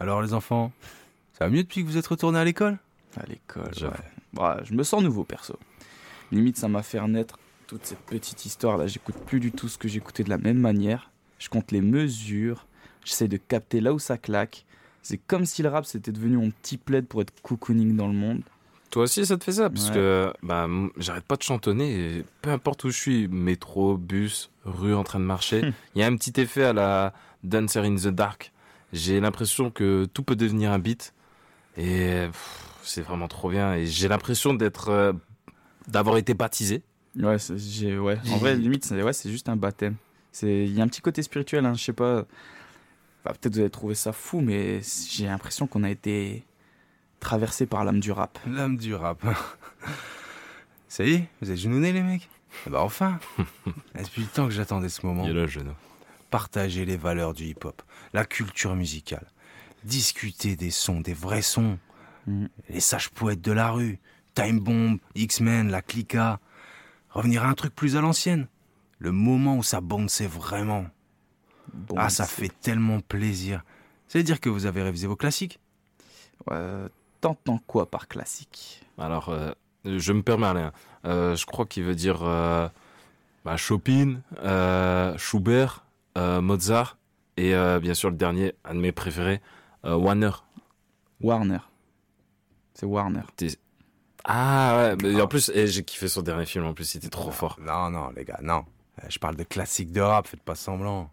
Alors les enfants, ça va mieux depuis que vous êtes retournés à l'école? À l'école, ouais. Bah, je me sens nouveau, perso. Limite, ça m'a fait renaître toute cette petite histoire là. J'écoute plus du tout ce que j'écoutais de la même manière. Je compte les mesures. J'essaie de capter là où ça claque. C'est comme si le rap c'était devenu mon petit plaid pour être cocooning dans le monde. Toi aussi, ça te fait ça? Parce Ouais. que bah, j'arrête pas de chantonner et peu importe où je suis, métro, bus, rue en train de marcher, il y a un petit effet à la Dancer in the Dark. J'ai l'impression que tout peut devenir un beat et c'est vraiment trop bien. Et j'ai l'impression d'être, euh, d'avoir été baptisé. Ouais, j'ai, ouais. En vrai, limite, c'est, ouais, c'est juste un baptême. C'est, il y a un petit côté spirituel, hein, je sais pas. Enfin, peut-être vous allez trouver ça fou, mais j'ai l'impression qu'on a été traversé par l'âme du rap. L'âme du rap. ça y est, vous êtes genounés les mecs Bah enfin Depuis le temps que j'attendais ce moment. là, jeune. Partager les valeurs du hip-hop, la culture musicale, discuter des sons, des vrais sons, Mhm. les sages poètes de la rue, Time Bomb, X-Men, la Clica. Revenir à un truc plus à l'ancienne. Le moment où ça c'est vraiment. Bon, ah, ça fait tellement plaisir. Ça veut dire que vous avez révisé vos classiques? Ouais, T'entends quoi par classique? Alors, euh, je me permets, Alain. Euh, je crois qu'il veut dire euh, bah, Chopin, euh, Schubert, euh, Mozart et euh, bien sûr le dernier, un de mes préférés, euh, Warner. Warner. C'est Warner. Ah ouais, mais en plus, et j'ai kiffé son dernier film, en plus, il était trop fort. Non, non, les gars, non. Euh, Je parle de classiques de rap, faites pas semblant.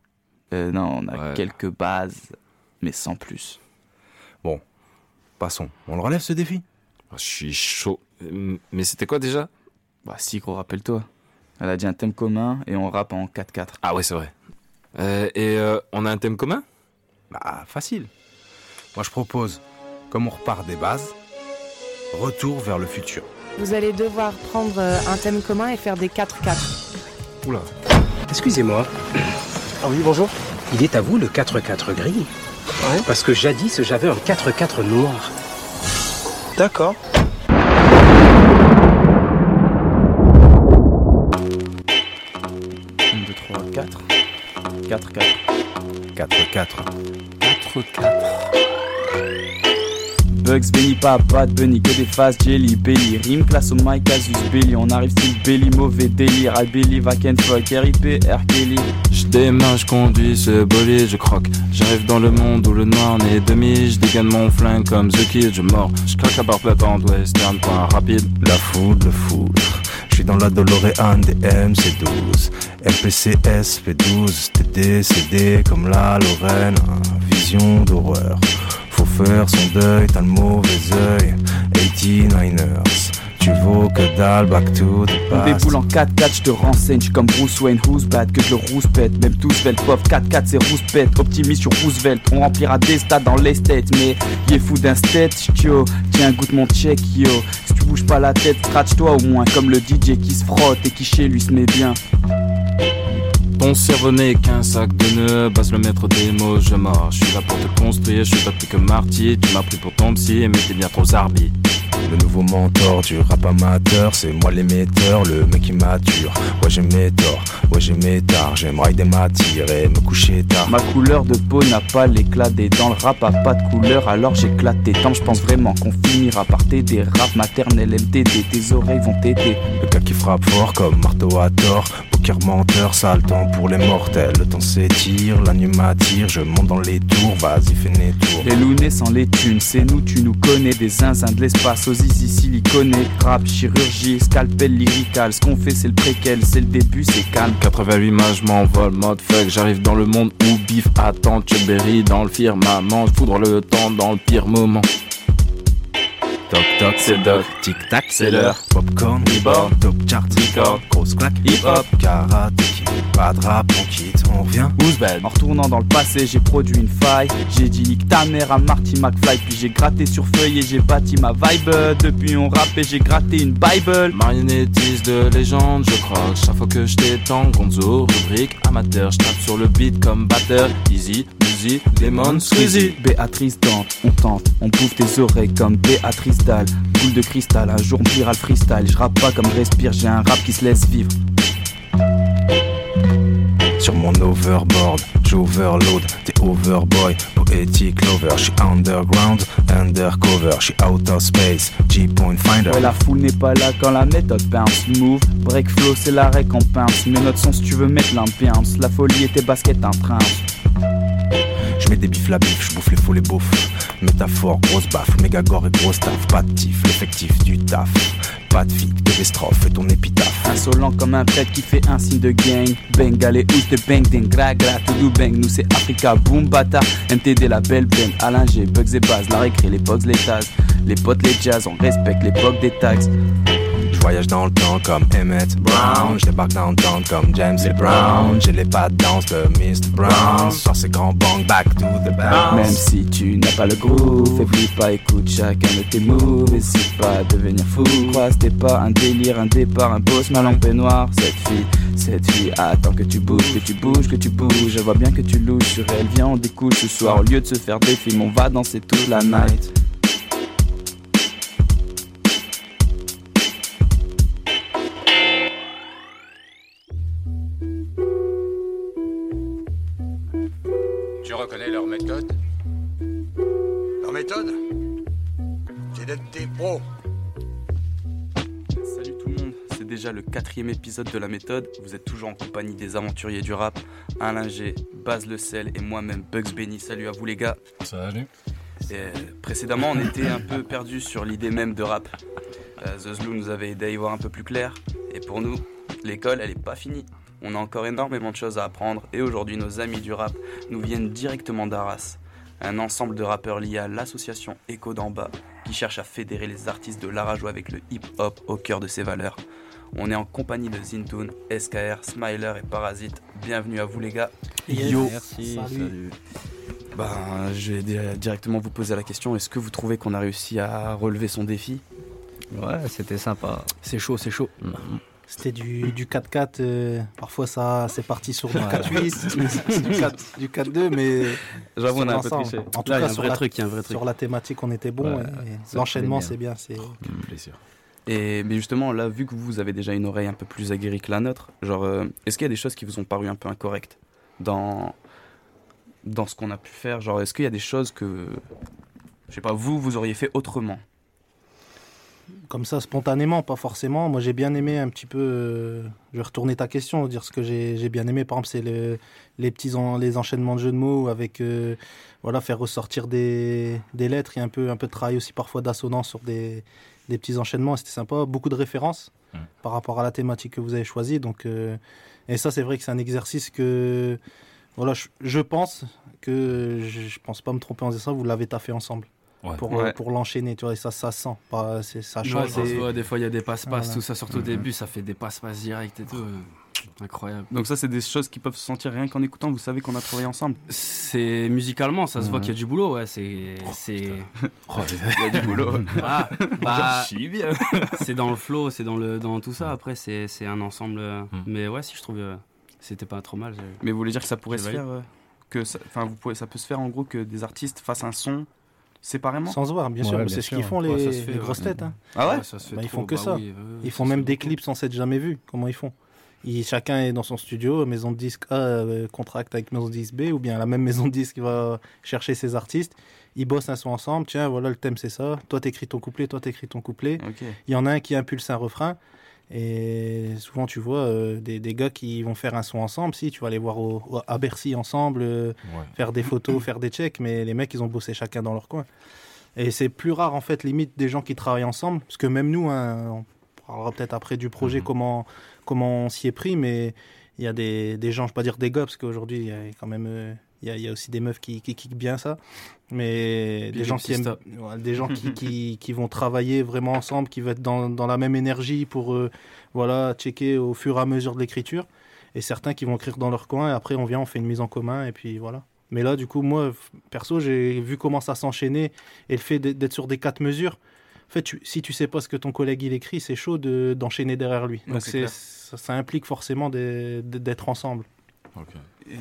Euh, non, on a Ouais. quelques bases, mais sans plus. Passons. On le relève ce défi? Ah, Je suis chaud. Euh, Mais c'était quoi déjà? Bah si, gros, rappelle-toi. Elle a dit un thème commun et on rappe en 4-4. Ah ouais, c'est vrai. Euh, et euh, on a un thème commun? Bah, facile. Moi, je propose, comme on repart des bases, retour vers le futur. Vous allez devoir prendre euh, un thème commun et faire des 4-4. Oula. Excusez-moi. Ah oui, bonjour. Il est à vous le 4-4 gris Parce que jadis, j'avais un 4-4 noir. D'accord. 4-4. 4-4. 4-4. Bugs, Benny, Papa, Bunny, que des phases, Jelly, Belly, Rime, classe au mic, Asus, Belly, on arrive style Belly, mauvais délire, I believe I can fuck, RIP, R. Kelly. Je démarre, je conduis ce bolide, je croque. J'arrive dans le monde où le noir n'est demi. Je dégaine mon flingue comme The Kid, je mords. Je claque à barbette en western, point rapide. La foudre, le foudre. Dans la DeLorean des MC12. MPCS, P12, TD, CD, comme la Lorraine. hein, Vision d'horreur. Faut faire son deuil, t'as le mauvais œil. 89ers. Tu vaux que dalle, back to the On past. déboule en 4-4, je te renseigne, je suis comme Bruce Wayne, who's bad, que je le rouspète, même tous veulent pop, 4-4 c'est rouspète, optimiste sur Roosevelt, on remplira des stades dans les states, mais il est fou d'un state, yo, tiens goûte mon check, yo, si tu bouges pas la tête, scratch-toi au moins, comme le DJ qui se frotte et qui chez lui se met bien. Ton cerveau n'est qu'un sac de nœuds, basse le maître des mots, je mords. Je suis là pour te construire, je suis pas plus que Marty. Tu m'as pris pour ton psy, mais t'es bien trop zarbi. Le nouveau mentor du rap amateur, c'est moi l'émetteur, le mec immature. Ouais, j'ai mes torts, ouais, j'ai mes tards. J'aimerais des m'attirer, me coucher tard. Ma couleur de peau n'a pas l'éclat des dents, le rap a pas de couleur, alors j'éclate tes temps, je pense vraiment qu'on finira par t'aider, rap maternel MTD, tes oreilles vont t'aider. Le gars qui frappe fort comme marteau à tort. Poker menteur, sale temps pour les mortels. Le temps s'étire, la nuit m'attire. Je monte dans les tours, vas-y, fais mes tours. Les lounets sans les thunes, c'est nous, tu nous connais, des zinzins de l'espace, aux zizi siliconés, rap, chirurgie, scalpel lyrical, ce qu'on fait c'est le préquel, c'est le début, c'est calme. 88 mages, je m'envole, mode fuck. J'arrive dans le monde où bif attend Chuck Berry dans le firmament. Foudre le temps dans le pire moment. Toc toc, C'est le doc. Tic tac, C'est l'heure. Popcorn, Reborn. top chart, Record. grosse claque, Hip hop. karaté, pas de rap, on quitte, on revient. Bad En retournant dans le passé, j'ai produit une faille. J'ai dit nique ta mère à Marty McFly. Puis j'ai gratté sur feuille et j'ai bâti ma vibe. Depuis on rappe et j'ai gratté une Bible. Marionnettiste de légende, je crois. Chaque fois que je t'étends, Gonzo, rubrique amateur. Je tape sur le beat comme batteur. Easy, music, Demon, Squeezie. Béatrice Dante, on tente, on bouffe tes oreilles comme Béatrice Dalle. Boule de cristal, un jour on pliera le freestyle. Je rappe pas comme je respire, j'ai un rap qui se laisse vivre. sur mon overboard. J'overload, t'es overboy, poetic lover. J'suis underground, undercover, j'suis out of space, G-point finder. Ouais, la foule n'est pas là quand la méthode bounce. Move, break flow, c'est l'arrêt qu'on pince. Mes notes sont si tu veux mettre l'ambiance. La folie et tes baskets un prince. Mets des bifs la bif, je bouffe les faux les beaufs. Métaphore, grosse baffe, méga gore et gros staff. Pas de tif, l'effectif du taf. Pas de fit, des strophes et ton épitaphe. Insolent comme un prêtre qui fait un signe de gang. Oust de bang, ding, gra, gra, tout bang. Nous c'est Africa, boom, bata. MTD, la belle bang. Alain bugs et base, la récré, les bugs, les tases. Les potes, les jazz, on respecte l'époque des tags. Je voyage dans le temps comme Emmett Brown. Je débarque downtown comme James et Brown. J'ai les pas de danse de Mr. Brown. Sur ces grands bangs, back to the bounce. Même si tu n'as pas le groove, faiblis pas, écoute chacun de tes moves. Hésite pas à devenir fou. Croise tes pas, un délire, un départ, un boss mal en peignoir. Cette fille, cette fille attend que tu bouges, que tu bouges, que tu bouges. Je vois bien que tu louches sur elle. Viens, on découche ce soir. Au lieu de se faire des films, on va danser toute la night. Méthode C'est d'être des pros. Salut tout le monde, c'est déjà le quatrième épisode de la méthode. Vous êtes toujours en compagnie des aventuriers du rap, Alain G, Baz Le Sel et moi-même Bugs Benny. Salut à vous les gars. Salut. Et, euh, précédemment, on était un peu perdu sur l'idée même de rap. Euh, The Zlou nous avait aidé à y voir un peu plus clair. Et pour nous, l'école, elle est pas finie. On a encore énormément de choses à apprendre. Et aujourd'hui, nos amis du rap nous viennent directement d'Arras. Un ensemble de rappeurs liés à l'association Echo d'en bas qui cherche à fédérer les artistes de l'Arajo avec le hip-hop au cœur de ses valeurs. On est en compagnie de Zintoon, SKR, Smiler et Parasite. Bienvenue à vous les gars. Yo. Merci, salut. Ben, je vais di- directement vous poser la question. Est-ce que vous trouvez qu'on a réussi à relever son défi? Ouais, c'était sympa. C'est chaud, c'est chaud. C'était du, du 4-4. euh, parfois, ça, c'est parti sur du Ouais. 4-8, du 4 du 4-2, mais J'avoue, on a un peu triché. En tout Là, il y cas, a un sur vrai la, truc, il y a un vrai truc. sur la thématique, on était bon. Ouais, L'enchaînement, c'est bien. c'est Quel plaisir. Et mais justement, là, vu que vous avez déjà une oreille un peu plus aguerrie que la nôtre, genre, euh, est-ce qu'il y a des choses qui vous ont paru un peu incorrectes dans dans ce qu'on a pu faire? Genre, est-ce qu'il y a des choses que, je sais pas, vous, vous auriez fait autrement? Comme ça, spontanément, pas forcément. Moi, j'ai bien aimé un petit peu. euh, je vais retourner ta question, dire ce que j'ai bien aimé. Par exemple, c'est le- les petits en- les enchaînements de jeux de mots avec. euh, voilà, faire ressortir des, des lettres. Il y a un peu, un peu de travail aussi parfois d'assonance sur des, des petits enchaînements. C'était sympa. Beaucoup de références Mm. par rapport à la thématique que vous avez choisie. Donc, euh, et ça, c'est vrai que c'est un exercice que. Voilà, je, je pense que je, je pense pas me tromper en disant ça. Vous l'avez taffé ensemble. Ouais. Pour, Ouais. pour l'enchaîner, tu vois, et ça, ça sent. Pas, c'est- ça Ouais, change. ça se des- voit, des fois il y a des passe-passe, Voilà. tout ça, surtout au Mhm. début, ça fait des passe-passe directs et tout. euh, Incroyable. Donc ça, c'est des choses qui peuvent se sentir rien qu'en écoutant. Vous savez qu'on a travaillé ensemble. C'est musicalement, ça se voit qu'il y a du boulot, ouais. C'est, c'est, Oh, Il y a du boulot. Ah, bah, c'est dans le flow, c'est dans le, dans tout ça. Après, c'est, c'est un ensemble. euh, Mhm. Mais ouais, si je trouve, euh, c'était pas trop mal. j'ai- Mais vous voulez dire que ça pourrait J'ai se faire, euh, que, enfin, vous pouvez, ça peut se faire en gros que des artistes fassent un son séparément. Sans se voir, bien Ouais, sûr. c'est ce qu'ils font, les, Ouais, fait, les ouais. grosses têtes. hein. Ah ouais. ça se fait Bah, ils trop, font que bah ça. oui, Ils font même des beaucoup. clips sans s'être jamais vus. Comment ils font ils, Chacun est dans son studio, maison de disque A, euh, contracte avec maison de disque B, ou bien la même maison de disque qui va chercher ses artistes. Ils bossent un son ensemble. Tiens, voilà, le thème, c'est ça. Toi, t'écris ton couplet, toi, t'écris ton couplet. Il y en a un qui impulse un refrain. Et souvent, tu vois euh, des, des gars qui vont faire un son ensemble. Si, tu vas les voir au- au- à Bercy ensemble, euh, Ouais. faire des photos, faire des checks, mais les mecs, ils ont bossé chacun dans leur coin. Et c'est plus rare, en fait, limite, des gens qui travaillent ensemble, parce que même nous, hein, on parlera peut-être après du projet, Mhm. comment, comment on s'y est pris, mais il y a des, des gens, je ne vais pas dire des gars, parce qu'aujourd'hui, il y a quand même... euh, il y, a, il y a aussi des meufs qui, qui kickent bien ça, mais Big des gens, qui aiment, ouais, des gens qui, qui, qui vont travailler vraiment ensemble, qui vont être dans, dans la même énergie pour euh, voilà, checker au fur et à mesure de l'écriture, et certains qui vont écrire dans leur coin, et après on vient, on fait une mise en commun, et puis voilà. Mais là, du coup, moi, perso, j'ai vu comment ça s'enchaînait et le fait d'être sur des quatre mesures. En fait, tu- si tu sais pas ce que ton collègue il écrit, c'est chaud de- d'enchaîner derrière lui. Donc ça, ça implique forcément d'être ensemble. Ok. Et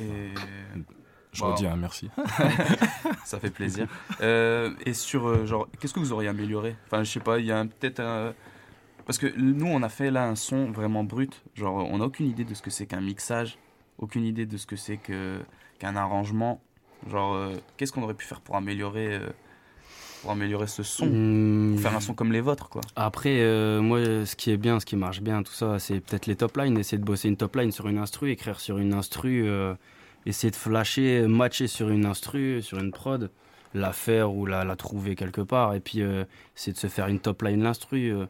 Je Wow. redis un merci. ça fait plaisir. Euh, et sur euh, genre, qu'est-ce que vous auriez amélioré? Enfin, je sais pas. Il y a un- peut-être un parce que nous, on a fait là un son vraiment brut. Genre, on n'a aucune idée de ce que c'est qu'un mixage aucune idée de ce que c'est que qu'un arrangement. Genre, euh, qu'est-ce qu'on aurait pu faire pour améliorer, euh, pour améliorer ce son, Hmm, pour faire un son comme les vôtres, quoi. Après, euh, moi, ce qui est bien, ce qui marche bien, tout ça, c'est peut-être les top lines. Essayer de bosser une top line sur une instru, écrire sur une instru, euh, essayer de flasher, matcher sur une instru, sur une prod, la faire ou la, la trouver quelque part, et puis euh, essayer de se faire une top line l'instru. euh,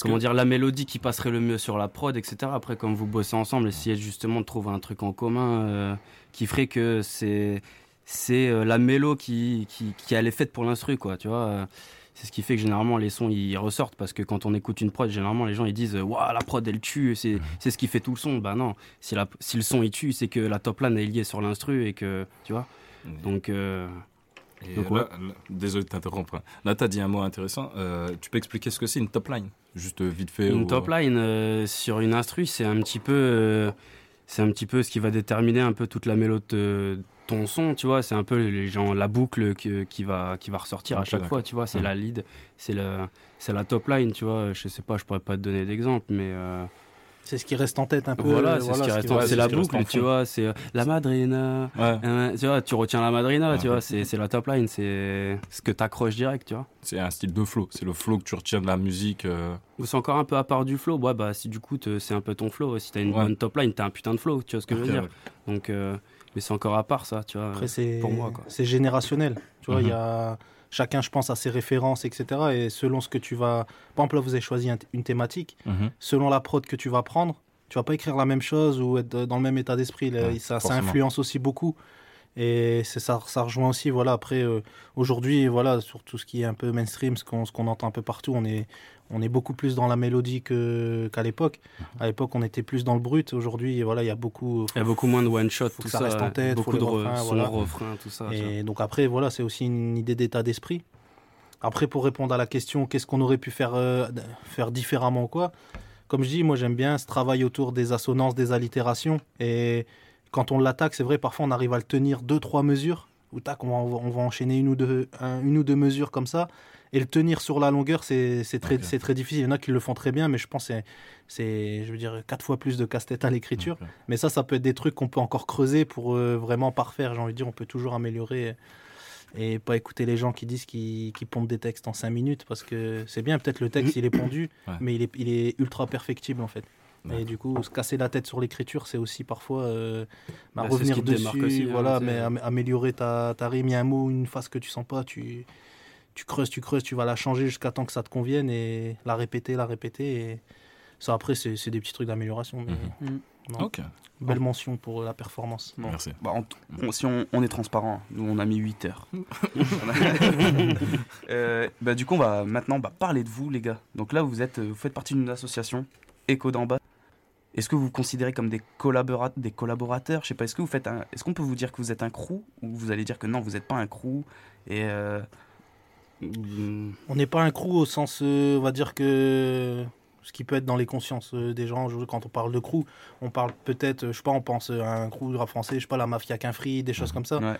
comment que- dire, la mélodie qui passerait le mieux sur la prod, etc. Après, comme vous bossez ensemble, essayez justement de trouver un truc en commun euh, qui ferait que c'est c'est euh, la mélo qui, qui, qui elle est faite pour l'instru, quoi, tu vois. C'est ce qui fait que généralement les sons ils ressortent parce que quand on écoute une prod, généralement les gens ils disent Waouh, la prod elle tue, c'est c'est ce qui fait tout le son. Bah non, si, la, si le son il tue, c'est que la top line est liée sur l'instru et que, tu vois. Donc, euh, Et donc là- ouais. là- désolé de t'interrompre. Là, tu as dit un mot intéressant. Euh, tu peux expliquer ce que c'est une top line Juste euh, vite fait. Une ou- top line euh, sur une instru, c'est un petit peu, c'est un petit peu ce qui va déterminer un peu toute la mélodie de ton son, tu vois. C'est un peu les gens, la boucle qui va, qui va ressortir à chaque fois, tu vois. C'est Mhm. la lead, c'est la, c'est la top line, tu vois. Je sais pas, je pourrais pas te donner d'exemple, mais euh, C'est ce qui reste en tête un peu. voilà, c'est ce qui voilà, reste, va- en- c'est ce la en boucle, tu vois. C'est euh, la madrina, Ouais. euh, tu vois. Tu retiens la madrina, tu vois. C'est, c'est la top line, c'est ce que t'accroches direct, tu vois. C'est un style de flow. C'est le flow que tu retiens de la musique. euh, Ou c'est encore un peu à part du flow. Ouais, bah, si du coup, c'est un peu ton flow. Si t'as une Ouais. bonne top line, t'as un putain de flow. Tu vois ce que je veux dire ouais. Donc, euh, mais c'est encore à part ça, tu vois. Après, c'est pour moi, quoi. c'est générationnel. Tu vois, il y a chacun, je pense, a ses références, etc. Et selon ce que tu vas. Par exemple, là, vous avez choisi un- une thématique. Mhm. Selon la prod que tu vas prendre, tu vas pas écrire la même chose ou être dans le même état d'esprit. Ouais, ça, ça influence aussi beaucoup. Et c'est ça, ça rejoint aussi, voilà, après, euh, aujourd'hui, voilà, sur tout ce qui est un peu mainstream, ce qu'on ce qu'on entend un peu partout, on est, on est beaucoup plus dans la mélodie qu'à l'époque. À l'époque, on était plus dans le brut. Aujourd'hui, voilà, il y a beaucoup. Il y a beaucoup moins de one shot, faut tout que ça ça. reste en tête, beaucoup faut de le re- refrain, sons, voilà. refrains, tout ça. Et donc après, voilà, c'est aussi une idée d'état d'esprit. Après, pour répondre à la question, qu'est-ce qu'on aurait pu faire, euh, faire différemment ou quoi Comme je dis, moi j'aime bien ce travail autour des assonances, des allitérations. Et quand on l'attaque, c'est vrai, parfois on arrive à le tenir deux, trois mesures. Ou tac, on va, on va enchaîner une ou, deux, un- une ou deux mesures comme ça. Et le tenir sur la longueur, c'est très, difficile. Il y en a qui le font très bien, mais je pense que c'est- je veux dire, quatre fois plus de casse-tête à l'écriture. Mais ça, ça peut être des trucs qu'on peut encore creuser pour euh, vraiment parfaire. J'ai envie de dire, on peut toujours améliorer et pas écouter les gens qui disent qu'ils qu'ils pondent des textes en 5 minutes parce que c'est bien, peut-être le texte il est pondu, Ouais. mais il est, il est ultra perfectible en fait. Ouais. Et du coup, se casser la tête sur l'écriture, c'est aussi parfois euh, bah, Bah, c'est ce revenir démarque dessus, aussi, hein, voilà, mais am- améliorer ta, ta rime. Il y a un mot, une phrase que tu sens pas, tu, tu creuses, tu creuses, tu vas la changer jusqu'à temps que ça te convienne et la répéter, la répéter. Et ça, après, c'est c'est des petits trucs d'amélioration. mais Mhm. Ok, Belle mention pour la performance. Bon. merci. Bah, on- on- si on, on est transparent, nous on a mis 8 heures. Euh, bah, du coup, on va maintenant bah, parler de vous, les gars. Donc là, vous, êtes, vous faites partie d'une association, Echo d'en bas. Est-ce que vous vous considérez comme des, des collaborateurs? Je sais pas, est-ce que vous faites. Est-ce qu'on peut vous dire que vous êtes un crew? Ou vous allez dire que non, vous n'êtes pas un crew Et euh, On n'est pas un crew au sens, euh, on va dire que ce qui peut être dans les consciences euh, des gens. Quand on parle de crew, on parle peut-être, je sais pas, on pense à un crew de rap français, je sais pas, la mafia qu'un free, des choses comme ça. ouais.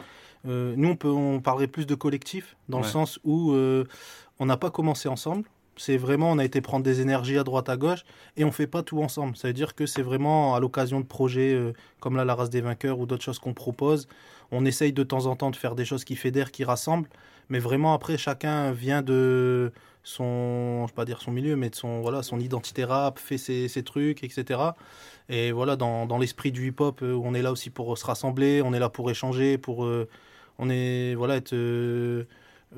Euh, nous, on, peut, on parlerait plus de collectif, dans le sens où euh, on n'a pas commencé ensemble. C'est vraiment, on a été prendre des énergies à droite, à gauche, et on fait pas tout ensemble. Ça veut dire que c'est vraiment à l'occasion de projets euh, comme là, la race des vainqueurs ou d'autres choses qu'on propose. On essaye de temps en temps de faire des choses qui fédèrent, qui rassemblent, mais vraiment après, chacun vient de son, je vais pas dire son milieu, mais de son, voilà, son identité rap, fait ses, trucs, etc. Et voilà, dans, dans l'esprit du hip-hop, euh, on est là aussi pour se rassembler, on est là pour échanger, pour euh, on est voilà être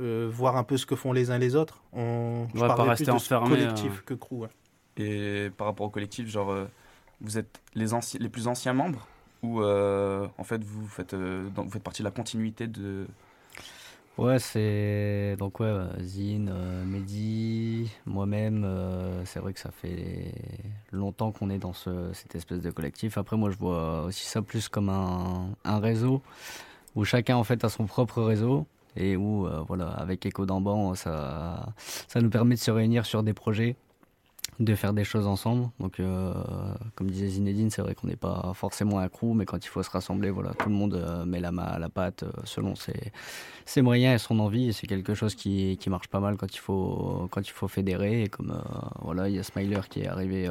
euh, voir un peu ce que font les uns les autres. On je Ouais, pas rester plus enfermé, collectif euh. que crew. ouais. Et par rapport au collectif, genre, euh, vous êtes les, anci- les plus anciens membres Ou euh, en fait, vous faites, euh, dans- vous faites partie de la continuité de. Ouais, c'est. Donc, ouais, Zine, euh, Mehdi, moi-même, euh, c'est vrai que ça fait longtemps qu'on est dans ce, cette espèce de collectif. Après, moi, je vois aussi ça plus comme un, un réseau où chacun, en fait, a son propre réseau et où, euh, voilà, avec Echo d'Amban, ça, ça nous permet de se réunir sur des projets de faire des choses ensemble. Donc, euh, comme disait Zinedine, c'est vrai qu'on n'est pas forcément un crew, mais quand il faut se rassembler, voilà, tout le monde euh, met la main à la pâte selon ses, moyens et son envie. Et c'est quelque chose qui, qui marche pas mal quand il faut, quand il faut fédérer. Et comme voilà, il y a Smiler qui est arrivé.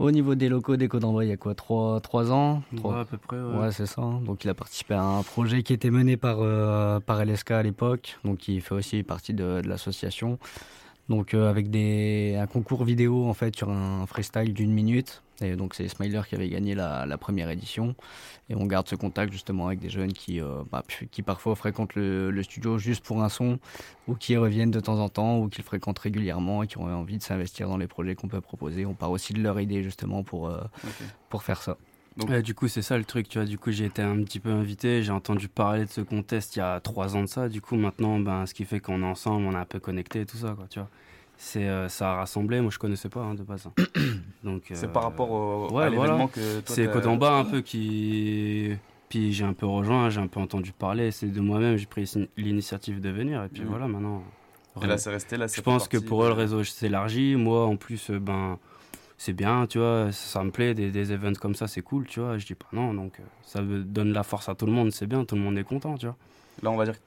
Au niveau des locaux d'Eco d'Ambray, il y a quoi 3, ans? Ouais, à peu près. Ouais, Ouais, c'est ça. Donc il a participé à un projet qui était mené par, euh, par LSK à l'époque, donc il fait aussi partie de, de l'association. Donc euh, avec des, un concours vidéo en fait sur un freestyle d'une minute. Et donc c'est Smiler qui avait gagné la, la première édition. Et on garde ce contact justement avec des jeunes qui, euh, bah, qui parfois fréquentent le, le studio juste pour un son, ou qui reviennent de temps en temps, ou qui le fréquentent régulièrement et qui ont envie de s'investir dans les projets qu'on peut proposer. On part aussi de leur idée justement pour, euh, pour faire ça. Ouais, du coup, c'est ça le truc, tu vois. Du coup, j'ai été un petit peu invité, j'ai entendu parler de ce contest il y a trois ans de ça. Du coup, maintenant, ben, ce qui fait qu'on est ensemble, on est un peu connectés et tout ça, quoi, tu vois. C'est, euh, ça a rassemblé, moi je connaissais pas hein, de base. hein. Donc, C'est par rapport au- ouais, à l'événement voilà. que toi, C'est Côte en bas un peu qui. Puis j'ai un peu rejoint, j'ai un peu entendu parler, c'est de moi-même, j'ai pris l'initiative de venir, et puis Mhm. voilà, maintenant. Et là, c'est resté, là, Je pense que pour eux, le réseau s'élargit. Moi, en plus, euh, ben, c'est bien, tu vois, ça me plaît, des, des events comme ça, c'est cool, tu vois. Je dis pas non, donc euh, ça donne la force à tout le monde, c'est bien, tout le monde est content, tu vois. Là, on va dire que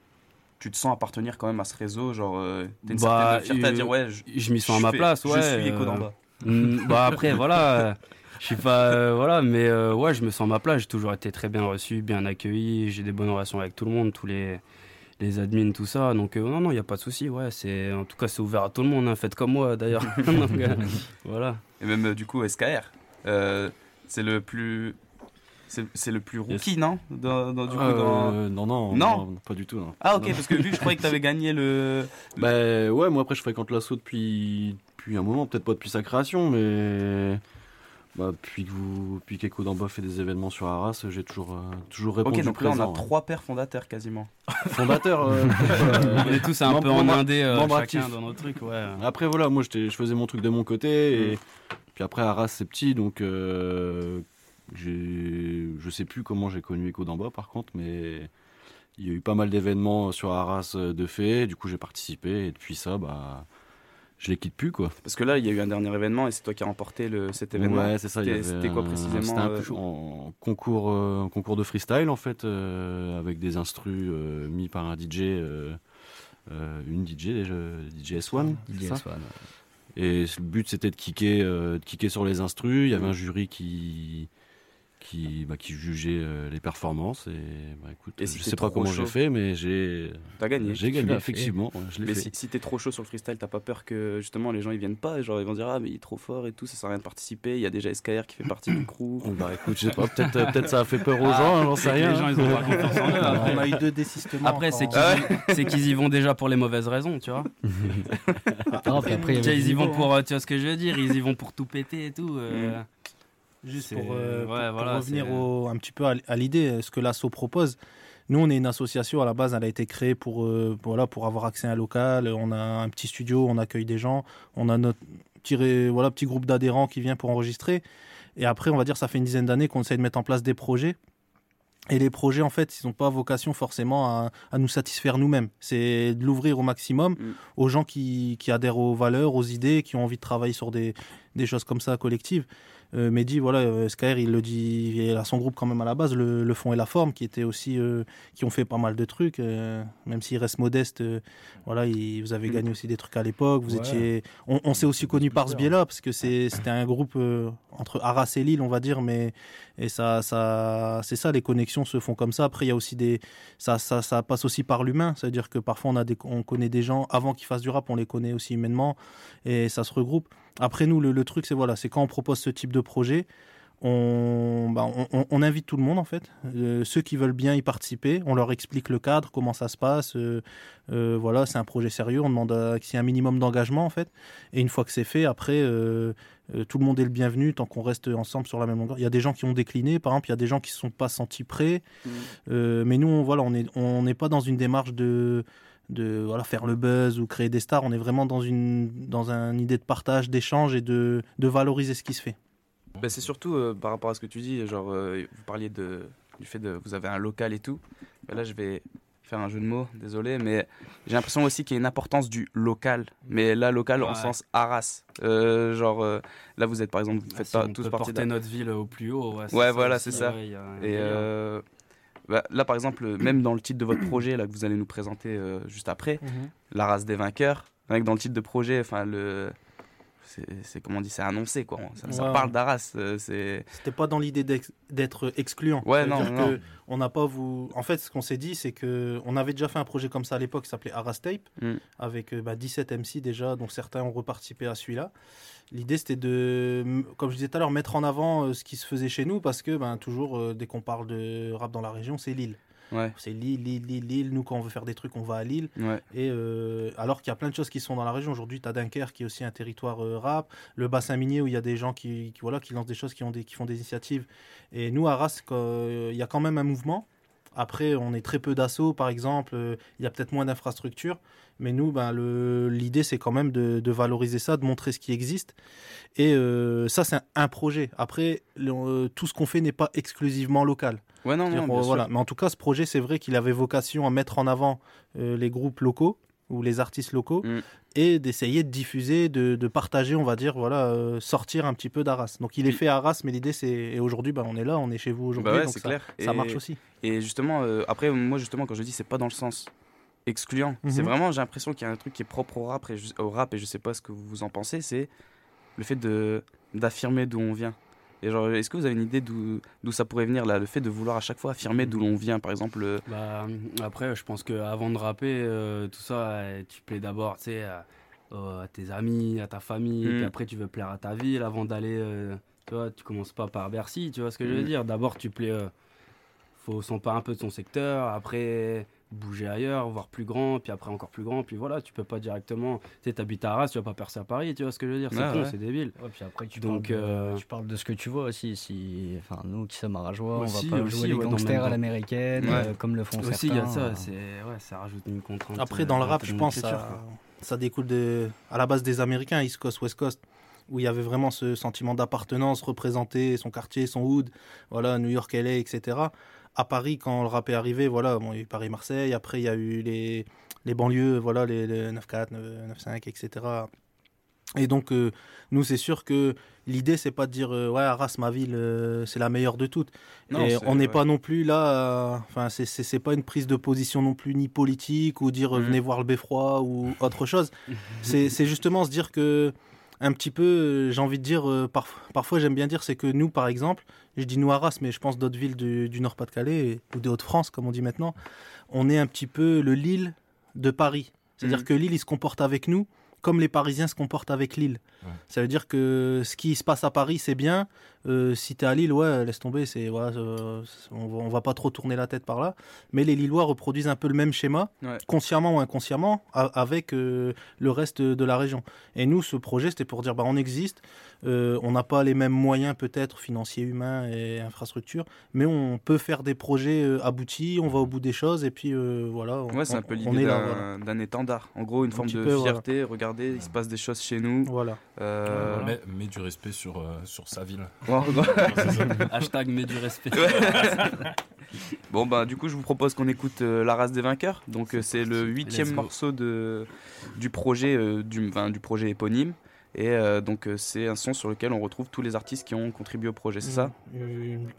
tu te sens appartenir quand même à ce réseau, genre, euh, t'as une Bah, certaine fierté à euh, dire, ouais, je, je m'y sens à ma fais- place, ouais. Je suis écho d'en euh, bas. mm, bah après, voilà, je suis pas, euh, voilà, mais euh, ouais, je me sens à ma place. J'ai toujours été très bien reçu, bien accueilli. J'ai des bonnes relations avec tout le monde, tous les les admins, tout ça. Donc euh, non, non, il y a pas de souci. Ouais, c'est en tout cas c'est ouvert à tout le monde. hein. Faites comme moi d'ailleurs. Voilà. Et même, euh, du coup, SKR, euh, c'est le plus... C'est le plus rookie, non? Dans, dans- du coup, Euh, dans- non, non, Non? non, pas du tout. non. Ah, ok, Non. parce que vu que je croyais que t'avais gagné le... Bah ouais, moi après je fréquente l'assaut depuis, depuis un moment, peut-être pas depuis sa création, mais bah, depuis que vous, depuis qu'Echo d'en bas fait des événements sur Arras, j'ai toujours, euh, toujours répondu Ok, donc là, on a ouais. trois pères fondateurs quasiment. Fondateur. euh, On est tous un peu en indé, euh, membre chacun actif. dans nos trucs, ouais. Après voilà, moi j'étais- je faisais mon truc de mon côté et puis après Arras c'est petit donc euh, je sais plus comment j'ai connu Echo d'en bas par contre, mais il y a eu pas mal d'événements sur Arras de fait, du coup j'ai participé et depuis ça bah je les quitte plus quoi. Parce que là, il y a eu un dernier événement et c'est toi qui as remporté le, cet événement. Ouais, c'est ça. C'était quoi précisément C'était un euh, peu en concours, euh, concours de freestyle en fait, euh, avec des instrus euh, mis par un DJ, euh, euh, une DJ déjà, DJ S1. DJ c'est ça S1, ouais. Et le but c'était de kicker, euh, de kicker sur les instrus. Il y avait un jury qui qui, bah, qui jugeait euh, les performances et bah, écoute, Et si je sais pas comment j'ai fait, mais j'ai T'as gagné. J'ai gagné effectivement. ouais, je l'ai Mais fait. si, si t'es trop chaud sur le freestyle, t'as pas peur que justement les gens ils viennent pas et genre ils vont dire ah mais il est trop fort et tout, ça sert à rien de participer. Il y a déjà SKR qui fait partie du crew. Bah écoute, je sais pas, peut-être euh, peut-être ça a fait peur aux gens, hein, j'en sais rien. Les gens, ils ont pas confiance en eux. Après, On a eu deux désistements Après, c'est qu'ils y- c'est qu'ils y vont déjà pour les mauvaises raisons, tu vois. Non, puis après, ils y vont pour, euh, tu vois ce que je veux dire, ils y vont pour tout péter et tout. Juste pour, euh, pour- ouais, pour voilà, revenir au- un petit peu à, à l'idée, euh, ce que l'ASSO propose. Nous, on est une association à la base, elle a été créée pour, euh, voilà, pour avoir accès à un local. On a un petit studio, on accueille des gens. On a notre petit, voilà, petit groupe d'adhérents qui vient pour enregistrer. Et après, on va dire, ça fait une dizaine d'années qu'on essaie de mettre en place des projets. Et les projets, en fait, ils n'ont pas vocation forcément à, à nous satisfaire nous-mêmes. C'est de l'ouvrir au maximum aux gens qui, qui adhèrent aux valeurs, aux idées, qui ont envie de travailler sur des, des choses comme ça collectives. Euh, Mehdi, voilà, euh, SKR, il le dit, il a son groupe quand même à la base, le, le fond et la forme, qui étaient aussi, euh, qui ont fait pas mal de trucs, euh, même s'il reste modeste. voilà, il- vous avez gagné aussi des trucs à l'époque. Vous Ouais. étiez, on, on s'est aussi connu par ce biais-là, parce que c'était un groupe entre Arras et Lille, on va dire, mais et ça, ça, c'est ça, les connexions se font comme ça. Après, il y a aussi des, ça, ça, ça passe aussi par l'humain, c'est-à-dire que parfois on a des, on connaît des gens avant qu'ils fassent du rap, on les connaît aussi humainement, et ça se regroupe. Après nous, le, le truc, c'est voilà, c'est quand on propose ce type de projet, on, bah, on, invite tout le monde en fait. Euh, ceux qui veulent bien y participer, on leur explique le cadre, comment ça se passe. euh, euh, voilà, c'est un projet sérieux. On demande qu'il y ait un minimum d'engagement en fait. Et une fois que c'est fait, après, tout le monde est le bienvenu tant qu'on reste ensemble sur la même longueur. Il y a des gens qui ont décliné, par exemple, il y a des gens qui ne se sont pas sentis prêts. Euh, mais nous, on, voilà, on est, on n'est pas dans une démarche de de voilà faire le buzz ou créer des stars. On est vraiment dans une dans une idée de partage, d'échange et de, de valoriser ce qui se fait. Ben, c'est surtout euh, par rapport à ce que tu dis, genre euh, vous parliez de, du fait de vous avez un local et tout. Ben là, je vais faire un jeu de mots, désolé, mais j'ai l'impression aussi qu'il y a une importance du local. Mais là, local en sens Arras. Euh, genre euh, là, vous êtes par exemple, vous faites si pas on tous peut partie porter notre ville au plus haut. Ouais, Ouais, voilà, c'est ça. ouais, a Et euh, bah, là, par exemple, même dans le titre de votre projet là que vous allez nous présenter euh, juste après, Mhm. la race des vainqueurs. Que dans le titre de projet, enfin le, c'est comment on dit, c'est annoncé quoi. Ça, ça Ouais. parle d'Arras. euh, C'était pas dans l'idée d'être excluant. Ouais, non, non. que On n'a pas vous. En fait, ce qu'on s'est dit, c'est que on avait déjà fait un projet comme ça à l'époque, qui s'appelait Arras Tape, Mm. avec euh, bah, 17 MC déjà, dont certains ont reparticipé à celui-là. L'idée, c'était de, comme je disais tout à l'heure, mettre en avant euh, ce qui se faisait chez nous, parce que ben, toujours, dès qu'on parle de rap dans la région, c'est Lille. Ouais. C'est Lille, Lille, Lille, Lille. Nous, quand on veut faire des trucs, on va à Lille. Ouais. Et euh, alors qu'il y a plein de choses qui sont dans la région. Aujourd'hui, tu as Dunkerque qui est aussi un territoire euh, rap. Le bassin minier où il y a des gens qui, qui, voilà, qui lancent des choses, qui, ont des, qui font des initiatives. Et nous, à Arras, euh, il y a quand même un mouvement. Après, on est très peu d'assauts, par exemple. euh, Il y a peut-être moins d'infrastructures. Mais nous, ben, l'idée, c'est quand même de, de valoriser ça, de montrer ce qui existe. Et euh, ça, c'est un, un projet. Après, le- euh, tout ce qu'on fait n'est pas exclusivement local. Ouais, non, non, sûr. voilà. Mais en tout cas, ce projet, c'est vrai qu'il avait vocation à mettre en avant euh, les groupes locaux ou les artistes locaux Mm. et d'essayer de diffuser, de, de partager, on va dire, voilà, euh, sortir un petit peu d'Arras. Donc il est fait à Arras, mais l'idée c'est et aujourd'hui, ben, on est là, on est chez vous aujourd'hui, Bah ouais, donc ça, clair. ça Et- marche aussi. Et justement, euh, après, moi, justement, quand je dis, c'est pas dans le sens excluant. C'est Mhm. vraiment, j'ai l'impression qu'il y a un truc qui est propre au rap et je, au rap, et je sais pas ce que vous en pensez, c'est le fait de d'affirmer d'où on vient. Et genre, est-ce que vous avez une idée d'où ça pourrait venir là, le fait de vouloir à chaque fois affirmer d'où l'on vient, par exemple. euh, Bah, après, je pense qu'avant de rapper, euh, tout ça, euh, tu plais d'abord tu sais, à, euh, à tes amis, à ta famille, Mm. puis après tu veux plaire à ta ville avant d'aller. euh, tu vois, tu commences pas par Bercy, tu vois ce que je veux Mm. dire. D'abord, tu plais. euh, faut s'emparer un peu de son secteur, après bouger ailleurs, voir plus grand, puis après encore plus grand, puis voilà, tu peux pas directement. Tu sais, t'habites à Arras, tu vas pas percer à Paris, tu vois ce que je veux dire. C'est Ouais, con, ouais. c'est débile. Ouais, puis après, tu, Donc, parles de, euh, tu parles de ce que tu vois aussi. Si, enfin, nous qui sommes Aussi, on va pas aussi, jouer les ouais, gangsters à l'américaine, Ouais. euh, comme le font Aussi, il y a certains. ça, c'est, ouais, ça rajoute une contrainte. Après, euh, dans le rap, je pense, ça, ça découle de, à la base des Américains, East Coast, West Coast, où il y avait vraiment ce sentiment d'appartenance, représenter son quartier, son hood, voilà, New York, LA, etc. À Paris, quand le rap est arrivé, voilà, bon, il y a eu Paris-Marseille, après il y a eu les, les banlieues, voilà, les, les 9-4, 9-5, etc. Et donc, euh, nous, c'est sûr que l'idée, c'est pas de dire, euh, ouais, Arras, ma ville, euh, c'est la meilleure de toutes. Non, et on n'est ouais. pas non plus là, enfin, c'est- pas une prise de position non plus ni politique ou dire, euh, Mhm. venez voir le beffroi ou autre chose. c'est c'est justement se dire que, un petit peu, euh, j'ai envie de dire, euh, parf- parfois j'aime bien dire, c'est que nous, par exemple, je dis nous Arras, mais je pense d'autres villes du, du Nord-Pas-de-Calais ou des Hauts-de-France, comme on dit maintenant, on est un petit peu le Lille de Paris. C'est-à-dire Mhm. que Lille, il se comporte avec nous comme les Parisiens se comportent avec Lille. Ça veut dire que ce qui se passe à Paris, c'est bien. Euh, si t'es à Lille, ouais, laisse tomber, c'est ouais, euh, on, va, on va pas trop tourner la tête par là. Mais les Lillois reproduisent un peu le même schéma, Ouais. consciemment ou inconsciemment, a- avec euh, le reste de la région. Et nous, ce projet, c'était pour dire, bah, on existe. euh, on n'a pas les mêmes moyens peut-être financiers, humains et infrastructures, mais on peut faire des projets euh, aboutis. On va au bout des choses et puis euh, voilà. on- Ouais, c'est un on- peu on l'idée est là, d'un voilà. étendard. En gros, une Un forme de peu, voilà. fierté. Regardez, il se passe des choses chez nous. Voilà. Euh, Mais, mais du respect sur, euh, sur sa ville. Ouais. Hashtag mets du respect. bon bah du coup je vous propose qu'on écoute euh, La race des vainqueurs. Donc euh, c'est le huitième morceau de, du projet euh, du, enfin, du projet éponyme. Et euh, donc euh, c'est un son sur lequel on retrouve tous les artistes qui ont contribué au projet, c'est ça Une-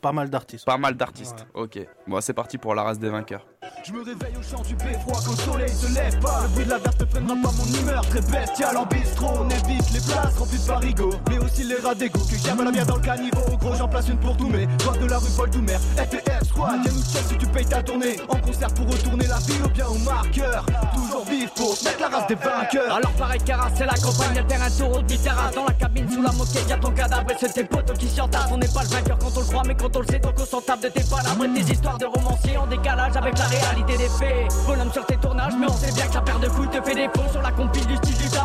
Pas mal d'artistes. Pas mal d'artistes. Ok. Bon c'est parti pour La race des vainqueurs. Je me réveille au champ du beffroi quand le soleil se lève. Pas Le bruit de la verse ne freinera pas mon humeur. Très bestial en bistrot On évite les places remplies de parigots Mais aussi les rats d'égout Que j'aime la bière dans le caniveau. Gros j'en place une pour tous mes Voir de la rue Paul Doumer. FPF Squad Viens nous check si tu payes ta tournée. En concert pour retourner la ville ou bien au marqueur. Toujours vif pour mettre la race des vainqueurs. Alors pareil Caras, c'est la campagne, terrain de terrasse Dans la cabine sous la moquette, y'a ton cadavre et c'est tes potos qui s'y entassent On n'est pas le vainqueur quand on le croit mais quand on le sait donc on s'en de tes palabres et tes histoires de romanciers en décalage avec la réalité des faits. Bonhomme sur tes tournages mais on sait bien que la paire de couilles te fait défaut Sur la compile du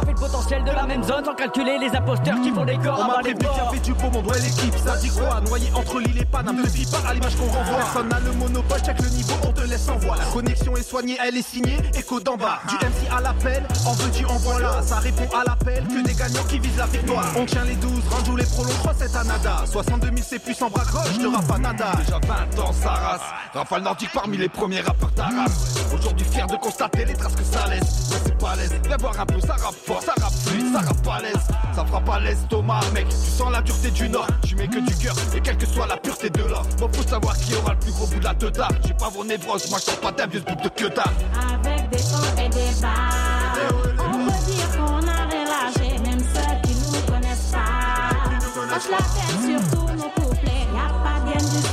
le potentiel de la même zone Sans calculer les imposteurs qui font des corps On m'a avant les y bords. avait du beau monde, ouais l'équipe, ça dit quoi Noyé entre l'île et Paname, ne fie pas à l'image qu'on renvoie. Personne n'a le monopole, check le niveau, on te laisse en voix La connexion est soignée, elle est signée, écho d'en bas. Du MC à l'appel, en veux-tu, en voilà Ça répond à l'appel, que des gagnants qui visent la victoire. On tient les 12, Ranjou les prolonge, 3 c'est à nada 62 000 c'est plus en bras je te rappe pas nada. Déjà 20 ans, ça race. Rafale nordique parmi les premiers rappeurs d'Arras. Aujourd'hui fier de constater les traces que ça laisse. Mais c'est pas l'aise, viens voir un peu, ça rappe fort, ça rappe fluide, ça rappe à l'aise. Ça fera pas l'estomac mec, tu sens la dureté du nord. Tu mets que du cœur, et quelle que soit la pureté de l'or. Bon faut savoir qui aura le plus gros bout de la teuta J'ai pas vos névroses, moi je pas d'un vieux bouc de queue Avec des hauts et des bas. On peut dire qu'on a relâché, même ceux Hoche la tête sur tous nos couplets. Y'a pas de gain, juste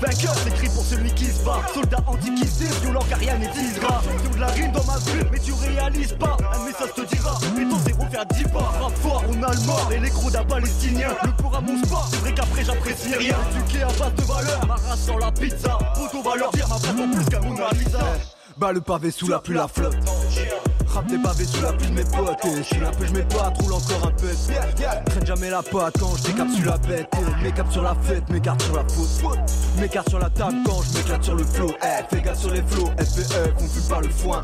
C'est écrit pour celui qui se bat. Soldat antiquisé, violent car rien n'est disgrâce. Sur de la rime dans ma vue, mais tu réalises pas. Un message te dira, mais ton zéro fait à 10 pas. Rap fort, on a le mort, et les gros d'un palestinien. Le pour à mon sport, c'est vrai qu'après j'apprécie rien. Éduqué à base de valeur, ma race sans la pizza. Photo va leur dire, ma frappe en plus qu'un Mona Lisa. Bah le pavé sous la pluie la flotte Frappe des pavés sous la pluie mes potes Et je suis un peu, je mets pas, roule encore un peu Traîne jamais la patte quand je décapsule la bête Mes caps sur la fête, mes cartes sur la faute Mes cartes sur la table quand je m'éclate sur le flow Eh, fais gaffe sur les flots, FPF, on fume pas le foin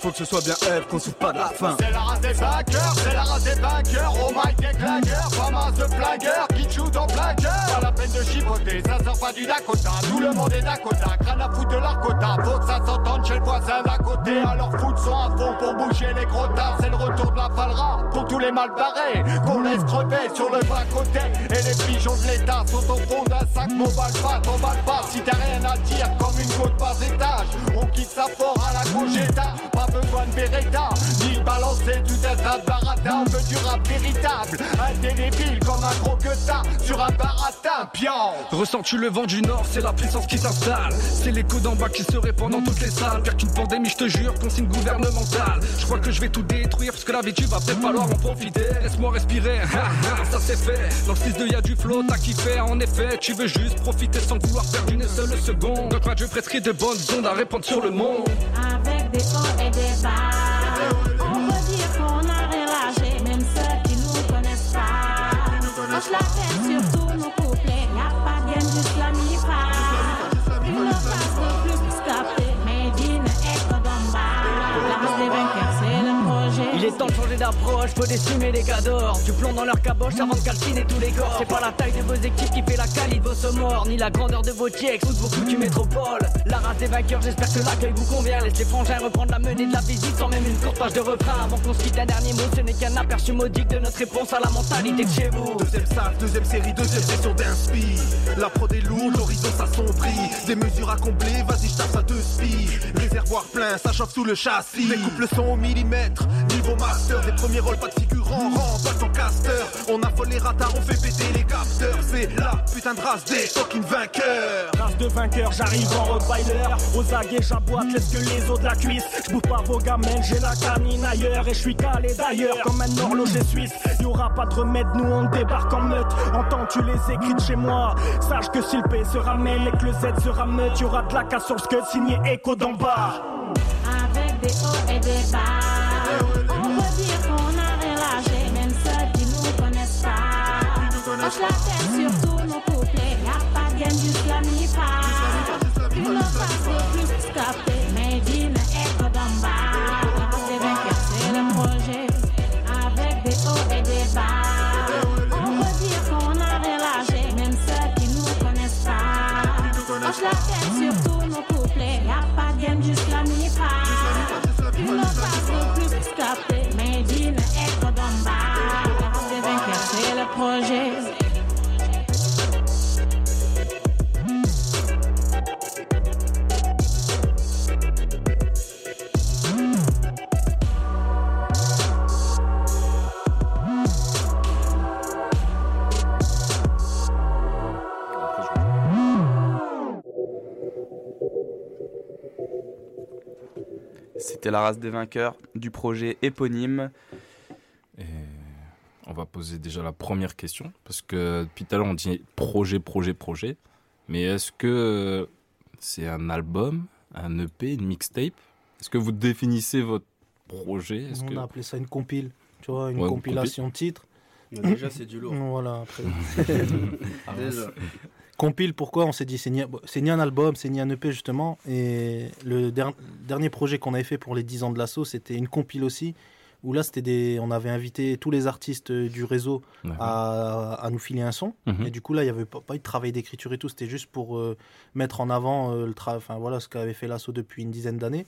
Faut que ce soit bien F, qu'on souffre pas de la faim C'est la race des vainqueurs, c'est la race des vainqueurs. Oh my des claqueurs, pas masse de flingueurs qui en plein cœur. Pas la peine de chipoter, ça sort pas du Dakota. Tout le monde est Dakota, crâne à foutre de l'arcota. Faut que ça s'entende chez le voisin d'à côté. Alors foot sont à fond pour bouger les gros tas. C'est le retour de la falra pour tous les mal barrés. Qu'on laisse crever sur le bas côté. Et les pigeons de l'État sont au fond d'un sac. Mon balle pas, ton pas. Si t'as rien à dire, comme une côte par étage. On quitte sa fort à la congéta. Pas besoin de Beretta, ni balancer tout un tas de baratin. On veut du rap véritable, indélébile comme un gros que ça sur un baratin. Pion. Ressens-tu le vent du nord, c'est la puissance qui s'installe C'est l'écho d'en bas qui se répand dans toutes les salles Pire qu'une pandémie, je te jure, consigne gouvernementale Je crois que je vais tout détruire, parce que la vie va peut-être falloir en profiter. Laisse-moi respirer, ça c'est fait. Dans le 6 2 y'a du flow, t'as kiffé En effet, tu veux juste profiter sans vouloir perdre une seule seconde. Donc Dieu prescrit de bonnes ondes à répandre sur le monde. Avec des hauts et des bas. On peut dire qu'on a rien même ceux qui nous connaissent pas. D'approche, faut décimer les cadors Du plomb dans leur caboche avant de calciner tous les corps. C'est pas la taille de vos équipes qui fait la qualité de vos sommaires Ni la grandeur de vos checks ou de vos coutumes métropoles La race des vainqueurs, j'espère que l'accueil vous convient. Laisse les frangins reprendre la menée de la visite Sans même une courte page de refrain. Avant qu'on se quitte un dernier mot, ce n'est qu'un aperçu modique De notre réponse à la mentalité de chez vous. Deuxième salle, deuxième série, deuxième session d'inspi La prod est lourde, l'horizon s'assombrit. Des mesures à combler, vas-y je tape à deux spi Plein, ça chauffe sous le châssis. Découpe le son au millimètre, niveau master. Des premiers rôles, pas de figurant, pas ton caster. On affole les radars, on fait péter les capteurs. C'est la putain de race des fucking vainqueurs. Race de vainqueur, j'arrive en rottweiler Aux aguets, j'aboite, laisse que les os de la cuisse. J'bouffe pas vos gamelles, j'ai la canine ailleurs. Et je suis calé d'ailleurs comme un horloger suisse. Y'aura pas de remède, nous on débarque en meute. Entends-tu les écrits de chez moi? Sache que si le P se ramène et que le Z se rameute Y'aura de la casse sur le scud signé Echo d'en bas Avec des hauts et des bas. On peut dire qu'on a rien lâché, même ceux qui nous connaissent pas. Hoche la tête sur tous nos couplets. Y'a pas de gain, juste la C'était la race des vainqueurs du projet éponyme. Et on va poser déjà la première question, parce que depuis tout à l'heure on dit projet, projet, projet. Mais est-ce que c'est un album, un EP, une mixtape? Est-ce que vous définissez votre projet? Est-ce On que... a appelé ça une compile, tu vois, une Ouais, compilation de titres. Mais déjà, c'est du lourd. Voilà, après. Ah, déjà. Compile, pourquoi On s'est dit, c'est ni, c'est ni un album, c'est ni un EP justement. Et le der- dernier projet qu'on avait fait pour les 10 ans de l'assaut, c'était une compile aussi. Où là, c'était des, on avait invité tous les artistes euh, du réseau à, à nous filer un son. Mhm. Et du coup, là, il n'y avait pas, pas eu de travail d'écriture et tout. C'était juste pour euh, mettre en avant euh, le enfin, voilà, ce qu'avait fait l'assaut depuis une dizaine d'années.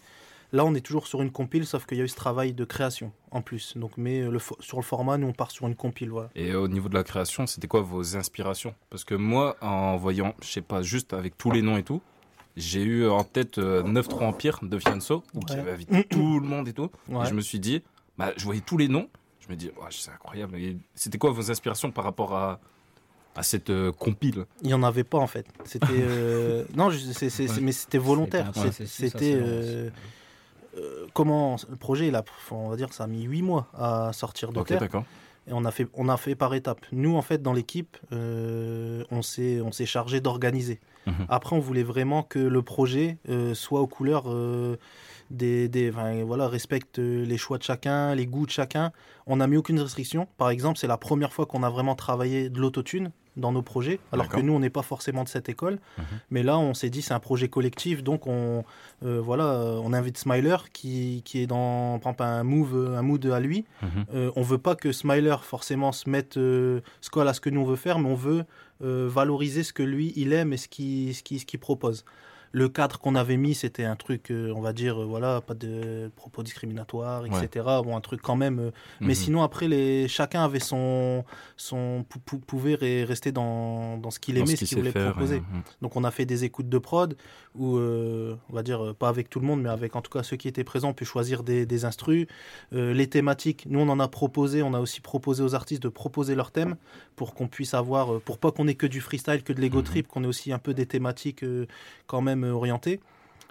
Là, on est toujours sur une compile, sauf qu'il y a eu ce travail de création en plus. Donc, mais euh, le sur le format, nous, on part sur une compile. Voilà. Et au niveau de la création, c'était quoi vos inspirations? Parce que moi, en voyant, je sais pas, juste avec tous les noms et tout, j'ai eu en tête euh, 9-3 Empire de Fianso, où qui avait invité tout le monde et tout. Ouais. Et je me suis dit, bah, je voyais tous les noms. Je me dis, c'est incroyable. C'était quoi vos inspirations par rapport à, à cette euh, compile? Il n'y en avait pas en fait. C'était euh, non, je- mais c'était volontaire. C'était euh, comment le projet, a, on va dire, ça a mis huit mois à sortir de terre. d'accord. Et on a fait, on a fait par étapes. Nous, en fait, dans l'équipe, euh, on s'est, on s'est chargé d'organiser. Mhm. Après, on voulait vraiment que le projet euh, soit aux couleurs euh, des, des enfin, voilà, respecte les choix de chacun, les goûts de chacun. On n'a mis aucune restriction. Par exemple, c'est la première fois qu'on a vraiment travaillé de l'autotune dans nos projets, alors que nous, on n'est pas forcément de cette école. Mais là, on s'est dit, c'est un projet collectif, donc on, euh, voilà, on invite Smiler qui, qui est dans, par exemple, un move, un mood à lui. Mhm. Euh, on veut pas que Smiler forcément se mette, euh, se colle à ce que nous on veut faire, mais on veut euh, valoriser ce que lui il aime et ce qu'il ce qu'il- ce qu'il propose. Le cadre qu'on avait mis, c'était un truc, euh, on va dire, euh, voilà, pas de propos discriminatoires, etc. Bon, un truc quand même. euh, Mais Mhm. sinon, après, les, chacun avait son, son pou- pou- pouvait re- rester dans, dans ce qu'il aimait, ce qu'il voulait faire, proposer. mhm. Donc, on a fait des écoutes de prod où, on va dire, pas avec tout le monde, mais avec en tout cas ceux qui étaient présents, on peut choisir des, des instrus. Les thématiques, nous, on en a proposé, on a aussi proposé aux artistes de proposer leurs thèmes pour qu'on puisse avoir, pour pas qu'on ait que du freestyle, que de Mhm. l'ego trip, qu'on ait aussi un peu des thématiques quand même orientées.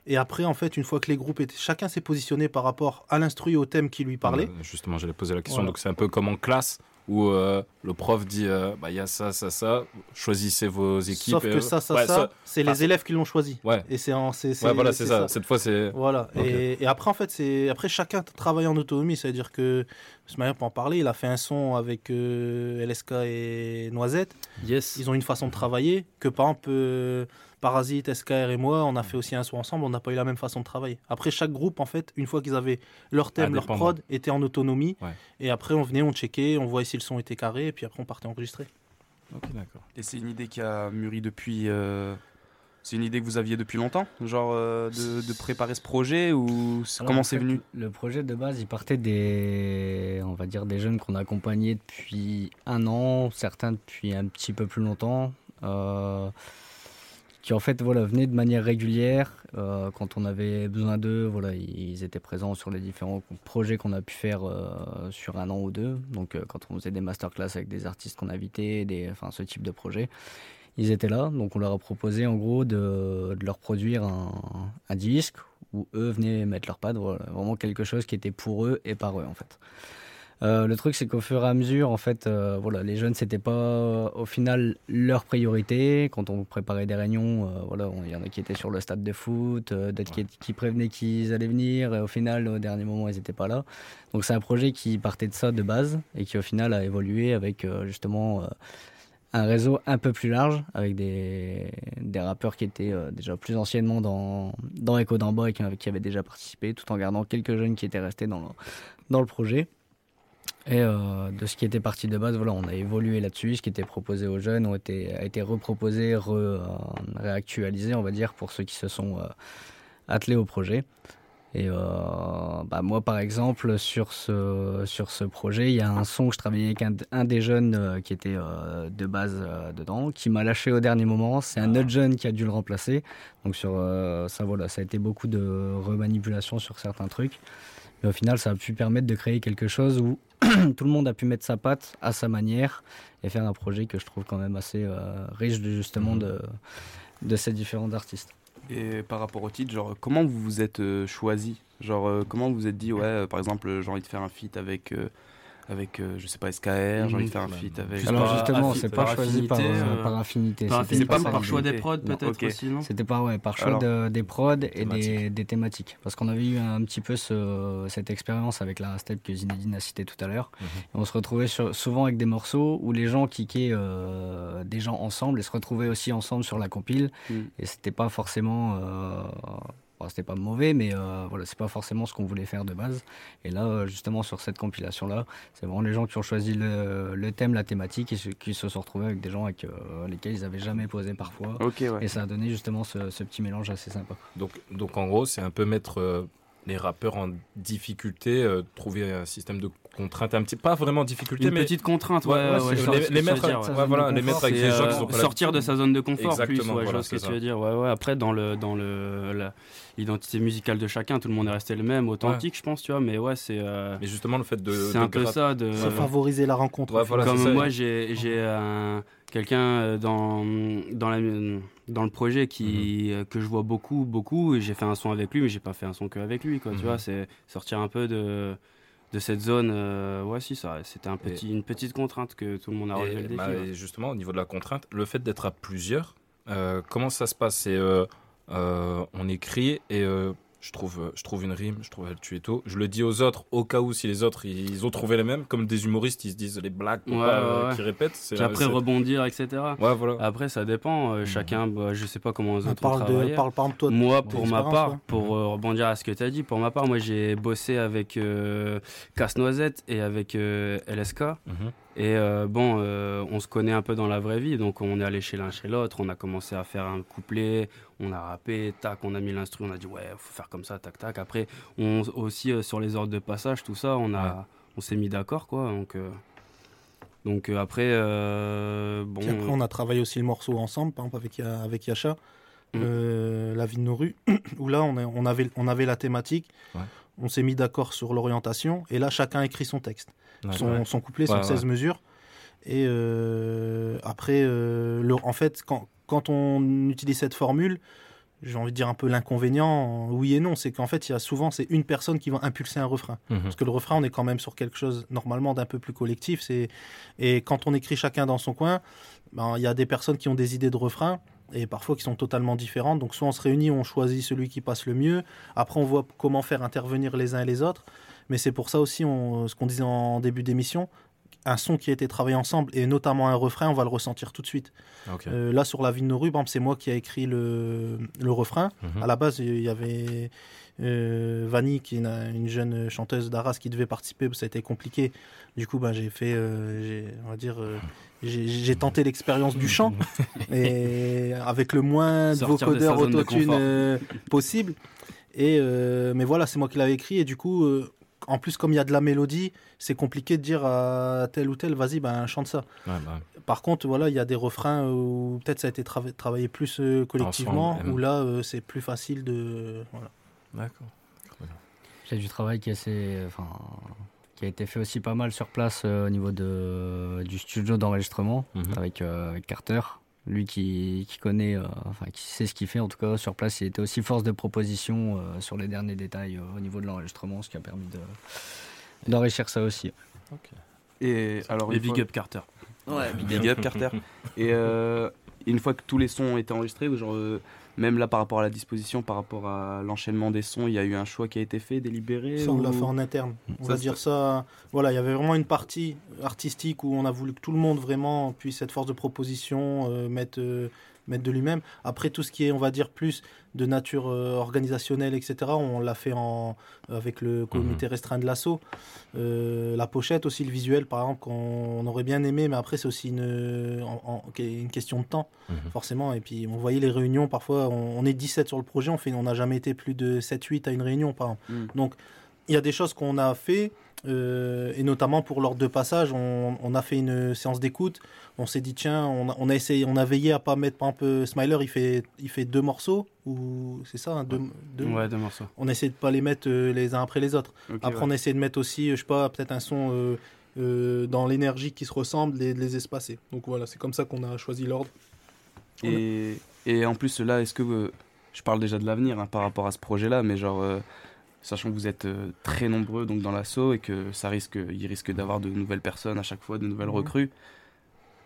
Et après, en fait, une fois que les groupes étaient, chacun s'est positionné par rapport à l'instru et au thème qui lui parlait. Justement, j'allais poser la question. Voilà. Donc, c'est un peu comme en classe où euh, le prof dit euh, bah, il y a ça, ça, ça, choisissez vos équipes. Sauf et, que euh, ça, ça, ouais, ça, c'est les élèves qui l'ont choisi. Ouais. Et c'est en, c'est, Ouais, voilà, c'est ça. Cette fois, c'est. Voilà. Et, et après, en fait, c'est après chacun travaille en autonomie, c'est-à-dire que Smaïr peut en parler. Il a fait un son avec euh, LSK et Noisette. Yes. Ils ont une façon de travailler que par exemple euh, Parasite, SKR et moi, on a fait aussi un son ensemble. On n'a pas eu la même façon de travailler. Après, chaque groupe, en fait, une fois qu'ils avaient leur thème, leur prod, était en autonomie. Ouais. Et après, on venait, on checkait, on voyait si le son était carré, et puis après, on partait enregistrer. Ok, d'accord. Et c'est une idée qui a mûri depuis. euh, C'est une idée que vous aviez depuis longtemps Genre euh, de, de préparer ce projet ou Alors, comment en c'est venu? Le projet de base, il partait des, on va dire, des jeunes qu'on a accompagnés depuis un an, certains depuis un petit peu plus longtemps, euh, qui en fait voilà, venaient de manière régulière. euh, quand on avait besoin d'eux, voilà, ils étaient présents sur les différents projets qu'on a pu faire euh, sur un an ou deux. Donc euh, quand on faisait des masterclass avec des artistes qu'on invitait, enfin, ce type de projet. Ils étaient là, donc on leur a proposé en gros de, leur produire un, disque où eux venaient mettre leur pad, vraiment quelque chose qui était pour eux et par eux en fait. Euh, le truc c'est qu'au fur et à mesure, en fait, euh, voilà, les jeunes c'était pas au final leur priorité. Quand on préparait des réunions, euh, voilà, on- il y en a qui étaient sur le stade de foot, euh, d'autres qui, qui prévenaient qu'ils allaient venir, et au final, au dernier moment, ils n'étaient pas là. Donc c'est un projet qui partait de ça de base et qui au final a évolué avec euh, justement euh, un réseau un peu plus large avec des, des rappeurs qui étaient euh, déjà plus anciennement dans, dans Echo bas et qui, qui avaient déjà participé, tout en gardant quelques jeunes qui étaient restés dans le, dans le projet. Et euh, de ce qui était parti de base, voilà, on a évolué là-dessus. Ce qui était proposé aux jeunes ont été, a été reproposé, re, euh, réactualisé, on va dire, pour ceux qui se sont euh, attelés au projet. Et bah, moi, par exemple, sur ce, sur ce projet, il y a un son que je travaillais avec un, un des jeunes qui était de base dedans, qui m'a lâché au dernier moment. C'est un autre jeune qui a dû le remplacer. Donc sur ça, voilà, ça a été beaucoup de remanipulation sur certains trucs. Mais au final, ça a pu permettre de créer quelque chose où tout le monde a pu mettre sa patte à sa manière et faire un projet que je trouve quand même assez euh, riche de, justement de, de ces différents artistes. Et par rapport au titre, genre comment vous vous êtes euh, choisi? Genre euh, comment vous vous êtes dit ouais, euh, par exemple, j'ai envie de faire un feat avec euh, avec euh, je sais pas SKR, j'ai envie de faire un feat avec Alors par- justement, c'est pas choisi par, affinité, euh, euh, par affinité. par c'était affinité, pas par choix des prods, peut-être aussi, non C'était pas ouais, par choix Alors, de- des prods et des, thématiques. des thématiques. Parce qu'on avait eu un petit peu ce- cette expérience avec la step que Zinedine a cité tout à l'heure. Mhm. Et on se retrouvait sur- souvent avec des morceaux où les gens kickaient euh, des gens ensemble et se retrouvaient aussi ensemble sur la compile. Mm. Et c'était pas forcément. Bon, c'était pas mauvais, mais euh, voilà, c'est pas forcément ce qu'on voulait faire de base. Et là, euh, justement, sur cette compilation-là, c'est vraiment les gens qui ont choisi le, le thème, la thématique, et qui se sont retrouvés avec des gens avec euh, lesquels ils avaient jamais posé parfois. Ok, ouais. Et ça a donné justement ce, ce petit mélange assez sympa. Donc, donc en gros, c'est un peu mettre euh, les rappeurs en difficulté, euh, trouver un système de contrainte un petit, pas vraiment difficulté, Une mais petite contrainte, ouais, ouais, je vois les, mettre, dire, ouais, ouais. voilà, les mettre avec des gens euh, qui sont pas sortir de sa zone de confort plus, Exactement, ouais, je voilà, vois ce que tu veux dire. Ouais, ouais. Après, dans le dans le la- l'identité musicale de chacun, tout le monde est resté le même, authentique, je pense, tu vois. Mais ouais, c'est. euh, Mais justement, le fait de. c'est de un peu ça de. Favoriser la rencontre. Ouais, voilà, Comme moi, j'ai j'ai un quelqu'un euh, dans dans la dans le projet qui Mhm. euh, que je vois beaucoup beaucoup et j'ai fait un son avec lui mais j'ai pas fait un son que avec lui quoi tu Mhm. vois c'est sortir un peu de de cette zone euh, ouais si ça c'était un petit une petite contrainte que tout le monde a relevé le défi bah, et justement, au niveau de la contrainte, le fait d'être à plusieurs, euh, comment ça se passe? C'est euh, on écrit et je trouve, euh, je trouve une rime, je trouve tu es tôt. Je le dis aux autres au cas où si les autres ils ont trouvé les mêmes, comme des humoristes ils se disent les blagues Ouais, euh, ouais. qui répètent. c'est- Puis après rebondir, etc. Ouais, voilà. Après, ça dépend. euh, Chacun, bah, je sais pas comment les On autres parle ont de- parle, par exemple, toi, de moi, pour ma part, ouais. pour euh, rebondir à ce que tu as dit, pour ma part, moi, j'ai bossé avec euh, Casse-Noisette et avec euh, LSK. Mhm. Et euh, bon, euh, on se connaît un peu dans la vraie vie, donc on est allé chez l'un chez l'autre, on a commencé à faire un couplet, on a rappé, tac, on a mis l'instru, on a dit ouais, faut faire comme ça, tac, tac. Après, on aussi euh, sur les ordres de passage, tout ça, on a, on s'est mis d'accord, quoi. Donc, euh, donc euh, après, euh, bon. Puis après, on a travaillé aussi le morceau ensemble, par exemple avec, avec Yacha, Mm. euh, La vie de nos rues, où là, on, avait, on avait la thématique, Ouais. On s'est mis d'accord sur l'orientation, et là, chacun écrit son texte, Ouais, son, ouais. son couplet, Ouais, son 16 ouais. mesures. Et euh, après, euh, le- en fait, quand, quand on utilise cette formule, j'ai envie de dire un peu l'inconvénient, oui et non, c'est qu'en fait, il y a souvent, c'est une personne qui va impulser un refrain. Mhm. Parce que le refrain, on est quand même sur quelque chose normalement d'un peu plus collectif. Et quand on écrit chacun dans son coin, ben, il y a des personnes qui ont des idées de refrain et parfois qui sont totalement différentes. Donc soit on se réunit, on choisit celui qui passe le mieux. Après, on voit comment faire intervenir les uns et les autres. Mais c'est pour ça aussi, on- ce qu'on disait en début d'émission, un son qui a été travaillé ensemble et notamment un refrain, on va le ressentir tout de suite. Euh, là, sur La vie de nos rues, exemple, c'est moi qui ai écrit le, le refrain. Mhm. À la base, il y avait euh, Vanny, qui est une, une jeune chanteuse d'Arras, qui devait participer. Ça a été compliqué. Du coup, ben, j'ai fait, euh, on va dire, euh, j'ai tenté l'expérience du chant et avec le moins de vocodeurs autotune euh, possible. Et euh, mais voilà, c'est moi qui l'avais écrit et du coup, euh, en plus comme il y a de la mélodie, c'est compliqué de dire à tel ou tel, vas-y, ben chante ça. Ouais, bah. Par contre, voilà, il y a des refrains où peut-être ça a été trava- travaillé plus euh, collectivement, Ensemble, où là, euh, c'est plus facile de. Voilà. D'accord. Il y a du travail qui, est assez, enfin, qui a été fait aussi pas mal sur place euh, au niveau de, du studio d'enregistrement Mhm. avec, euh, avec Carter. Lui qui, qui connaît, euh, enfin qui sait ce qu'il fait en tout cas sur place, il était aussi force de proposition euh, sur les derniers détails euh, au niveau de l'enregistrement, ce qui a permis de- d'enrichir ça aussi. Et alors Et big fois- up Carter. Ouais, big up Carter. Et euh, une fois que tous les sons ont été enregistrés, genre, euh, même là par rapport à la disposition, par rapport à l'enchaînement des sons, il y a eu un choix qui a été fait, délibéré Ça, on l'a fait en interne. On Ça, va dire ça. Voilà, il y avait vraiment une partie artistique où on a voulu que tout le monde vraiment puisse être force de proposition, euh, mettre, euh, mettre de lui-même. Après, tout ce qui est, on va dire, plus de nature euh, organisationnelle, etc., on l'a fait en, avec le comité restreint de l'assaut. Euh, la pochette aussi, le visuel, par exemple, qu'on on aurait bien aimé, mais après, c'est aussi une, en- en- une question de temps, forcément. Et puis, on voyait les réunions, parfois, on, on est 17 sur le projet, on fait- on n'a jamais été plus de 7-8 à une réunion, par exemple. Mm. Donc, il y a des choses qu'on a fait, euh, et notamment pour l'ordre de passage, on, on a fait une séance d'écoute. On s'est dit tiens, on a, on a essayé, on a veillé à pas mettre par exemple Smiler, il fait, il fait deux morceaux ou c'est ça, hein, deux, deux- Ouais, deux morceaux. On a essayé de pas les mettre euh, les uns après les autres. Après, ouais. on a essayé de mettre aussi, euh, je sais pas, peut-être un son euh, euh, dans l'énergie qui se ressemble, et de les espacer. Donc voilà, c'est comme ça qu'on a choisi l'ordre. Et, et en plus, là, est-ce que. je parle déjà de l'avenir hein, par rapport à ce projet-là, mais genre. Sachant que vous êtes euh, très nombreux donc dans l'assaut et que ça risque, il risque d'avoir de nouvelles personnes à chaque fois, de nouvelles recrues.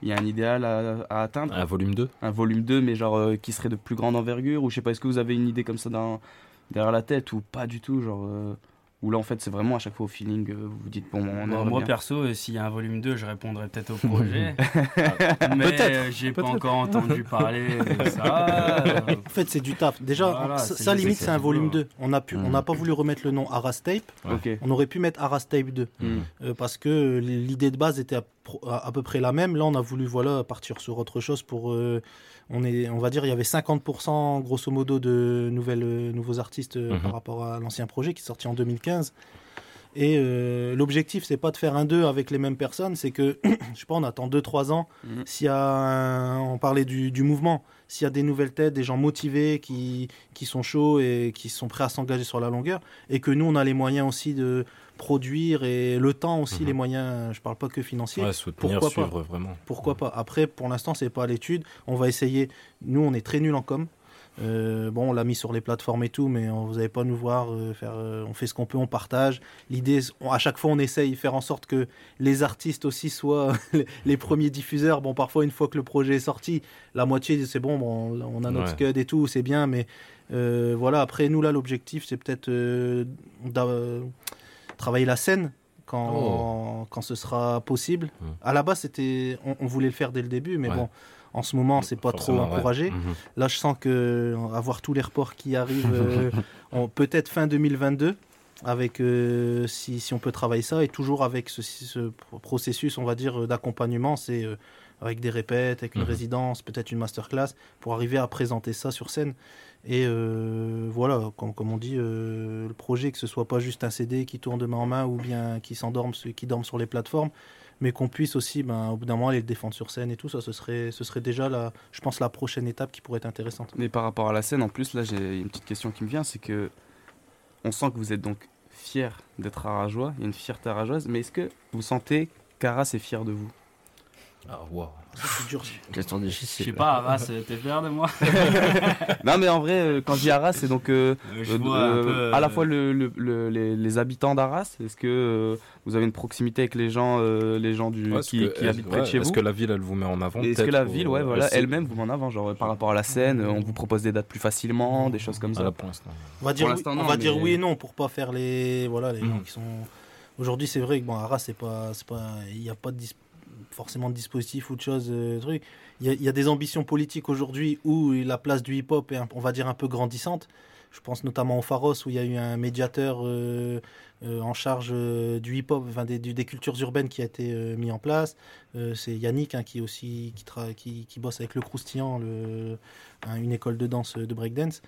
Il y a un idéal à, à atteindre? Un volume 2 Un volume 2, mais genre euh, qui serait de plus grande envergure Ou je sais pas, est-ce que vous avez une idée comme ça dans, derrière la tête ou pas du tout genre, euh, Ou là en fait c'est vraiment à chaque fois au feeling, euh, vous vous dites bon, on Moi, aimerait moi, bien. perso, euh, s'il y a un volume 2, je répondrai peut-être au projet. mais Peut-être, euh, j'ai pas encore entendu parler de ça. euh, En fait, c'est du taf. Déjà, Voilà, ça, limite, c'est un volume boulot. 2. On n'a pu- on n'a pas voulu remettre le nom Arras Tape. Ok. On aurait pu mettre Arras Tape 2. Mm. Euh, parce que l'idée de base était à, peu près la même. Là, on a voulu voilà partir sur autre chose pour euh, on est on va dire il y avait 50% grosso modo de nouvelles euh, nouveaux artistes euh, Mhm. par rapport à l'ancien projet qui est sorti en 2015. Et l'objectif, c'est pas de faire un 2 avec les mêmes personnes, c'est que, je sais pas, on attend 2-3 ans. Mhm. S'il y a, un- on parlait du, du mouvement, s'il y a des nouvelles têtes, des gens motivés qui, qui sont chauds et qui sont prêts à s'engager sur la longueur, et que nous, on a les moyens aussi de produire et le temps aussi, Mhm. les moyens, je parle pas que financiers. Ouais, soutenir, Pourquoi suivre pas vraiment. Pourquoi pas? Après, pour l'instant, c'est pas à l'étude. On va essayer. Nous, on est très nuls en com. Euh, bon, on l'a mis sur les plateformes et tout, mais on, vous n'allez pas nous voir euh, faire. euh, on fait ce qu'on peut, on partage. L'idée, à chaque fois, on essaye de faire en sorte que les artistes aussi soient les- premiers diffuseurs. Bon, parfois, une fois que le projet est sorti, la moitié, c'est bon, bon, on a notre Ouais. scud et tout, c'est bien, mais voilà. Après, nous là, l'objectif, c'est peut-être travailler la scène quand, Oh. quand ce sera possible. À la base, c'était, on, on voulait le faire dès le début, mais Ouais. bon, en ce moment, c'est pas trop ouais. encouragé. Mhm. Là, je sens que euh, avoir tous les reports qui arrivent, euh, on- peut-être fin 2022, avec euh, si, si on peut travailler ça, et toujours avec ce, ce processus, on va dire, d'accompagnement, c'est euh, avec des répètes, avec une Mhm. résidence, peut-être une masterclass, pour arriver à présenter ça sur scène. Et voilà, comme, comme on dit, le projet, que ce soit pas juste un CD qui tourne de main en main ou bien qui s'endorme, qui dorme sur les plateformes, mais qu'on puisse aussi, ben, au bout d'un moment, aller le défendre sur scène et tout ça, ce serait, ce serait déjà, la, je pense, la prochaine étape qui pourrait être intéressante. Mais par rapport à la scène, en plus, là, j'ai une petite question qui me vient, c'est que on sent que vous êtes donc fier d'être arageois, il y a une fierté arageoise, mais est-ce que vous sentez qu'Arras est fier de vous? Ah, waouh. C'est dur. Question difficile. Je sais pas, Arras, t'es fier de moi non mais en vrai, euh, quand je dis Arras, c'est donc euh, euh, euh, à la euh, fois le, le- le- les, les habitants d'Arras. Est-ce que euh, vous avez une proximité avec les gens, euh, les gens du, Ouais, qui, que- qui habitent près de ouais, chez vous Est-ce que la ville, elle vous met en avant Est-ce que la ou- ville, ouais, voilà, elle-même vous met en avant, genre euh, par rapport à la scène, euh, on vous propose des dates plus facilement, des choses comme ça. Ah, là, pour l'instant. On va dire, Pour oui, on va dire oui et non pour pas faire les voilà les gens Mhm. qui sont aujourd'hui c'est vrai que bon Arras c'est pas c'est pas il n'y a pas de dis- forcément de dispositif ou de choses euh, il y, a, des ambitions politiques aujourd'hui où la place du hip hop est on va dire un peu grandissante. Je pense notamment au Pharos où il y a eu un médiateur euh, en charge euh, du hip hop enfin des, cultures urbaines qui a été euh, mis en place Euh, c'est Yannick hein, qui aussi qui, tra- qui, qui bosse avec le croustillant le, un- une école de danse euh, de breakdance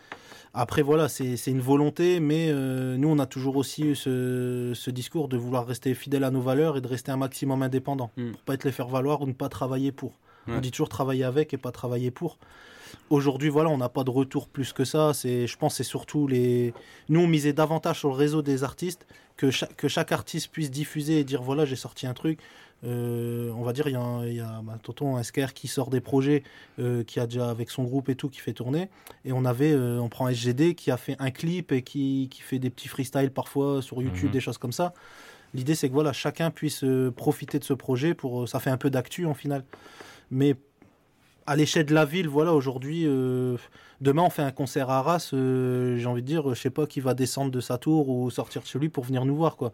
après, voilà, c'est une volonté, mais euh, nous, on a toujours aussi eu ce, ce discours de vouloir rester fidèle à nos valeurs et de rester un maximum indépendant, pour pas être les faire valoir ou ne pas travailler pour. Ouais. On dit toujours travailler avec et pas travailler pour. Aujourd'hui, voilà, on n'a pas de retour plus que ça. C'est, je pense, que c'est surtout les. Nous, on misait davantage sur le réseau des artistes, que chaque, que chaque artiste puisse diffuser et dire voilà, j'ai sorti un truc. Euh, on va dire, il y a, il y a bah, Tonton Esker qui sort des projets, euh, qui a déjà avec son groupe et tout, qui fait tourner. Et on avait, euh, on prend SGD qui a fait un clip et qui, qui fait des petits freestyles parfois sur YouTube, Mhm. des choses comme ça. L'idée, c'est que voilà, chacun puisse profiter de ce projet pour. ça fait un peu d'actu en final. Mais à l'échelle de la ville, voilà, aujourd'hui, euh, demain on fait un concert à Arras, euh, j'ai envie de dire, je sais pas qui va descendre de sa tour ou sortir de chez lui pour venir nous voir, quoi.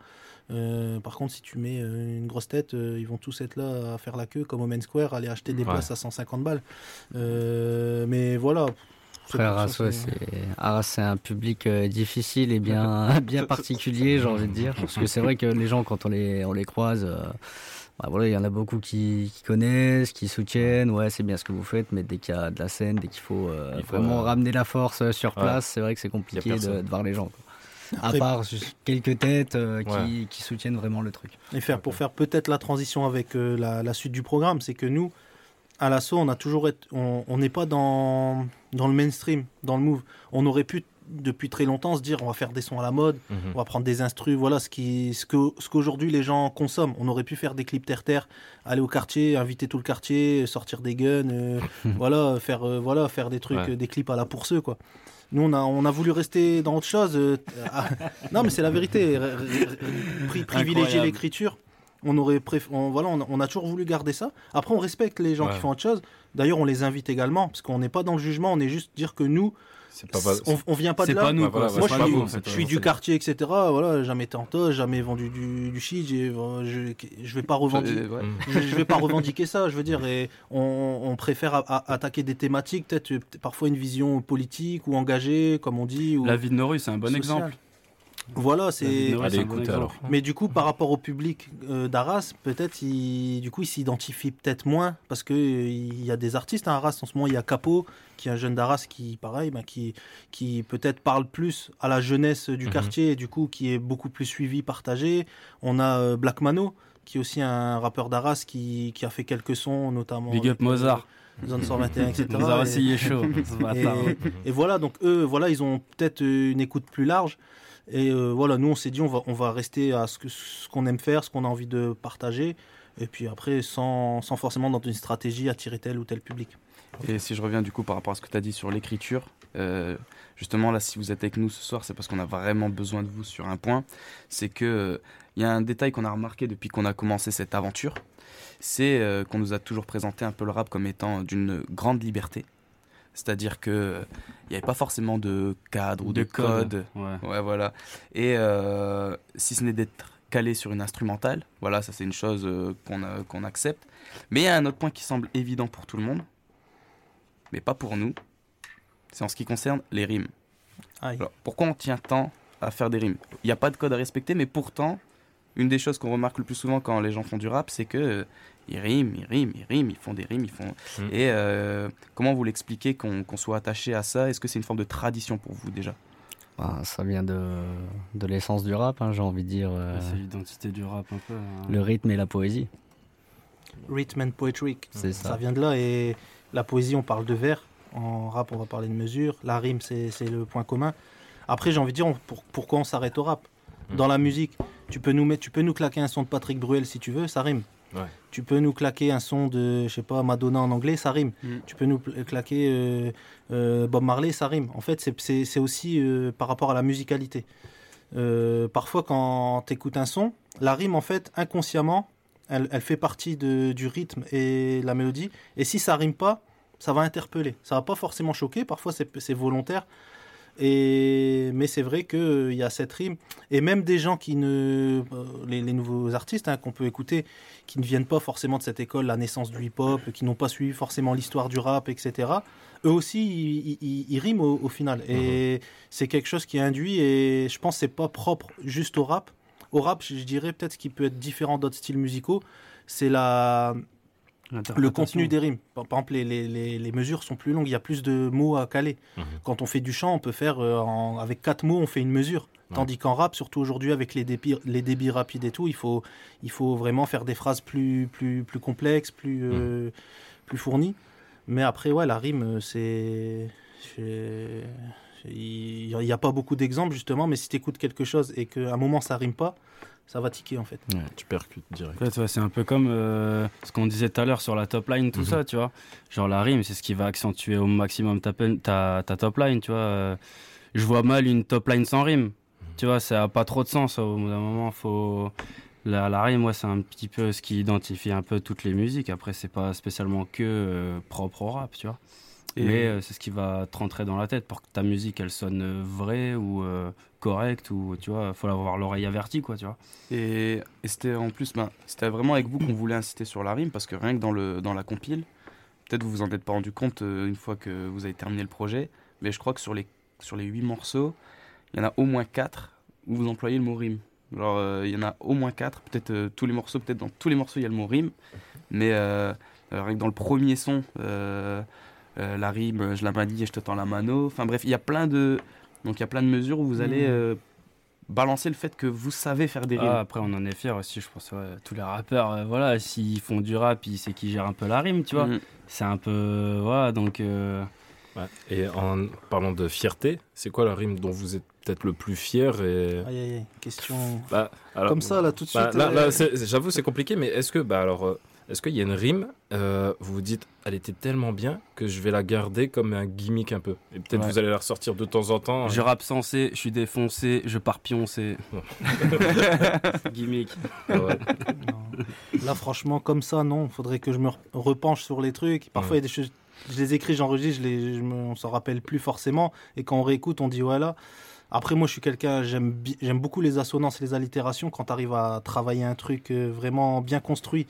Euh, par contre, si tu mets une grosse tête, euh, ils vont tous être là à faire la queue comme au Main Square, aller acheter des Ouais. places à 150 balles. Euh, mais voilà. Après, Arras, ouais, c'est- c'est Arras, c'est un public euh, difficile et bien, bien particulier, j'ai envie de dire. Parce que c'est vrai que les gens, quand on les, on les croise, euh, bah voilà, il y en a beaucoup qui, qui connaissent, qui soutiennent. Ouais, c'est bien ce que vous faites, mais dès qu'il y a de la scène, dès qu'il faut, euh, faut, vraiment euh, ramener la force euh, sur ouais. place, c'est vrai que c'est compliqué de, voir les gens. quoi. À part juste quelques têtes euh, qui, Ouais. qui soutiennent vraiment le truc. Et faire, pour faire peut-être la transition avec euh, la, la suite du programme, c'est que nous, à l'assaut, on a toujours été, on n'est pas dans, dans le mainstream, dans le move. On aurait pu depuis très longtemps se dire on va faire des sons à la mode, Mhm. on va prendre des instrus, voilà ce qui ce que ce qu'aujourd'hui les gens consomment. On aurait pu faire des clips terre terre, aller au quartier, inviter tout le quartier, sortir des guns, euh, voilà faire euh, voilà faire des trucs, Ouais. euh, des clips à la pourceux quoi. Nous, on a, on a voulu rester dans autre chose. euh, non, mais c'est la vérité. pri- privilégier l'écriture. On aurait préf- on, voilà, on a, on a toujours voulu garder ça. Après, on respecte les gens Ouais. qui font autre chose. D'ailleurs, on les invite également, parce qu'on n'est pas dans le jugement. On est juste dire que nous, C'est pas, pas- on, on vient pas de là. pas nous, voilà, Moi, je pas suis, vous, en en fait, fait. je suis du quartier, etc. Voilà, jamais été en toge, jamais vendu du, du shit. Je, je vais pas revendiquer. Ouais. Je, je vais pas revendiquer ça, je veux dire, et on, on préfère a- a- attaquer des thématiques, peut-être parfois une vision politique ou engagée, comme on dit. Ou La vie de nos rues, c'est un bon exemple. Voilà, c'est. Allez, un bon alors. Mais du coup, par rapport au public euh, d'Arras, peut-être, il, du coup, il s'identifie peut-être moins parce que il y a des artistes à Arras en ce moment. Il y a Capo, qui est un jeune d'Arras qui, pareil, bah, qui, qui peut-être parle plus à la jeunesse du Mhm. quartier et du coup, qui est beaucoup plus suivi, partagé. On a euh, Black Mano, qui est aussi un rappeur d'Arras qui, qui a fait quelques sons, notamment. Big up Mozart. Zone 121, etc. Mozart aussi, il est chaud, Et- ce bâtard. et voilà, donc eux, voilà, ils ont peut-être une écoute plus large. Et euh, voilà, nous, on s'est dit, on va, rester à ce qu'on aime faire, ce qu'on a envie de partager. Et puis après, sans, forcément dans une stratégie attirer tel ou tel public. Et si je reviens du coup par rapport à ce que tu as dit sur l'écriture, euh, justement là, si vous êtes avec nous ce soir, c'est parce qu'on a vraiment besoin de vous sur un point. C'est que euh, il y a un détail qu'on a remarqué depuis qu'on a commencé cette aventure, c'est euh, qu'on nous a toujours présenté un peu le rap comme étant d'une grande liberté. C'est-à-dire que euh, il n'y avait pas forcément de cadre ou de, De code, code. ouais. voilà. Et euh, si ce n'est d'être calé sur une instrumentale, voilà, ça c'est une chose euh, qu'on accepte. Mais il y a un autre point qui semble évident pour tout le monde, mais pas pour nous. C'est en ce qui concerne les rimes. Alors, pourquoi on tient tant à faire des rimes? Il n'y a pas de code à respecter, mais pourtant, une des choses qu'on remarque le plus souvent quand les gens font du rap, c'est que ils riment, ils riment, ils riment, ils font des rimes, ils font. Mm. Et euh, comment vous l'expliquez qu'on soit attaché à ça? Est-ce que c'est une forme de tradition pour vous déjà? Bah, ça vient de, de l'essence du rap, hein, j'ai envie de dire. euh, C'est l'identité du rap un peu. hein. le rythme et la poésie. Rhythm and poetry, C'est ça. vient de là. Et la poésie, on parle de vers. En rap, on va parler de mesure. La rime, c'est c'est le point commun. Après, j'ai envie de dire, on- pour- pourquoi on s'arrête au rap? Dans la musique, tu peux, nous mettre, tu peux nous claquer un son de Patrick Bruel si tu veux, ça rime. Ouais. Tu peux nous claquer un son de, je sais pas, Madonna en anglais, ça rime. Mm. Tu peux nous claquer euh, euh, Bob Marley, ça rime. En fait, c'est- aussi euh, par rapport à la musicalité. Euh, parfois, quand tu écoutes un son, la rime, en fait, inconsciemment, elle, elle fait partie de- du rythme et la mélodie. Et si ça rime pas, ça va interpeller. Ça va pas forcément choquer, parfois c'est c'est volontaire. Et, mais c'est vrai qu'il y a cette rime. Et même des gens qui ne. euh, les, les nouveaux artistes hein, qu'on peut écouter, qui ne viennent pas forcément de cette école, la naissance du hip-hop, qui n'ont pas suivi forcément l'histoire du rap, etc. Eux aussi, ils, riment au, au final. Et c'est quelque chose qui est induit. Et je pense que c'est pas propre juste au rap. Au rap, je je dirais peut-être ce qui peut être différent d'autres styles musicaux, c'est la le contenu des rimes. Par, par exemple, les, les- les- les mesures sont plus longues, il y a plus de mots à caler. Quand on fait du chant, on peut faire, euh, en- avec quatre mots, on fait une mesure. Tandis qu'en rap, surtout aujourd'hui avec les débits, les débits rapides et tout, il faut, il faut vraiment faire des phrases plus, plus, plus complexes, plus, euh, plus fournies. Mais après, ouais, la rime, euh, c'est... Il n'y a pas beaucoup d'exemples, justement, mais si tu écoutes quelque chose et qu'à un moment ça rime pas, ça va tiquer, en fait. tu percutes direct. En fait, ouais, c'est un peu comme euh, ce qu'on disait tout à l'heure sur la top line, tout Mhm. ça, tu vois. Genre la rime, c'est ce qui va accentuer au maximum ta, pen- ta, ta top line, tu vois. Euh, Je vois mal une top line sans rime. Tu vois, ça n'a pas trop de sens. Au bout d'un moment, faut. La, la rime, moi, c'est un petit peu ce qui identifie un peu toutes les musiques. Après, c'est pas spécialement que euh, propre au rap, tu vois. Et- Mais euh, c'est ce qui va te rentrer dans la tête pour que ta musique, elle sonne euh, vraie ou euh, correcte ou, tu vois, faut avoir l'oreille avertie, quoi, tu vois. Et, et c'était en plus, ben, c'était vraiment avec vous qu'on voulait insister sur la rime parce que rien que dans, le, dans la compile, peut-être vous vous en êtes pas rendu compte euh, une fois que vous avez terminé le projet, mais je crois que sur les, sur les 8 morceaux, il y en a au moins 4 où vous employez le mot rime. Genre, il y en a au moins 4, peut-être tous les morceaux, peut-être dans tous les morceaux il y a le mot rime, mais rien que dans le premier son, euh, la rime, je la manie et je te tends la mano. Enfin bref, il y a plein de, donc il y a plein de mesures où vous allez Mhm. euh, balancer le fait que vous savez faire des rimes. Ah, après, on en est fiers aussi, je pense. ouais. Tous les rappeurs, euh, voilà, s'ils font du rap, ils- c'est qu'ils gèrent un peu la rime, tu vois. Mhm. C'est un peu. Voilà, donc. euh, Ouais. Et en parlant de fierté, c'est quoi la rime dont vous êtes peut-être le plus fier et... Aïe, aïe, aïe, question. Bah, alors- Comme ça, là, tout de bah, suite. là, là, J'avoue, c'est compliqué, mais est-ce que, bah alors, euh, est-ce qu'il y a une rime, euh, vous vous dites, elle était tellement bien que je vais la garder comme un gimmick un peu, et peut-être Ouais. vous allez la ressortir de temps en temps. Je rappe sensé, je suis défoncé, je pars pioncer. Gimmick. Là, franchement, comme ça, non. Il faudrait que je me re- repenche sur les trucs. Parfois, il y a des choses. Je les écris, j'enregistre, je les, je me, on s'en rappelle plus forcément. Et quand on réécoute, on dit ouais là. Après, moi, je suis quelqu'un, j'aime, j'aime beaucoup les assonances et les allitérations. Quand tu arrives à travailler un truc euh, vraiment bien construit,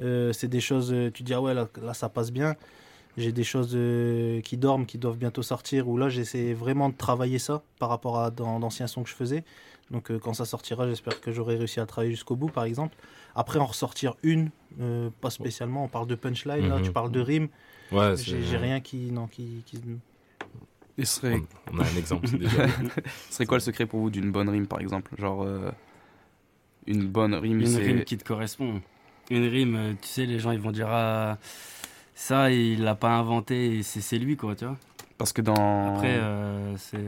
euh, c'est des choses, euh, tu dis ah ouais, là, là, ça passe bien. J'ai des choses euh, qui dorment, qui doivent bientôt sortir, où là j'essaie vraiment de travailler ça par rapport à dans- d'anciens sons que je faisais. Donc euh, quand ça sortira, j'espère que j'aurai réussi à travailler jusqu'au bout, par exemple. Après, en ressortir une, euh, pas spécialement. On parle de punchline, là, Mhm. tu parles de rime. Ouais, j'ai rien qui, non, qui, qui- Et ce serait... On- on a un exemple, c'est déjà- ce serait quoi le secret pour vous d'une bonne rime, par exemple? Genre, euh, une bonne rime, Une c'est... rime qui te correspond. Une rime, euh, tu sais, les gens ils vont dire ah, ça, il l'a pas inventé, c'est c'est lui quoi, tu vois. Parce que dans. Après, euh, c'est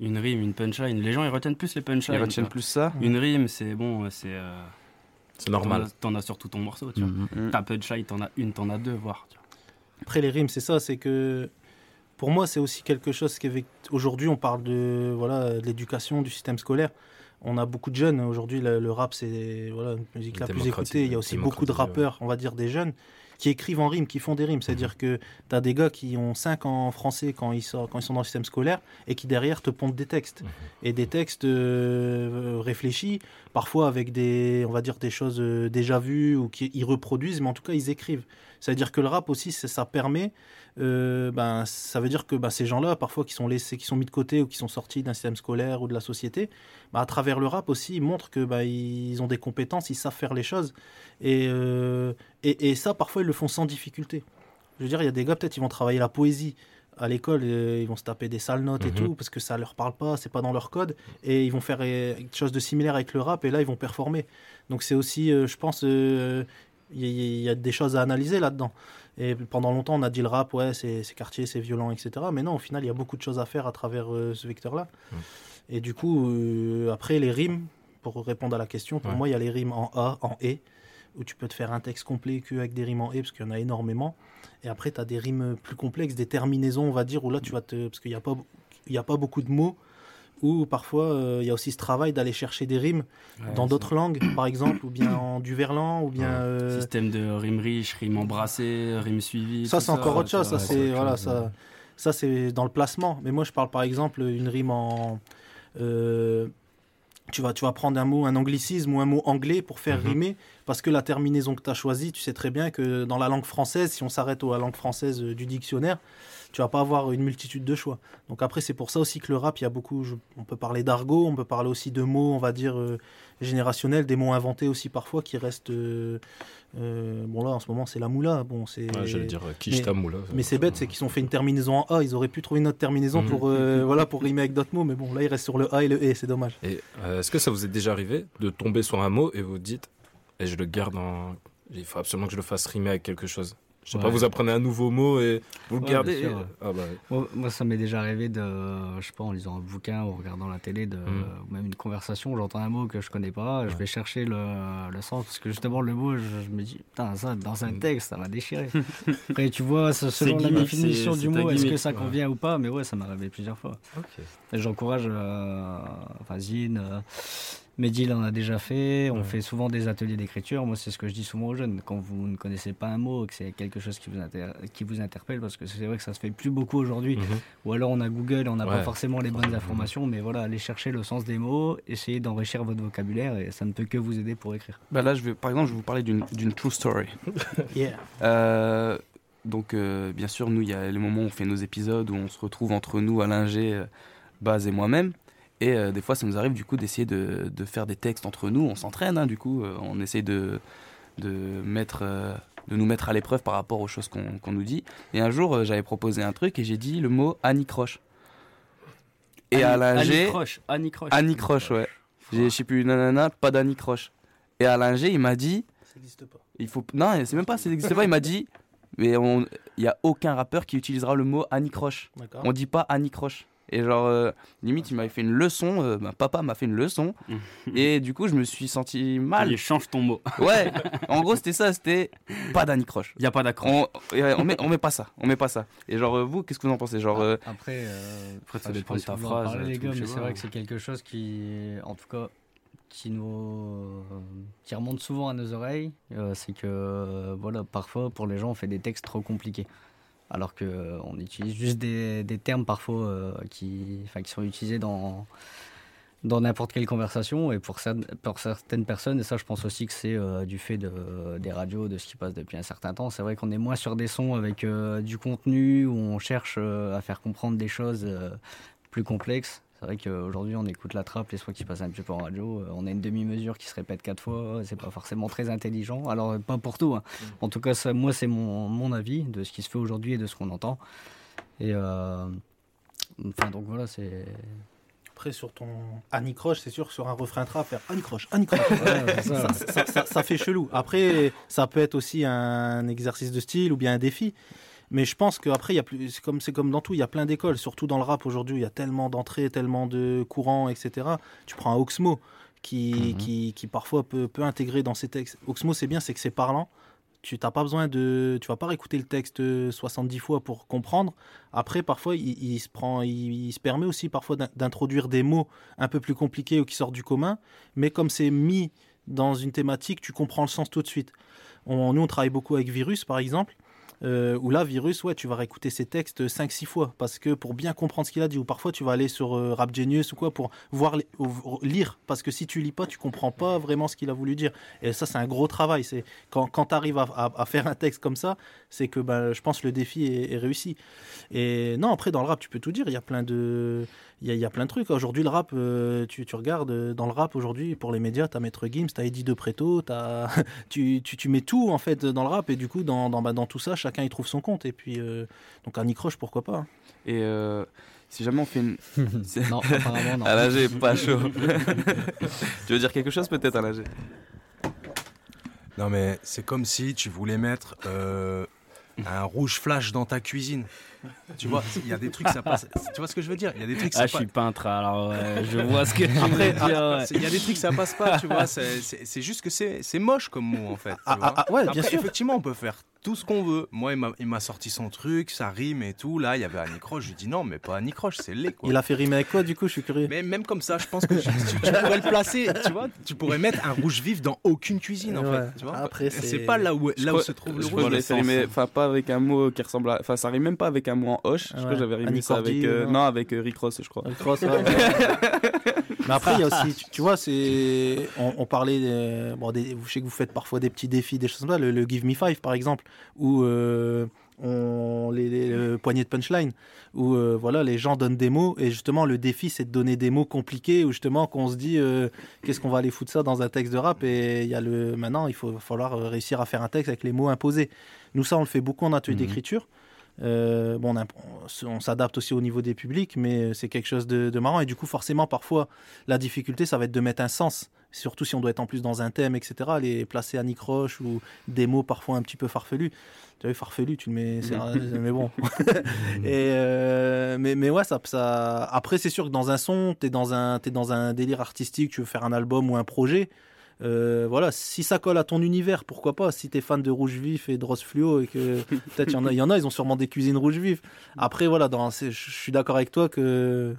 une rime, une punchline. Les gens ils retiennent plus les punchlines. Ils retiennent plus ça Une rime, c'est bon, c'est. euh, C'est normal. t'en as- as sur tout ton morceau, tu vois. Mhm. Ta punchline, t'en as une, t'en as deux, voire. tu vois. Après les rimes, c'est ça, c'est que pour moi, c'est aussi quelque chose qui aujourd'hui on parle de voilà de l'éducation, du système scolaire. On a beaucoup de jeunes aujourd'hui. Le, le rap, c'est voilà une musique la plus écoutée. Il y a aussi beaucoup de rappeurs, on va dire des jeunes, qui écrivent en rime, qui font des rimes. C'est-à-dire que tu as des gars qui ont 5 ans en français quand ils, sortent, quand ils sont dans le système scolaire et qui derrière te pondent des textes. Et des textes euh, réfléchis, parfois avec des, on va dire, des choses euh, déjà vues ou qu'ils reproduisent, mais en tout cas ils écrivent. C'est-à-dire que le rap aussi, c'est- ça permet, euh, ben, ça veut dire que ben, ces gens-là, parfois qui sont laissés, qui sont mis de côté ou qui sont sortis d'un système scolaire ou de la société, ben, à travers le rap aussi, ils montrent que ben, ils ont des compétences, ils savent faire les choses. Et, euh, et, et ça, parfois, ils le font sans difficulté. Je veux dire, il y a des gars, peut-être, ils vont travailler la poésie à l'école, euh, ils vont se taper des sales notes et Mhm. tout, parce que ça leur parle pas, c'est pas dans leur code, et ils vont faire euh, quelque chose de similaire avec le rap, et là, ils vont performer. Donc c'est aussi, euh, je pense, il y, a- il y a des choses à analyser là-dedans. Et pendant longtemps, on a dit le rap, ouais, c'est quartier, c'est violent, etc. Mais non, au final, il y a beaucoup de choses à faire à travers euh, ce vecteur-là. Et du coup, euh, après, les rimes, pour répondre à la question, pour Ouais. moi, il y a les rimes en A, en E, où tu peux te faire un texte complet que avec des rimes en E, parce qu'il y en a énormément. Et après, tu as des rimes plus complexes, des terminaisons, on va dire, où là, tu vas te. Parce qu'il n'y a, pas- il y a pas beaucoup de mots, où parfois, euh, il y a aussi ce travail d'aller chercher des rimes Ouais, dans d'autres langues, par exemple, ou bien en du verlan, ou bien. euh, Système de rime riche, rime embrassée, rime suivie. ça, c'est encore autre chose. Ça, c'est voilà, ça, ça c'est dans le placement. Mais moi, je parle par exemple une rime en. euh, tu vas, tu vas prendre un mot, un anglicisme ou un mot anglais pour faire Mhm. rimer, parce que la terminaison que tu as choisie, tu sais très bien que dans la langue française, si on s'arrête à la langue française du dictionnaire, tu vas pas avoir une multitude de choix. Donc après, c'est pour ça aussi que le rap, il y a beaucoup, je- on peut parler d'argot, on peut parler aussi de mots, on va dire, euh, générationnels, des mots inventés aussi parfois qui restent... euh, euh, bon là, en ce moment, c'est la moula. Bon, c'est... Ouais, j'allais dire, quiche ta moula. Mais c'est bête, c'est qu'ils ont fait une terminaison en A, ils auraient pu trouver une autre terminaison Mhm. pour, euh, voilà, pour rimer avec d'autres mots, mais bon, là, il reste sur le A et le E, c'est dommage. Et euh, est-ce que ça vous est déjà arrivé de tomber sur un mot et vous dites, et je le garde en. Il faut absolument que je le fasse rimer avec quelque chose? Je sais pas, vous apprenez un nouveau mot et vous le Ouais, gardez. Ah bah, moi, moi, ça m'est déjà arrivé de, je sais pas, en lisant un bouquin ou en regardant la télé, de, Mm. ou même une conversation, j'entends un mot que je connais pas, je vais chercher le, le sens, parce que justement, le mot, je, je me dis, putain, ça, dans un texte, ça m'a déchiré. Après, tu vois, selon la définition du mot, est-ce que ça convient ou pas, mais ouais, ça m'est arrivé plusieurs fois. J'encourage, euh, enfin, Zine, euh, Mehdi, il en a déjà fait. On Ouais. fait souvent des ateliers d'écriture. Moi, c'est ce que je dis souvent aux jeunes. Quand vous ne connaissez pas un mot, que c'est quelque chose qui vous, inter- qui vous interpelle, parce que c'est vrai que ça se fait plus beaucoup aujourd'hui. Mhm. Ou alors on a Google, on n'a pas forcément les bonnes informations, mais voilà, allez chercher le sens des mots, essayez d'enrichir votre vocabulaire et ça ne peut que vous aider pour écrire. Bah là, je vais, par exemple, je vais vous parler d'une d'une true story. Yeah. Euh, donc, euh, bien sûr, nous, il y a les moments où on fait nos épisodes, où on se retrouve entre nous, Alain G, euh, Baz et moi-même. Et euh, des fois, ça nous arrive du coup d'essayer de, de faire des textes entre nous. On s'entraîne, hein, du coup, euh, on essaye de, de, mettre, euh, de nous mettre à l'épreuve par rapport aux choses qu'on nous dit. Et un jour, euh, j'avais proposé un truc et j'ai dit le mot anicroche. Et Annie- Alain G. Annie Croche, Annie Croche. Annie Croche, ouais. J'ai, je sais plus, nanana, pas d'Annie Croche. Et Alain G, il m'a dit. Ça n'existe pas. Il faut, non, c'est même pas, ça n'existe pas. Il m'a dit, mais il y a aucun rappeur qui utilisera le mot Annie Croche. D'accord. On dit pas Annie Croche. Et genre, euh, limite, il m'avait fait une leçon. euh, ma papa m'a fait une leçon. et du coup, je me suis senti mal. Il change ton mot. Ouais. En gros, c'était ça. C'était pas d'Annie Croche. Il y a pas d'accroche. On, on met, on met pas ça. On met pas ça. Et genre, euh, vous, qu'est-ce que vous en pensez Genre, euh, Après, euh, Après, ça dépend de ta phrase, les gars, mais c'est vrai que c'est quelque chose qui, en tout cas, qui nous, euh, qui remonte souvent à nos oreilles. euh, c'est que, euh, voilà, parfois, pour les gens, on fait des textes trop compliqués. Alors que euh, utilise juste des, termes parfois euh, qui, qui sont utilisés dans, dans n'importe quelle conversation et pour, cer- pour certaines personnes, et ça je pense aussi que c'est euh, du fait de, des radios, de ce qui passe depuis un certain temps, c'est vrai qu'on est moins sur des sons avec du contenu où on cherche à faire comprendre des choses plus complexes. C'est vrai qu'aujourd'hui on écoute la trappe, les sons qui passent un petit peu en radio, euh, on a une demi-mesure qui se répète quatre fois, c'est pas forcément très intelligent. Alors euh, pas pour tout, hein. en tout cas ça, moi c'est mon, mon avis de ce qui se fait aujourd'hui et de ce qu'on entend. Et euh, enfin donc voilà c'est... Après, sur ton Annie Croche, c'est sûr que sur un refrain trap, faire Annie Croche, Annie Croche, Ouais, c'est ça, ça. ça- ça- ça fait chelou. Après, ça peut être aussi un exercice de style ou bien un défi. Mais je pense qu'après, il y a plus, c'est comme, c'est comme dans tout, il y a plein d'écoles, surtout dans le rap aujourd'hui, il y a tellement d'entrées, tellement de courants, etc. Tu prends un Oxmo qui, qui, qui parfois peut, peut intégrer dans ses textes. Oxmo, c'est bien, c'est que c'est parlant. Tu n'as pas besoin de. Tu vas pas réécouter le texte 70 fois pour comprendre. Après, parfois, il, il se prend, il, il se permet aussi parfois d'in- d'introduire des mots un peu plus compliqués ou qui sortent du commun. Mais comme c'est mis dans une thématique, tu comprends le sens tout de suite. On- nous, on travaille beaucoup avec Virus, par exemple. Euh, où là, Virus, ouais, tu vas réécouter ses textes 5-6 fois parce que pour bien comprendre ce qu'il a dit, ou parfois tu vas aller sur euh, Rap Genius ou quoi pour voir lire parce que si tu lis pas, tu comprends pas vraiment ce qu'il a voulu dire. Et ça, c'est un gros travail. C'est quand, quand tu arrives à, faire un texte comme ça, c'est que ben, je pense le défi est réussi. Et non, après, dans le rap, tu peux tout dire. Il y a plein de, il y a, il y a plein de trucs. Aujourd'hui, le rap, euh, tu, tu regardes euh, dans le rap aujourd'hui pour les médias, t'as Maître Gims, t'as Eddie De Preto, t'as, tu, tu, tu mets tout en fait dans le rap et du coup, dans, dans, bah, dans tout ça, chacun y trouve son compte. Et puis, euh, donc, un Croche, pourquoi pas hein. Et euh, si jamais on fait une. C'est- Non, apparemment, non. Alain G, pas chaud. tu veux dire quelque chose peut-être, G Non mais c'est comme si tu voulais mettre euh, un rouge flash dans ta cuisine. Tu vois, il y a des trucs ça passe. Tu vois ce que je veux dire? Il y a des trucs ça Ah, je suis peintre, alors ouais, je vois ce que tu Après, veux dire. ah, ouais. il y a des trucs ça passe pas, tu vois. C'est juste que c'est c'est moche comme mot en fait. tu Ah, vois. ah, ah, ouais, bien sûr. Effectivement, on peut faire tout ce qu'on veut. Moi, il m'a- sorti son truc, ça rime et tout. Là, il y avait Annie Croche. Je lui dis non, mais pas Annie Croche, c'est quoi. Il a fait rimer avec quoi, du coup? Je suis curieux. Mais même comme ça, je pense que tu, tu- tu pourrais le placer, tu vois? Tu pourrais mettre un rouge vif dans aucune cuisine, en Ouais. fait. Tu vois? Après, c'est pas là où, Je là crois- où se trouve le je rouge. le sens. rimé, enfin pas avec un mot qui ressemble à, enfin ça rime même pas avec un mot en hoche. Je crois que j'avais rimé Annie ça avec, euh, non. non avec euh, Rick Ross, je crois. Rick Ross, ouais. Mais après, il y a aussi, tu, tu vois, c'est, on, on parlait, des- bon, des, je sais que vous faites parfois des petits défis, des choses comme ça, le, le Give Me Five par exemple, où euh, on, les, les- le poignet de punchline, où euh, voilà, les gens donnent des mots, et justement, le défi, c'est de donner des mots compliqués, où justement, qu'on se dit, euh, qu'est-ce qu'on va aller foutre ça dans un texte de rap, et il y a le, maintenant, il faut falloir euh, réussir à faire un texte avec les mots imposés. Nous, ça, on le fait beaucoup en atelier d'écriture. Euh, bon, on, s'adapte aussi au niveau des publics, mais c'est quelque chose de, de marrant. Et du coup, forcément, parfois, la difficulté, ça va être de mettre un sens. Surtout si on doit être en plus dans un thème, etc. Les placer à Nicroche ou des mots parfois un petit peu farfelus. Tu vois, farfelu, tu le mets, c'est- mais bon. Et euh, mais, mais ouais, ça, ça... après, c'est sûr que dans un son, tu es, dans un délire artistique, tu veux faire un album ou un projet. Euh, voilà, si ça colle à ton univers, pourquoi pas Si t'es fan de rouge vif et de rose fluo et que peut-être il y en a, il y en a, ils ont sûrement des cuisines rouge vif. Après, voilà, je suis d'accord avec toi que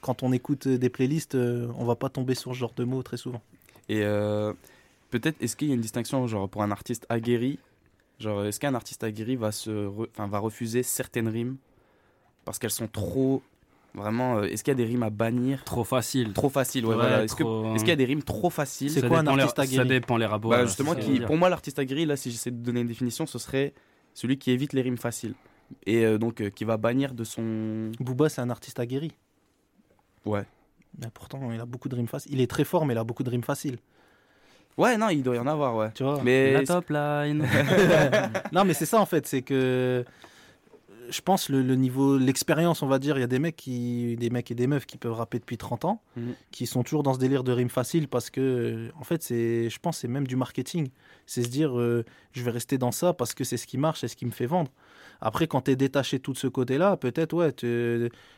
quand on écoute des playlists, euh, on va pas tomber sur ce genre de mots très souvent. Et euh, peut-être est-ce qu'il y a une distinction genre pour un artiste aguerri, genre est-ce qu'un artiste aguerri va se, re- enfin va refuser certaines rimes parce qu'elles sont trop Vraiment, euh, est-ce qu'il y a des rimes à bannir Trop facile. Trop facile, ouais, Ouais, voilà. Est-ce que- trop- est-ce qu'il y a des rimes trop faciles C'est quoi un artiste aguerri ça dépend les rapports, Bah, là, justement, qui, pour moi, l'artiste aguerri, là, si j'essaie de donner une définition, ce serait celui qui évite les rimes faciles. Et euh, donc, euh, qui va bannir de son. Booba, c'est un artiste aguerri. Ouais. Mais pourtant, il a beaucoup de rimes faciles. Il est très fort, mais il a beaucoup de rimes faciles. Ouais, non, il doit y en avoir, ouais. Tu vois Mais La top line. non, mais c'est ça en fait, c'est que je pense le, le niveau, l'expérience, on va dire, il y a des mecs qui, des mecs et des meufs qui peuvent rapper depuis 30 ans, Mhm. qui sont toujours dans ce délire de rimes faciles parce que, en fait, c'est, je pense, c'est même du marketing. C'est se dire, euh, je vais rester dans ça parce que c'est ce qui marche, c'est ce qui me fait vendre. Après, quand tu es détaché de tout ce côté-là, peut-être, ouais,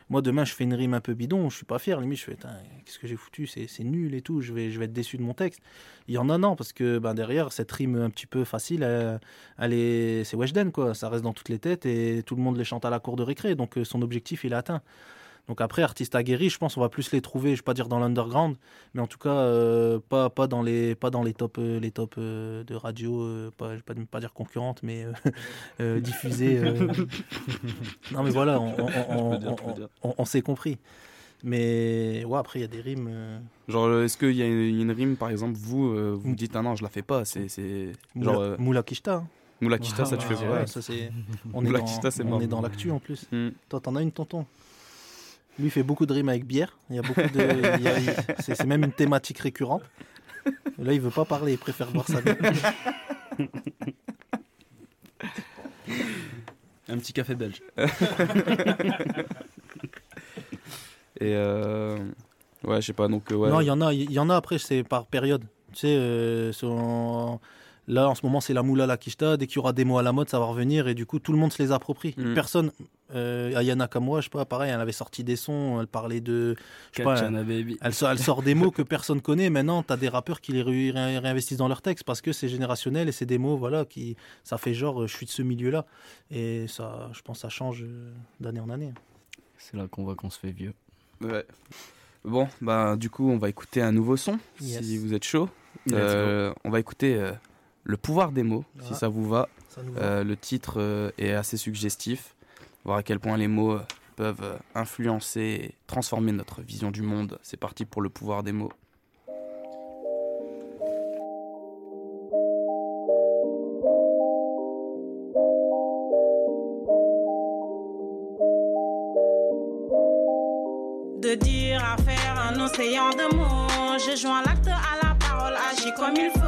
moi demain je fais une rime un peu bidon, je suis pas fier, limite je fais, qu'est-ce que j'ai foutu, c'est nul et tout, je vais, être déçu de mon texte. Il y en a non, parce que ben, derrière, cette rime un petit peu facile, c'est Weshden, quoi, ça reste dans toutes les têtes et tout le monde les chante à la cour de récré, donc euh, son objectif il est atteint. Donc après, artistes aguerris, je pense on va plus les trouver, je vais pas dire dans l'underground, mais en tout cas euh, pas, pas dans les pas dans les top euh, les top euh, de radio, euh, pas je vais pas, pas dire concurrentes, mais euh, euh, diffusées. euh. non mais voilà, on, s'est compris. Mais ouais, après, il y a des rimes. euh, Genre, est-ce qu'il y a une, une rime, par exemple, vous, euh, vous me dites, ah non, je la fais pas, c'est. c'est- Moula, Genre. euh, Moula Kishta. hein. Moula Kishta, ça tu fais Ouais, ouais. ça, c'est- On, est Moula dans, Kishta, c'est on mort. est dans l'actu en plus. Hmm. Toi, t'en as une, tonton? Lui, il fait beaucoup de rimes avec bière. Il y a beaucoup de. c'est, même une thématique récurrente. Et là, il veut pas parler, il préfère boire sa bière. Un petit café belge. Et euh, ouais, je sais pas, donc euh, ouais. Non, il y en a, il y en a après, c'est par période. Tu sais, euh, sur- là en ce moment c'est la moula la kishta. Dès qu'il y aura des mots à la mode, ça va revenir et du coup tout le monde se les approprie. Mm. Personne, euh, Ayana Kamwa, je sais pas, pareil, elle avait sorti des sons, elle parlait de, je sais pas, elle, Baby. elle sort, elle sort des mots que personne connaît. Maintenant, t'as des rappeurs qui les ré- ré- réinvestissent dans leurs textes parce que c'est générationnel et c'est des mots, voilà, qui, ça fait genre, euh, je suis de ce milieu-là et ça, je pense, ça change euh, d'année en année. C'est là qu'on voit qu'on se fait vieux. Ouais. Bon, bah du coup, on va écouter un nouveau son, Yes. si vous êtes chaud. Euh, on va écouter euh, Le pouvoir des mots, si ça vous va. ça nous va. Euh, le titre euh, est assez suggestif. Voir à quel point les mots euh, peuvent influencer et transformer notre vision du monde. C'est parti pour Le pouvoir des mots. De dire à faire un océan de mots. Je joins l'acte à la parole, agis comme il faut.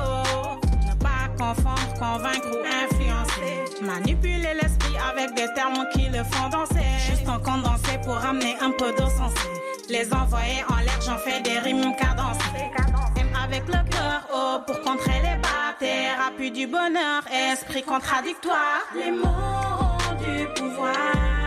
Convaincre ou influencer. Manipuler l'esprit avec des termes qui le font danser. Juste en condensé pour amener un peu d'eau sensée. Les envoyer en l'air, j'en fais des rimes cadencées. Aime avec le cœur, oh, pour contrer les batailles. Appui du bonheur, esprit contradictoire. Les mots ont du pouvoir.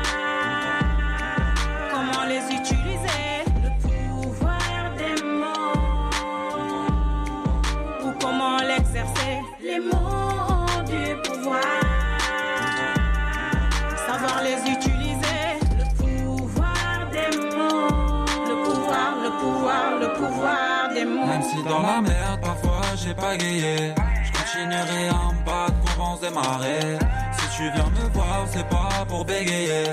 Je continuerai à me battre pour vents et marées Si tu viens me voir c'est pas pour bégayer.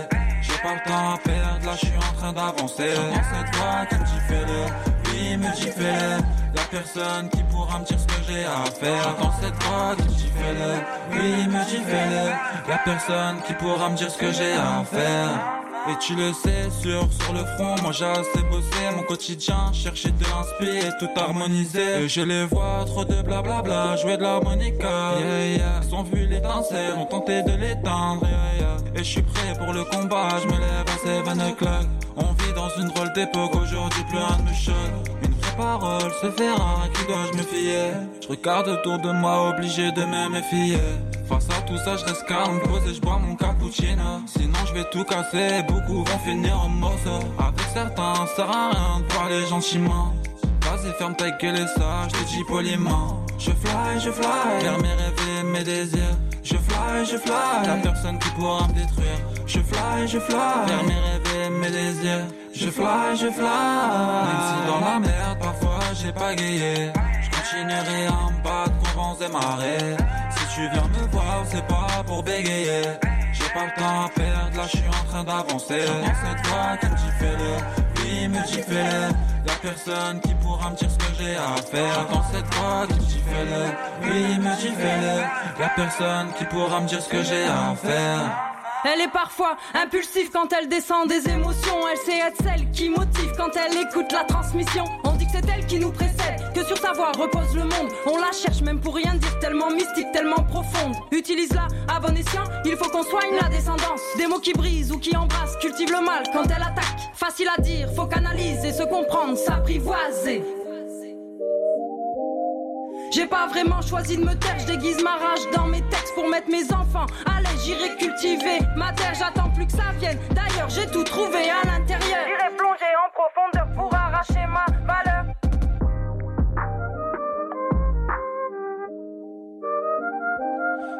J'ai pas le temps à perdre là je suis en train d'avancer. Dans cette voie qui me dit fais-le Oui me dit fais-le Y'a personne qui pourra me dire ce que j'ai à faire. Dans cette voie qui me dit fais-le Oui me dit fais-le Y'a personne qui pourra me dire ce que j'ai à faire et tu le sais, sur, sur le front, moi j'ai assez bossé mon quotidien, chercher de l'inspi et tout harmoniser. Et je les vois trop de blablabla, jouer de l'harmonica. Yeah, yeah. Ils ont vu l'étincelle, ont tenté de l'éteindre. Et je suis prêt pour le combat, je me lève à 7 o'clock. On vit dans une drôle d'époque, aujourd'hui plus rien ne me choque. Parole se à qui dois-je me fier Je regarde autour de moi, obligé de me méfier. Face à tout ça, je reste calme, posé, je bois mon cappuccino. Sinon, je vais tout casser, beaucoup vont finir en morceaux. Avec certains, ça sert à rien de parler gentiment. Vas-y, ferme ta gueule et ça, je te dis poliment. Je fly, je fly, vers mes rêves mes désirs. Je fly, je fly, y'a personne qui pourra me détruire. Je fly, je fly, vers mes rêves mes désirs. Je fly, je fly, même si dans la merde parfois j'ai pagayé. Je continuerai à me battre pour vents et marées. Si tu viens me voir, c'est pas pour bégayer. J'ai pas le temps à perdre, là je suis en train d'avancer. Dans cette voie qui me dit fais-le, oui me. Y'a personne qui pourra me dire ce que j'ai à faire. Dans cette voie qui me fais-le, oui me fais-le. Y'a personne qui pourra me dire ce que j'ai à faire. Elle est parfois impulsive quand elle descend des émotions. Elle sait être celle qui motive quand elle écoute la transmission. On dit que c'est elle qui nous précède, que sur sa voix repose le monde. On la cherche même pour rien dire, tellement mystique, tellement profonde. Utilise-la à bon escient, il faut qu'on soigne la descendance. Des mots qui brisent ou qui embrassent, cultive le mal quand elle attaque. Facile à dire, faut canaliser, se comprendre, s'apprivoiser. J'ai pas vraiment choisi de me taire, je déguise ma rage dans mes textes pour mettre mes enfants à l'aise, j'irai cultiver ma terre, j'attends plus que ça vienne. D'ailleurs, j'ai tout trouvé à l'intérieur. J'irai plonger en profondeur pour arracher ma valeur.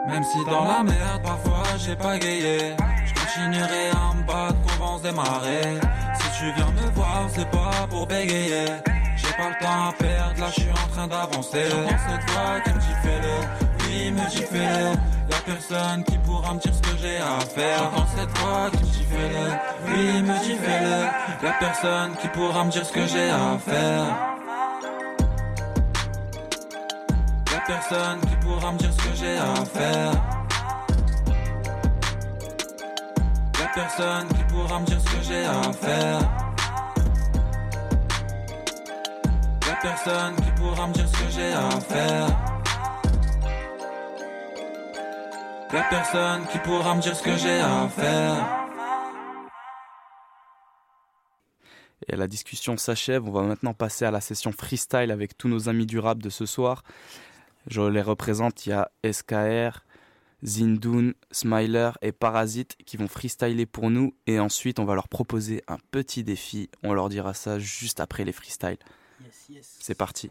Même si dans la merde parfois j'ai pagayé Je à me battre pour vents et marées Si tu viens me voir c'est pas pour bégayer. J'ai pas le temps à perdre là je suis en train d'avancer. Dans cette voie qui me dit fais-le. Oui me dit fais-le. Y'a personne qui pourra me dire ce que j'ai à faire. Dans cette voie qui me dit fais-le. Oui me dit fais-le. Y'a personne qui pourra me dire ce que j'ai à faire. Y'a personne qui pourra me dire ce que j'ai à faire. Personne qui pourra me dire ce que j'ai à faire. Y'a personne qui pourra me dire ce que j'ai à faire. Y'a personne qui pourra me dire ce que j'ai à faire. Et la discussion s'achève. On va maintenant passer à la session freestyle avec tous nos amis du rap de ce soir. Je les représente. Il y a SKR, Zindoun, Smiler et Parasite qui vont freestyler pour nous. Et ensuite, on va leur proposer un petit défi. On leur dira ça juste après les freestyles. C'est parti.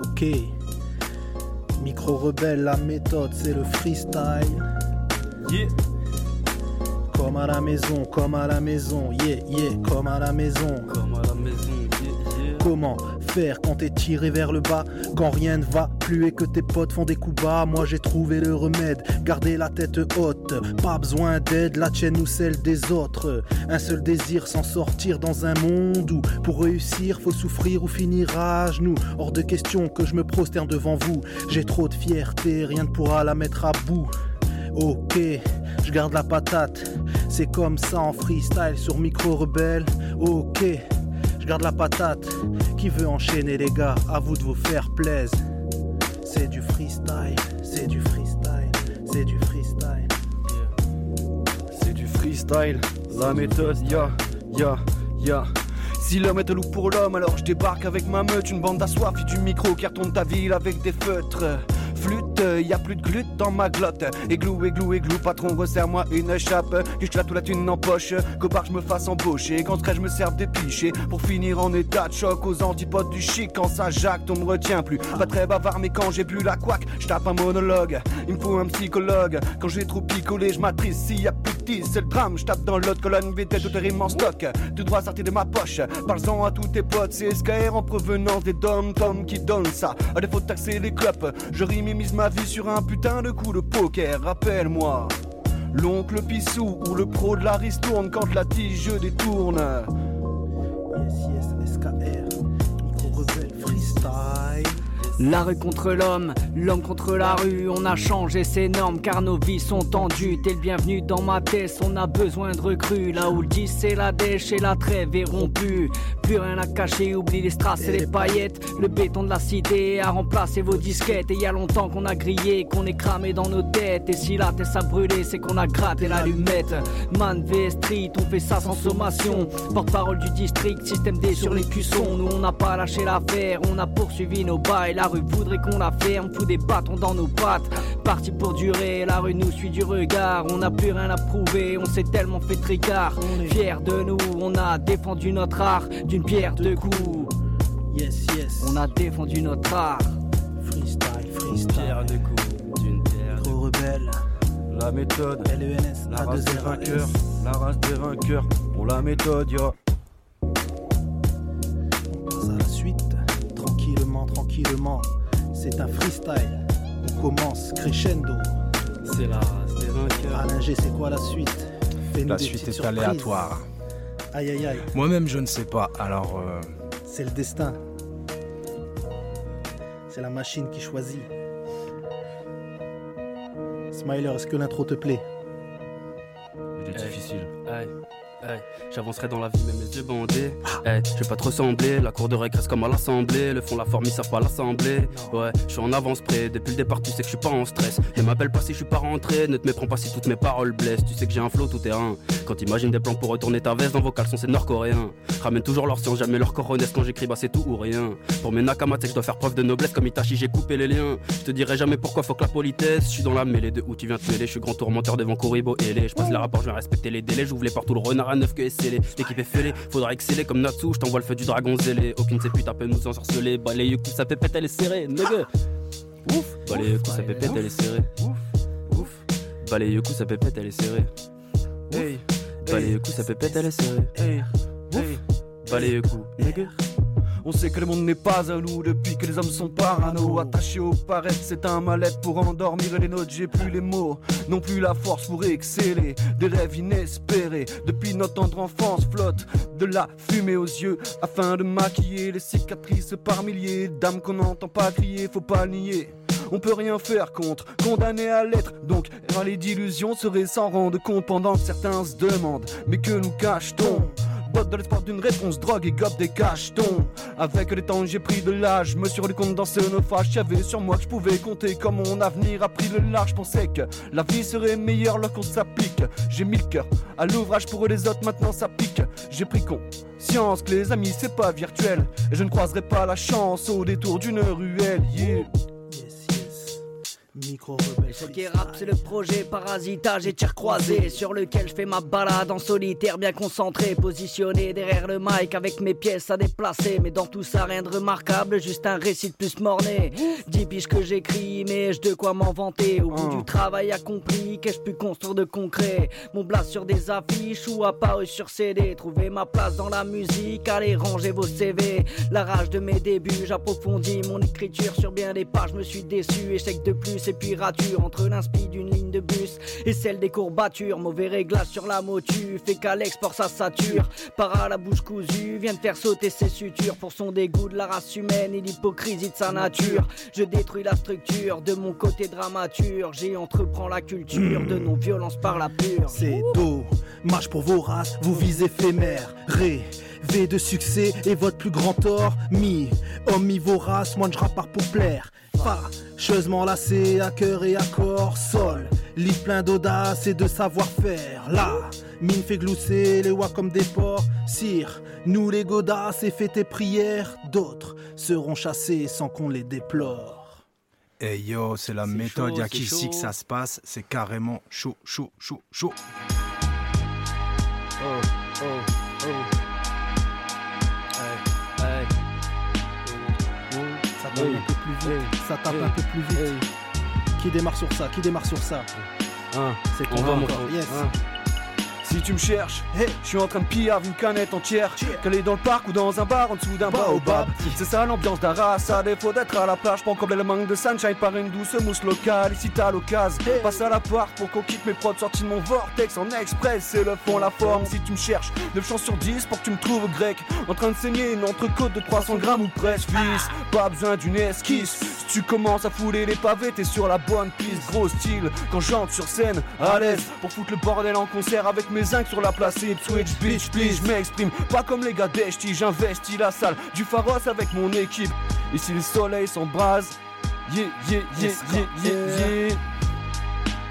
Ok. Micro rebelle, la méthode, c'est le freestyle. Yeah. Comme à la maison, comme à la maison, yeah, yeah, comme à la maison. Comme à la maison, yeah, yeah. Comment faire quand t'es tiré vers le bas Quand rien ne va plus et que tes potes font des coups bas? Moi j'ai trouvé le remède, garder la tête haute. Pas besoin d'aide, la tienne ou celle des autres. Un seul désir, s'en sortir dans un monde où Pour réussir, faut souffrir ou finir à genoux. Hors de question que je me prosterne devant vous. J'ai trop de fierté, rien ne pourra la mettre à bout Ok, je garde la patate. C'est comme ça en freestyle sur micro rebelle. Ok, je garde la patate. Qui veut enchaîner les gars? À vous de vous faire plaisir. C'est du freestyle, c'est du freestyle, c'est du freestyle. C'est du freestyle, la méthode, ya, ya, ya. Si l'homme est un loup pour l'homme, alors je débarque avec ma meute, une bande d'assoiffés du micro qui retourne ta ville avec des feutres. Flûte, y a plus de glute dans ma glotte. Églou, églou, églou, patron, resserre-moi une chape. Que je la tout la thune en poche. Qu'au je me fasse embaucher. Quand je me serve des pichets. Pour finir en état de choc aux antipodes du chic? Quand ça jacte, on me retient plus. Pas très bavard, mais quand j'ai bu la couac, je tape un monologue. Il me faut un psychologue. Quand j'ai trop picolé, je m'attriste. S'il y a plus de 10, c'est le drame. Je tape dans l'autre colonne, vite, tout rime en stock. Tout droit sorti de ma poche. Parle-en à tous tes potes. C'est SKR en provenance des dom-tom qui donnent ça. À défaut de taxer les clopes, je rime mise ma vie sur un putain de coup de poker. Rappelle-moi. L'oncle Pissou ou le pro de la ristourne quand la tige détourne. Yes, yes, SKR. Micro freestyle. La rue contre l'homme, l'homme contre la rue, on a changé ses normes car nos vies sont tendues. T'es le bienvenu dans ma tête, on a besoin de recrues. Là où le 10 c'est la dèche et la trêve est rompue. Plus rien à cacher, oublie les strass et les paillettes. Le béton de la cité a remplacé vos disquettes. Et y a longtemps qu'on a grillé, qu'on est cramé dans nos têtes. Et si la tête a brûlé, c'est qu'on a gratté l'allumette. Man V Street, on fait ça sans sommation. Porte-parole du district, système D sur les cuissons. Nous on n'a pas lâché l'affaire, on a poursuivi nos bails. La rue voudrait qu'on la ferme, fout des bâtons dans nos pattes. Parti pour durer, la rue nous suit du regard. On n'a plus rien à prouver, on s'est tellement fait tricard. Fiers de nous, on a défendu notre art d'une pierre deux coups. Yes, yes. On a défendu notre art. Freestyle, freestyle. Pierre de coups, d'une pierre de Micro rebelle. La méthode, LENS, la race des vainqueurs, la race des vainqueurs, on la méthode, ya. On passe à la suite. Tranquillement. C'est un freestyle. On commence crescendo. C'est la race des vainqueurs. Alain G, c'est quoi la suite? La suite est surprises. aléatoire. Aïe aïe aïe, Moi-même, je ne sais pas. Alors, euh, c'est le destin. C'est la machine qui choisit. Smiler, est-ce que l'intro te plaît? Il est Hey. difficile. Aïe, j'avancerai dans la vie même les yeux bandés. Hey, je vais pas te ressembler, la cour de récré reste comme à l'assemblée. Le fond, la forme, ils savent pas l'assembler. Ouais, je suis en avance près, depuis le départ, tu sais que je suis pas en stress. Ne m'appelle pas si je suis pas rentré, ne te méprends pas si toutes mes paroles blessent. Tu sais que j'ai un flow tout terrain. Quand t'imagines des plans pour retourner ta veste dans vos caleçons, c'est nord-coréen. Ramène toujours leur science, jamais leur coronesse quand j'écris, bah c'est tout ou rien. Pour mes nakamas, je dois faire preuve de noblesse comme Itachi, j'ai coupé les liens. Je te dirai jamais pourquoi faut que la politesse. Je suis dans la mêlée de où tu viens te mêler, je suis grand tourmenteur devant Kuribo et les. Je passe les rapports, je vais respecter les délais, j'ouvre les portes tout le renard à neuf que scellé. L'équipe est fêlée, faudra exceller comme Natsu, je t'envoie le feu du dragon zélé. Aucune de ces peut nous ensorceler. Bah les yeux sa pépette, elle est serrée, nigga. Ouf, bah les yeux sa pépette, elle est serrée. Ouf, ouf, bah les yeux sa pépette, elle est serrée. Hey, bah les yeux sa pépette, elle est serrée. Hey, Ouf, bah les yeux nigga. On sait que le monde n'est pas à nous depuis que les hommes sont parano. Attachés au paraître, c'est un mal-être pour endormir les nôtres. J'ai plus les mots, non plus la force pour exceller. Des rêves inespérés depuis notre tendre enfance flotte de la fumée aux yeux afin de maquiller les cicatrices par milliers d'âmes qu'on n'entend pas crier, faut pas nier. On peut rien faire contre, condamné à l'être. Donc, râler d'illusions serait sans rendre compte pendant que certains se demandent. Mais que nous cache-t-on? De l'espoir d'une réponse, drogue et gobe des cachetons. Avec le temps, j'ai pris de l'âge, me suis rendu compte dans ce naufrage. J'avais sur moi que je pouvais compter comme mon avenir a pris le large. Je pensais que la vie serait meilleure lorsqu'on s'applique. J'ai mis le cœur à l'ouvrage pour les autres, maintenant ça pique. J'ai pris conscience que les amis c'est pas virtuel. Et je ne croiserai pas la chance au détour d'une ruelle. Yeah. Micro Ce qui est rap, c'est le projet parasitage et tir croisé sur lequel je fais ma balade en solitaire, bien concentré, positionné derrière le mic avec mes pièces à déplacer. Mais dans tout ça, rien de remarquable, juste un récit de plus morné. Dix piges que j'écris, mais j'ai de quoi m'en vanter. Au bout du travail accompli, qu'ai-je pu construire de concret? Mon blast sur des affiches ou apparu sur CD. Trouver ma place dans la musique, allez ranger vos CV. La rage de mes débuts, j'approfondis mon écriture sur bien des pages. Je me suis déçu, échec de plus et puis rature entre l'inspi d'une ligne de bus et celle des courbatures. Mauvais réglage sur la motu, fait qu'à l'export ça sature. Para la bouche cousue, vient de faire sauter ses sutures pour son dégoût de la race humaine et l'hypocrisie de sa nature. Je détruis la structure de mon côté dramaturge et entreprends la culture de non-violence par la pure. C'est dommage pour vos races, vous visez éphémère. Rêvez de succès et votre plus grand tort. Mi, omnivorace, moi je rappe pour plaire. Fâcheusement lassé à cœur et à corps, sol, lit plein d'audace et de savoir-faire. Là, mine fait glousser les oies comme des porcs. Sire, nous les godasses et fais tes prières. D'autres seront chassés sans qu'on les déplore. Hey yo, c'est la méthode, y'a qu'ici que ça se passe, c'est carrément chaud, chaud, chaud, chaud. Oh, oh, Ça tape un peu plus vite. Qui démarre sur ça Qui démarre sur ça? C'est on ton va, encore. Yes. Hein. Si tu me cherches, hey, je suis en train de piller une canette entière. Qu'elle est dans le parc ou dans un bar en dessous d'un baobab. C'est ça l'ambiance d'Arras, à défaut d'être à la plage. Pour combler le manque de sunshine par une douce mousse locale. Ici t'as l'occasion, passe à la porte pour qu'on quitte mes prods sortis de mon vortex en express. C'est le fond, la forme. Si tu me cherches, 9 chances sur 10 pour que tu me trouves grec. En train de saigner une entrecôte de 300 grammes ou presque, fils. Pas besoin d'une esquisse. Si tu commences à fouler les pavés, t'es sur la bonne piste. Gros style, quand j'entre sur scène, à l'aise pour foutre le bordel en concert avec mes zincs sur la place. Switch, bitch, please, je m'exprime pas comme les gars d'Eshti. J'investis la salle du Pharos avec mon équipe. Ici le soleil s'embrase. Yeah, yeah, yeah, yeah, yeah, yeah.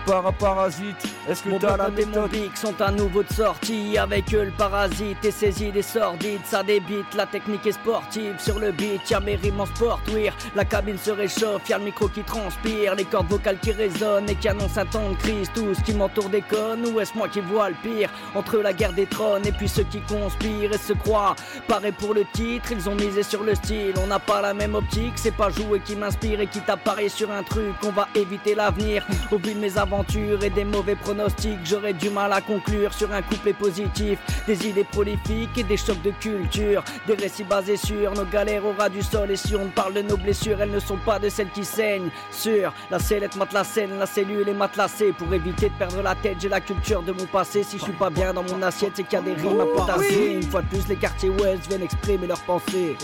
Paraparasite, est-ce que t'as la méthode sont à nouveau de sortie Avec eux le parasite et ses idées sordides. Ça débite, la technique est sportive. Sur le beat, y'a mes rimes en sportwear La cabine se réchauffe, y'a le micro qui transpire. Les cordes vocales qui résonnent et qui annoncent un temps de crise. Tout ce qui m'entoure déconne ou est-ce moi qui vois le pire? Entre la guerre des trônes et puis ceux qui conspirent et se croient Pareil pour le titre, ils ont misé sur le style. On n'a pas la même optique, c'est pas jouer qui m'inspire Et qui t'apparaît sur un truc, on va éviter l'avenir. Au vu de mes aventures et des mauvais pronostics. J'aurais du mal à conclure sur un couplet positif. Des idées prolifiques et des chocs de culture. Des récits basés sur nos galères au ras du sol. Et si on parle de nos blessures, elles ne sont pas de celles qui saignent Sur la sellette matelassène, la cellule est matelassée. Pour éviter de perdre la tête, j'ai la culture de mon passé. Si je suis pas bien dans mon assiette, c'est qu'il y a des rimes à potasser. Une fois de plus, les quartiers Ouest viennent exprimer leurs pensées.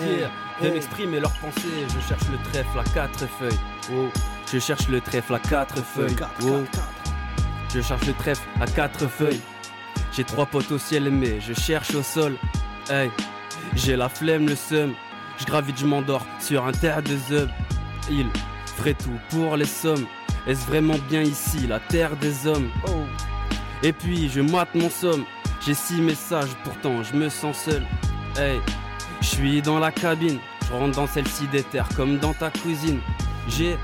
Hier, viennent exprimer leurs pensées. Je cherche le trèfle à quatre feuilles. Oh, je cherche le trèfle à quatre feuilles. Oh, je cherche le trèfle à quatre feuilles. J'ai trois potes au ciel, mais je cherche au sol. Hey, j'ai la flemme, le seum. Je gravite, je m'endors sur un terre de zeub. Il ferait tout pour les sommes. Est-ce vraiment bien ici, la terre des hommes? Et puis je moite mon somme. J'ai six messages, pourtant je me sens seul. Hey, je suis dans la cabine, je rentre dans celle-ci des terres comme dans ta cuisine. J'ai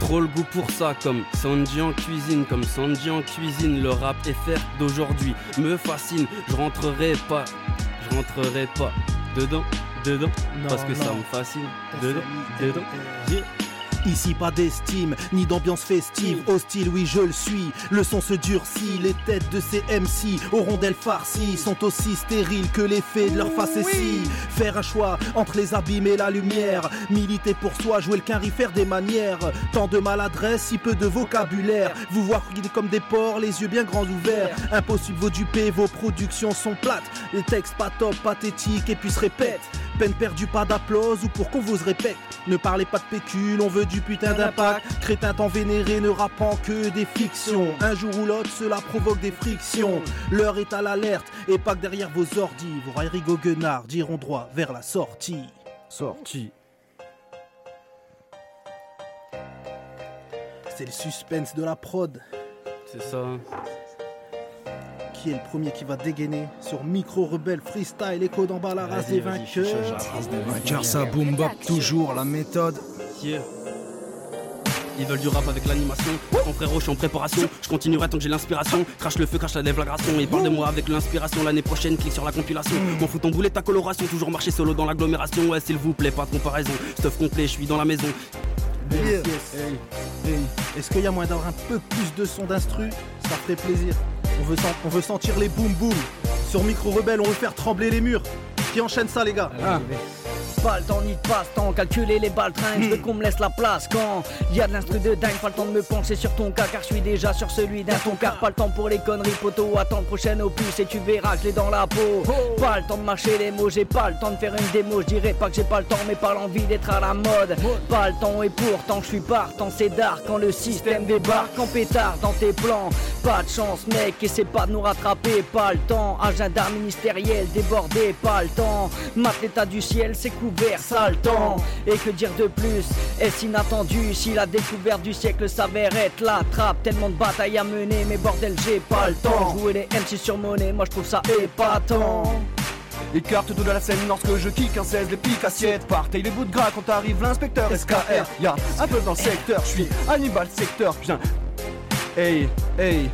trop le goût pour ça, comme Sanji en cuisine, comme Sanji en cuisine. Le rap FR d'aujourd'hui me fascine. Je rentrerai pas, je rentrerai pas dedans, dedans, Non, parce que ça me fascine. Dedans, dedans. Ici pas d'estime, ni d'ambiance festive. Hostile, oui, je le suis. Le son se durcit. Les têtes de ces MC aux rondelles farcies sont aussi stériles que l'effet de leur facétie. Faire un choix entre les abîmes et la lumière. Militer pour soi, jouer le quinri, faire des manières. Tant de maladresse, si peu de vocabulaire. Vous voir comme des porcs, les yeux bien grands ouverts. Impossible vos duper, vos productions sont plates. Les textes pas top, pathétiques et puis se répètent. Peine perdue, pas d'applause ou pour qu'on vous répète. Ne parlez pas de pécule, on veut du putain d'impact. Crétin tant vénéré ne rappant que des fictions. Un jour ou l'autre, cela provoque des frictions. L'heure est à l'alerte et pas que derrière vos ordis. Vos railleries goguenards diront droit vers la sortie. Sortie. C'est le suspense de la prod. C'est ça. Qui est le premier qui va dégainer sur Micro Rebelle Freestyle Écho d'en bas la race des vainqueurs Vainqueur, ça boom bap, toujours la méthode. Yeah. Ils veulent du rap avec l'animation. Mon frérot, je suis en préparation. Je continuerai tant que j'ai l'inspiration. Crache le feu, crache la déflagration. Et parle de moi avec l'inspiration. L'année prochaine, clique sur la compilation. M'en fous ton boulet, ta coloration. Toujours marcher solo dans l'agglomération. Ouais, s'il vous plaît, pas de comparaison. Stuff complet, je suis dans la maison. Yes, Hey, hey. Est-ce qu'il y a moyen d'avoir un peu plus de son d'instru? Ça ferait plaisir. On veut, sen- on veut sentir les boum boum. Sur Micro Rebelle, on veut faire trembler les murs. Qui enchaîne ça, les gars? Ah. Pas le temps ni de passe-temps, calculer les baltringues, je veux qu'on me laisse la place quand y a de l'instru de dingue, pas le temps de me pencher sur ton cas car je suis déjà sur celui d'un ton car pas le temps pour les conneries poteau, attends le prochain opus et tu verras que je l'ai dans la peau. Pas le temps de marcher les mots, j'ai pas le temps de faire une démo, je dirais pas que j'ai pas le temps mais pas l'envie d'être à la mode. Pas le temps et pourtant je suis partant, c'est dark quand le système débarque. en pétard dans tes plans. Pas de chance mec, essaie pas de nous rattraper, pas le temps, agenda ministériel débordé, pas le temps. Mate l'état du ciel, c'est couvert, ça le temps. Et que dire de plus Est-ce inattendu si la découverte du siècle s'avère être la trappe? Tellement de batailles à mener, mais bordel, j'ai pas le temps. Jouer les MC sur monnaie, moi je trouve ça épatant. Écarte de la scène lorsque je kick un 16, les piques assiettes Partez les bouts de gras quand arrive l'inspecteur SKR Y'a un peu dans le secteur, je suis Hannibal secteur, viens Hey, hey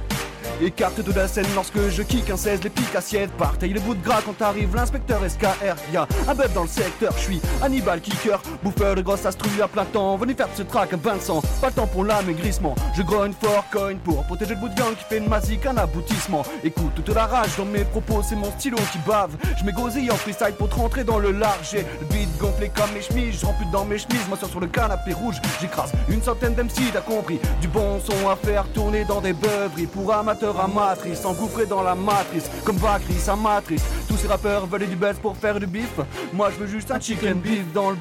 Écarte de la scène lorsque je kick un 16, les piques assiettes Partez les bouts de gras quand arrive l'inspecteur SKR Y'a un bœuf dans le secteur, je suis Hannibal kicker. Bouffeur de grosses astrues à plein temps Venez faire ce track un bain de sang Pas le temps pour l'amaigrissement. Je grogne fort coin pour protéger le bout de viande qui fait une masique un aboutissement. Écoute toute la rage dans mes propos c'est mon stylo qui bave. Je m'égosille en freestyle pour te rentrer dans le large J'ai le beat gonflé comme mes chemises Je remplis dans mes chemises. Moi sur le canapé rouge J'écrase une centaine d'MC t'as compris Du bon son à faire tourner dans des beuveries. Pour amateurs amatrices Engouffrés dans la matrice Comme Vacris à matrice Tous ces rappeurs veulent du buzz pour faire du bif. Moi je veux juste un chicken beef dans le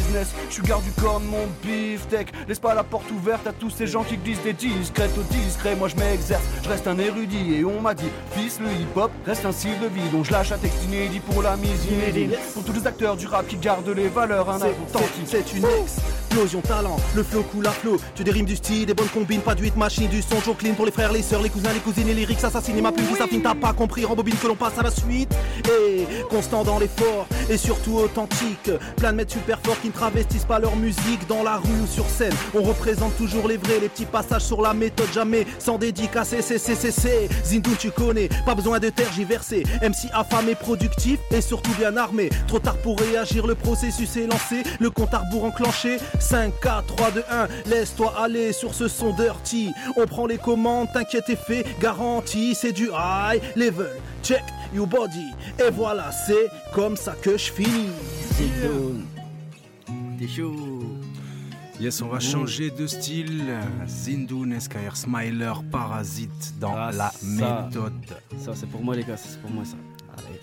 business. Je suis garde du corps de mon beefsteak. Laisse pas la porte ouverte à tous ces gens qui glissent des discrètes au discret. Moi je m'exerce, je reste un érudit Et on m'a dit, fils le hip hop reste un style de vie. Donc je lâche un texte inédit pour la mise inédite. Pour tous les acteurs du rap qui gardent les valeurs Un C'est- authentique c'est- une explosion talent, le flow coule à flot. Tu des rimes du style, des bonnes combines, pas du hit machine, du son toujours clean pour les frères, les sœurs, les cousins, les cousines, les lyrics assassinés, ma plume qui s'affine, t'as pas compris, rembobine que l'on passe à la suite. Et constant dans l'effort, et surtout authentique. Plein de mecs super forts qui travestissent pas leur musique dans la rue ou sur scène. On représente toujours les vrais, les petits passages sur la méthode, jamais sans dédicacer, c'est. Zindou, tu connais, pas besoin de tergiverser. MC affamé, productif et surtout bien armé. Trop tard pour réagir, le processus est lancé, le compte à rebours enclenché. 5, 4, 3, 2, 1, laisse-toi aller sur ce son dirty. On prend les commandes, t'inquiète et fait, garantie, c'est du high level. Check your body, et voilà, c'est comme ça que je finis. Chaud. Yes, on va changer de style. Zindoun, SKR Smiler, Parasite dans Ah, la ça. méthode. Ça, c'est pour moi, les gars, c'est pour moi ça.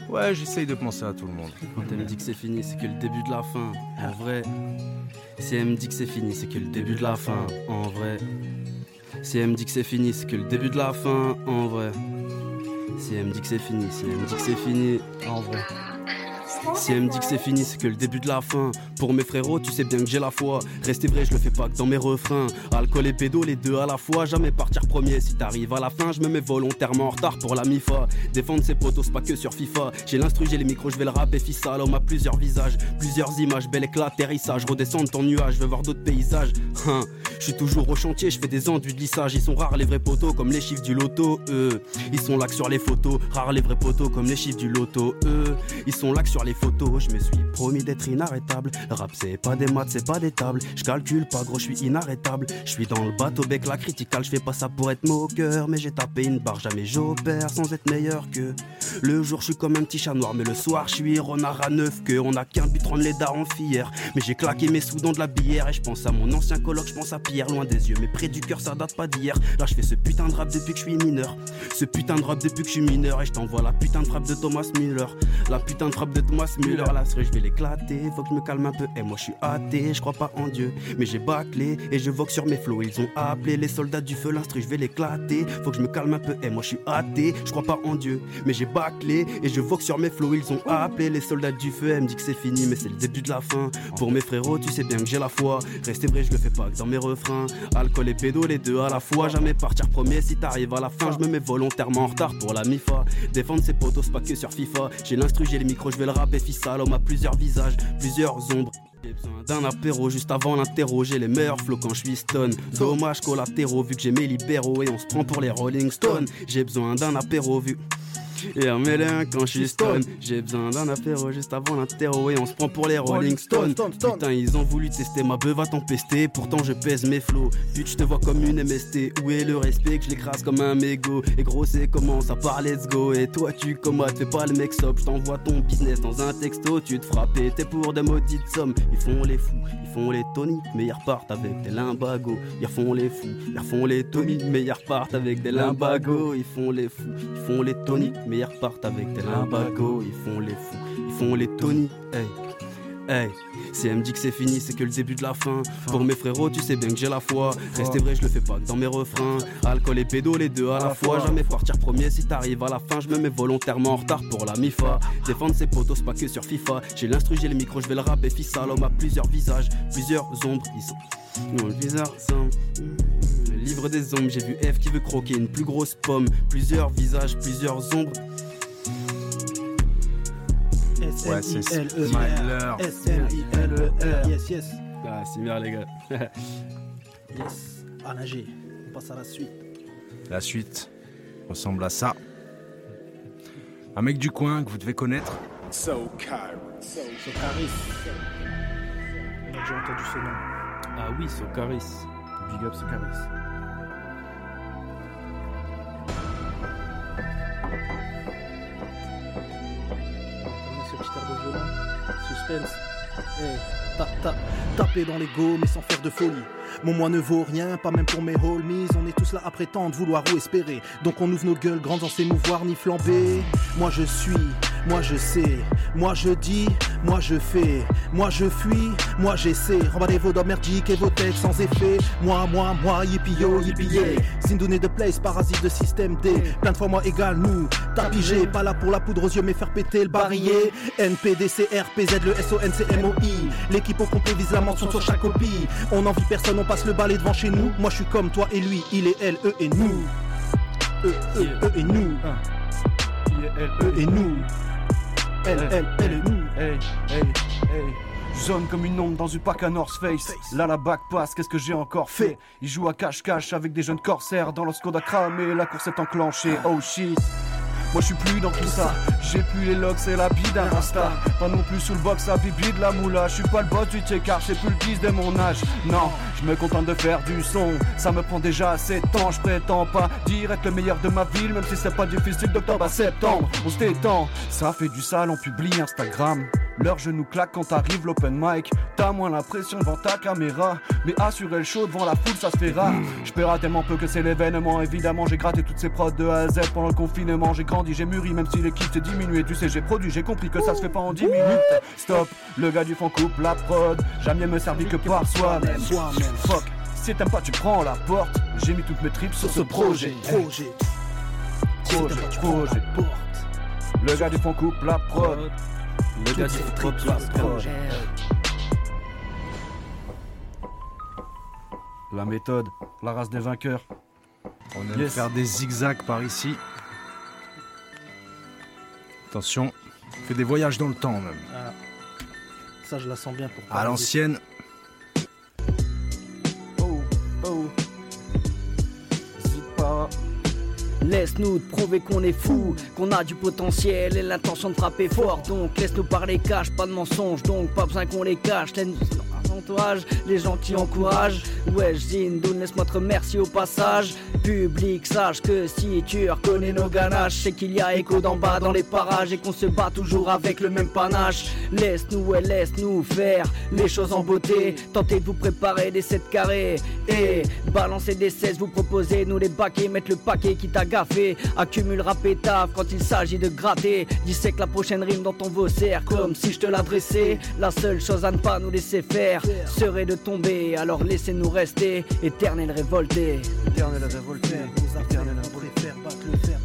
Ouais, j'essaye de penser à tout le monde. Quand elle me dit que c'est fini, c'est que le début de la fin. En vrai. Si elle me dit que c'est fini, c'est que le début de la fin. En vrai. Si elle me dit que c'est fini, c'est que le début de la fin. En vrai. Si elle me dit que c'est fini, si elle me dit que c'est fini. En vrai. Si elle me dit que c'est fini, c'est que le début de la fin. Pour mes frérots, tu sais bien que j'ai la foi. Rester vrai, je le fais pas que dans mes refrains. Alcool et pédo, les deux à la fois. Jamais partir premier. Si t'arrives à la fin, je me mets volontairement en retard pour la MIFA. Défendre ses potos, c'est pas que sur FIFA. J'ai l'instru, j'ai les micros, je vais le rapper. Fissa, l'homme a plusieurs visages, plusieurs images. Bel éclat, atterrissage. Redescends de ton nuage, je veux voir d'autres paysages. Hein. Je suis toujours au chantier, je fais des enduits de lissage. Ils sont rares les vrais poteaux comme les chiffres du loto. Eux, ils sont là que sur les photos. Rares les vrais poteaux comme les chiffres du loto. Eux, ils sont là que sur les photos. Je me suis promis d'être inarrêtable. Le rap c'est pas des maths, c'est pas des tables. Je calcule pas gros, je suis inarrêtable. Je suis dans le bateau bec la critical. Je fais pas ça pour être moqueur, mais j'ai tapé une barre. Jamais j'opère sans être meilleur que. Le jour je suis comme un petit chat noir, mais le soir je suis renard à neuf que. On a qu'un but rendre les darons fiers. Mais j'ai claqué mes sous dans de la bière et je pense à mon ancien coloc, je pense à Pierre, loin des yeux, mais près du cœur ça date pas d'hier. Là je fais ce putain de rap depuis que je suis mineur. Ce putain de rap depuis que je suis mineur et je t'envoie la putain de frappe de Thomas Müller. La putain de frappe de Thomas Müller, là serait je vais l'éclater. Faut que je me calme un peu. Et moi je suis athée, je crois pas en Dieu. Mais j'ai bâclé et je vogue sur mes flots. Ils ont appelé les soldats du feu, l'instru, je vais l'éclater. Faut que je me calme un peu. Et moi je suis athée, je crois pas en Dieu. Mais j'ai bâclé et je vogue sur mes flots. Ils ont appelé les soldats du feu. Elle me dit que c'est fini, mais c'est le début de la fin. Pour mes frérots, tu sais bien que j'ai la foi. Rester vrai, je le fais pas que dans mes Alcool et pédo, les deux à la fois. Jamais partir premier si t'arrives à la fin. Je me mets volontairement en retard pour la MIFA. Défendre ses potos, c'est pas que sur FIFA. J'ai l'instru, j'ai les micros, je vais le rapper. Fils l'homme a plusieurs visages, plusieurs ombres. J'ai besoin d'un apéro juste avant l'interroger les meilleurs flots quand je suis stone. Dommage collatéraux vu que j'ai mes libéraux et on se prend pour les Rolling Stones. J'ai besoin d'un apéro vu. Et un mélin quand je suis stone. J'ai besoin d'un apéro juste avant l'interro. Et on se prend pour les Rolling Stones. Putain ils ont voulu tester ma beuh va t'empester. Pourtant je pèse mes flots. Putain je te vois comme une MST Où est le respect que je l'écrase comme un mégot? Et gros c'est comment ça part? Let's go. Et toi tu commodes fais pas le mec stop Je t'envoie ton business dans un texto. Tu te frappes et t'es pour de maudites sommes. Ils font les fous, ils font les Tony Mais ils repartent avec des limbagos. Ils font les fous, ils font les Tony Mais ils repartent avec des limbagos. Ils font les fous, ils font les Tony mais ils repartent avec des limbagos, ils font les fous, ils font les Tony, hey. Hey, si elle me dit que c'est fini, c'est que le début de la fin. Pour mes frérots, tu sais bien que j'ai la foi. Rester vrai, je le fais pas dans mes refrains. Alcool et pédo, les deux à la fois. Jamais partir premier si t'arrives à la fin. Je me mets volontairement en retard pour la MIFA. Défendre ses potos, pas que sur FIFA. J'ai l'instru, j'ai le micro, je vais le rapper. Fils à l'homme a plusieurs visages, plusieurs ombres. Ils sont. Non, bizarre, ça. Livre des ombres, j'ai vu F qui veut croquer une plus grosse pomme. Plusieurs visages, plusieurs ombres. Ouais, c'est S-M-I-L-E-R. S-M-I-L-E-R. Yes, yes. Ah, c'est bien, les gars. Yes. À nager. On passe à la suite. La suite ressemble à ça. Un mec du coin que vous devez connaître. So Caris. So Caris. On a déjà entendu ce nom. Ah oui, Socaris. Big up Socaris. Violon. Suspense. Hey, ta, ta, taper dans l'ego mais sans faire de folie. Mon moi ne vaut rien, pas même pour mes homies. On est tous là à prétendre, vouloir ou espérer. Donc on ouvre nos gueules grandes sans s'émouvoir ni flamber. Moi je suis, moi je sais, moi je dis, moi je fais, moi je fuis, moi j'essaie. Remballez vos dents merdiques et vos têtes sans effet. Moi, moi, moi, yippie yo, yippie yeah. Sindouné de place, parasite de système D. Plein de fois moi égal nous, tapigé. Pas là pour la poudre aux yeux, mais faire péter le barillet. NPDC, RPZ, le SONCMOI. L'équipe au complet vise la mention sur chaque copie. On n'envie personne, on passe le balai devant chez nous. Moi je suis comme toi et lui, il et elle, eux et nous. Eux, eux, eux et nous. Eux et nous. Elle, elle, nous. Hey, hey, hey. Zone comme une ombre dans une pack à North Face. Là, la back passe, qu'est-ce que j'ai encore fait? Il joue à cache-cache avec des jeunes corsaires. Dans le Skoda cramé, la course est enclenchée. Oh shit. Moi je suis plus dans tout ça, j'ai plus les locks et la bide d'un rasta. Pas non plus sous le box à bibi de la moula. Je suis pas le boss du car j'ai plus le 10 de mon âge. Non, je me contente de faire du son. Ça me prend déjà 7 ans, je prétends pas dire être le meilleur de ma ville Même si c'est pas difficile d'octobre à septembre. On se détend, ça fait du sale en publie Instagram Leur genou claque quand arrive l'open mic. T'as moins l'impression devant ta caméra. Mais assurer le show devant la foule ça se fait rare. Je tellement peu que c'est l'événement. Évidemment j'ai gratté toutes ces prods de A à Z pendant le confinement. J'ai grandi, j'ai mûri même si l'équipe s'est diminuée. Tu sais j'ai produit, j'ai compris que ça se fait pas en 10 minutes. Stop, le gars du fond coupe la prod. Jamais me servi que par soi-même. Fuck, si t'aimes pas tu prends la porte. J'ai mis toutes mes tripes sur ce projet. Projet. Projet, projet. Le gars du fond coupe la prod Le gars la méthode, la race des vainqueurs On aime Yes. faire des zigzags par ici. Attention, on fait des voyages dans le temps même. Ah. Ça, je la sens bien pour À l'ancienne, Oh. Hésite pas. Laisse-nous te prouver qu'on est fou, qu'on a du potentiel et l'intention de frapper fort. Donc laisse-nous parler cash, pas de mensonges, donc pas besoin qu'on les cache. Laisse-nous les gens qui encouragent. Ouais, Zindoun, laisse-moi te remercier au passage. Public, sache que si tu reconnais nos ganaches, c'est qu'il y a écho d'en bas dans les parages et qu'on se bat toujours avec le même panache. Laisse-nous, ouais, laisse-nous faire les choses en beauté. Tentez de vous préparer des 7 carrés et balancer des 16, vous proposez, nous les baquer, mettre le paquet qui t'a gaffé. Accumule rap et taf quand il s'agit de gratter. Dissèque la prochaine rime dans ton vaussaire comme si je te l'adressais. La seule chose à ne pas nous laisser faire serait de tomber, alors laissez-nous rester éternel révolté. Éternel révolté, éternel fer.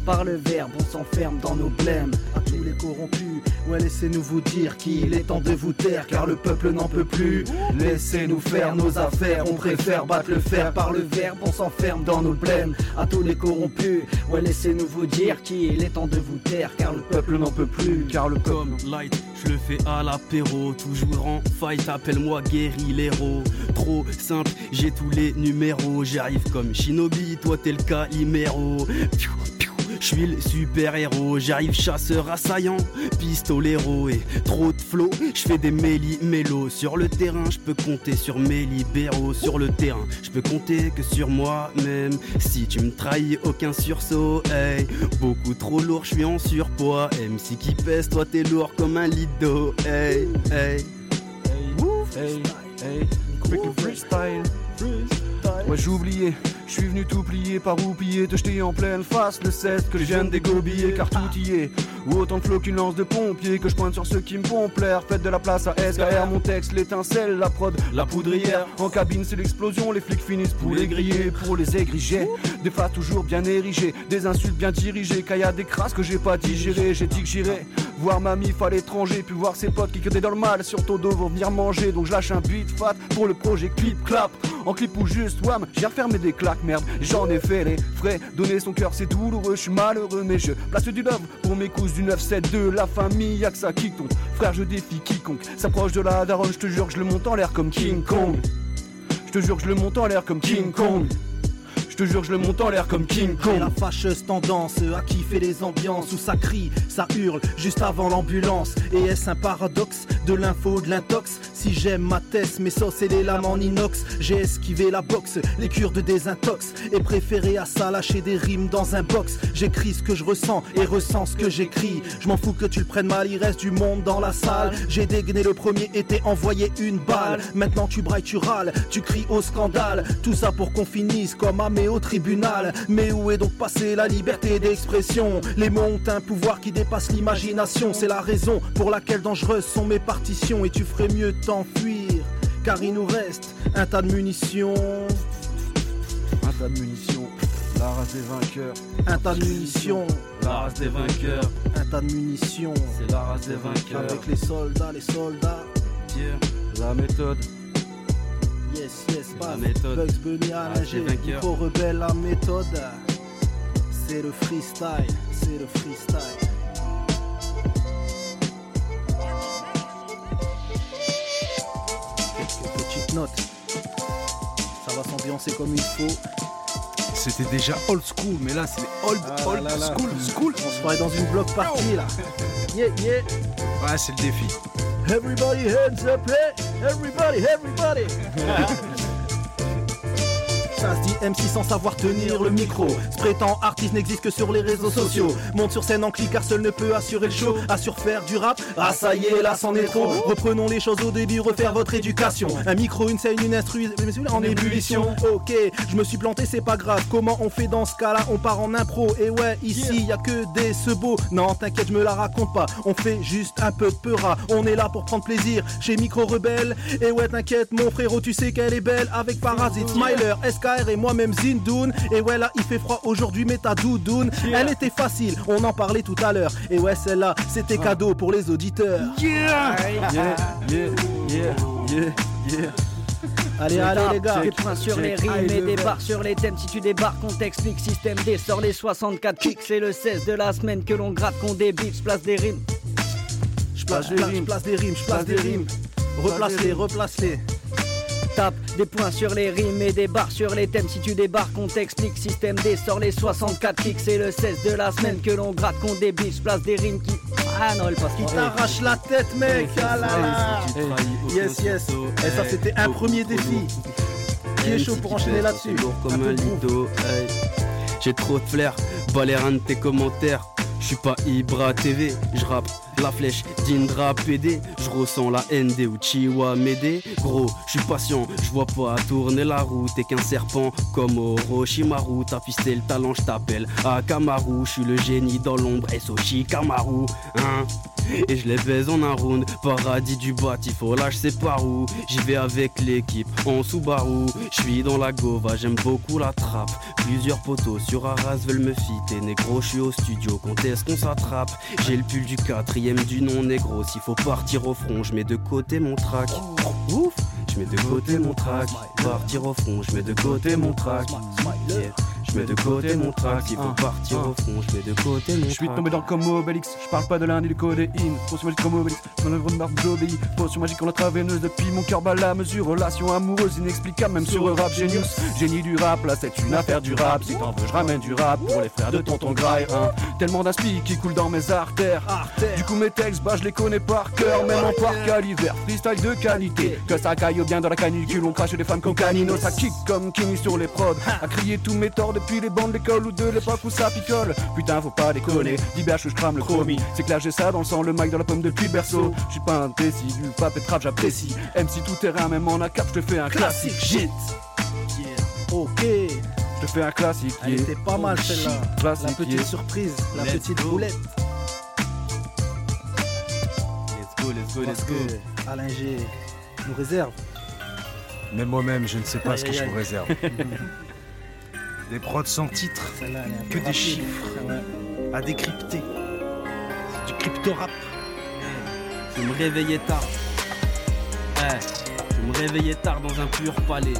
Par le verbe, on s'enferme dans nos blêmes. À tous les corrompus, ouais, laissez-nous vous dire qu'il est temps de vous taire, car le peuple n'en peut plus. Laissez-nous faire nos affaires, on préfère battre le fer. Par le verbe, on s'enferme dans nos blêmes. À tous les corrompus, ouais, laissez-nous vous dire qu'il est temps de vous taire, car le peuple n'en peut plus. Car le Comme light, je le fais à l'apéro, toujours en fight, appelle-moi Guéry l'héros. Trop simple, j'ai tous les numéros, j'arrive comme Shinobi, toi t'es le Calimero. Piou, piou, Je suis le super héros, j'arrive chasseur assaillant, pistolero et trop de flow. Je fais des méli mélos sur le terrain, je peux compter sur mes libéraux sur le terrain. Je peux compter que sur moi-même. Si tu me trahis, aucun sursaut. Hey, beaucoup trop lourd, je suis en surpoids. MC qui pèse, toi t'es lourd comme un lit d'eau. Hey, hey. Hey, hey, quick freestyle. Ouais, j'ai oublié, je suis venu tout plier, par roupiller, te jeter en pleine face le 16 que je viens de dégobiller, car tout y est. Ou autant de flots qu'une lance de pompier, que je pointe sur ceux qui me pompent l'air. Faites de la place à SKR, mon texte, l'étincelle, la prod, la poudrière. En cabine, c'est l'explosion, les flics finissent pour les griller, pour les égriger. Des phrases toujours bien érigées, des insultes bien dirigées, car y a des crasses que j'ai pas digérées. J'ai dit que voir ma mif à l'étranger, puis voir ses potes qui que dans le mal sur dos vont venir manger. Donc je lâche un beat fat pour le projet Clip Clap. En clip ou juste wham, j'ai refermé des claques, merde, j'en ai fait les frais. Donner son cœur c'est douloureux, je suis malheureux, mais je place du love pour mes couses du 972. La famille, y'a que ça qui compte. Frère, je défie quiconque s'approche de la daronne, je te jure je le monte en l'air comme King Kong. Je te jure je le monte en l'air comme King Kong. Je te jure je le monte en l'air comme King Kong. la fâcheuse tendance à kiffer les ambiances où ça crie, ça hurle juste avant l'ambulance. Et est-ce un paradoxe de l'info, de l'intox? Si j'aime ma tête, mes sauces et les lames en inox, j'ai esquivé la boxe, les cures de désintox et préféré à ça lâcher des rimes dans un box. J'écris ce que je ressens et ressens ce que j'écris. Je m'en fous que tu le prennes mal, il reste du monde dans la salle. J'ai dégainé le premier et t'ai envoyé une balle. Maintenant tu brailles, tu râles, tu cries au scandale. Tout ça pour qu'on finisse comme Au tribunal. Mais où est donc passée la liberté d'expression? Les mots ont un pouvoir qui dépasse l'imagination. C'est la raison pour laquelle dangereuses sont mes partitions. Et tu ferais mieux de t'enfuir, car il nous reste un tas de munitions. Un tas de munitions, la race des vainqueurs. Un tas de munitions. La race des vainqueurs. Un tas de munitions. C'est la race des vainqueurs. Avec les soldats, les soldats. La méthode. Yes, yes, la pas méthode. Bugs Bunny à Ah, nager. Nico Rebelle, la méthode. C'est le freestyle, c'est le freestyle. Quelques petites notes. Ça va s'ambiancer comme il faut. C'était déjà old school, mais là c'est old, Ah old là là. school, school. On se croirait dans une bloc party là. Yeah, yeah. Ouais, c'est le défi. Everybody hands up! Everybody, everybody! Ça se dit MC sans savoir tenir le micro. Se prétend artiste n'existe que sur les réseaux sociaux. Monte sur scène en clic car seul ne peut assurer le show. Assure faire du rap. Ah ça y est, là c'en est trop. Reprenons les choses au début, refaire votre éducation. Un micro, une scène, une instru en ébullition. Ok, je me suis planté, c'est pas grave. Comment on fait dans ce cas-là? On part en impro. Et ouais, ici y a que des beaux. Non, t'inquiète, je me la raconte pas. On fait juste un peu de peura. On est là pour prendre plaisir chez Micro Rebelle. Et ouais, t'inquiète, mon frérot, tu sais qu'elle est belle. Avec Parasite, Smiler, SKR et moi-même Zindoun. Et ouais, là, il fait froid aujourd'hui, mais ta doudoune. Elle était facile, on en parlait tout à l'heure. Et ouais, celle-là, c'était cadeau pour les auditeurs. Yeah, yeah, yeah, yeah, yeah. Allez, allez, les gars. Des points sur les rimes et des barres sur les thèmes. Si tu débarques, on t'explique. Système D sort les 64 kicks. C'est le 16 de la semaine que l'on gratte, qu'on débite. Je place des rimes. Je place, je place- je place des rimes, je place des rimes. Replace-les, replace-les. Tape des points sur les rimes et des barres sur les thèmes. Si tu débarques, on t'explique. Système D sort les 64 kicks. C'est le 16 de la semaine que l'on gratte, qu'on débiche. Place des rimes qui. Ah non, elle passe Qui pas. t'arrache la tête, mec. Ah là là. Yes, yes. Et ça, c'était un premier défi. Qui est chaud pour enchaîner là-dessus lourd comme un lido. J'ai trop de flair, balère un de tes commentaires. Je suis pas Ibra TV, je rappe la flèche d'Indra PD. Je ressens la haine des Uchiwa. Gros, je suis patient, je vois pas tourner la roue. T'es qu'un serpent comme Orochimaru. T'as fisté le talent, je t'appelle Akamaru. Je suis le génie dans l'ombre, Sochi Kamaru. Hein et je les baise en un round, paradis du bâtiment, là je sais par où J'y vais avec l'équipe en Subaru Je suis dans la gova, j'aime beaucoup la trappe Plusieurs poteaux sur Arras veulent me fitter Négro, je suis au studio, quand est-ce qu'on s'attrape? J'ai le pull du quatrième du nom négro. S'il faut partir au front, je mets de côté mon track Ouf. Je mets de côté mon track Partir au front, je mets de côté mon Yeah. Je mets de côté mon track, s'il faut partir au front, je mets de côté mon Je suis tombé dans le comme Obélix, je parle pas de l'un ni du codéine. Potion magique comme Obélix, mon œuvre de marque j'obéis. Potion magique en intraveineuse depuis mon cœur bat la mesure. Relation amoureuse inexplicable, même sur le rap génius. Génie du rap, là c'est une affaire du rap. Si t'en veux, je ramène du rap pour les frères de tonton Graille. Hein. Tellement d'inspi qui coule dans mes artères. Du coup, mes textes, bah je les connais par cœur, même en parc à l'hiver. Freestyle de qualité, que ça caille bien dans la canicule. On crache des femmes comme Canino, ça kick comme Kenny sur les prods. À crier tous mes torts depuis les bancs de l'école ou de l'époque où ça picole. Putain, faut pas déconner, d'IBH je crame le chromie. C'est que là j'ai ça dans le sang, le mic dans la pomme depuis le berceau. Je suis pas un décis, du pape et trap, j'apprécie. MC tout terrain, même en cap, je te fais un classique. Shit. Ok. Je te fais un classique. Elle yeah. était pas mal celle-là. Classique, La petite yeah. surprise, la Let's petite go. boulette. Let's go, let's go, Parce let's go. que Alain G nous réserve. Mais moi-même, je ne sais pas ce que je vous réserve. Des prods sans titre, que des chiffres à décrypter. Du crypto-rap. Je me réveillais tard. Eh, je me réveillais tard dans un pur palais.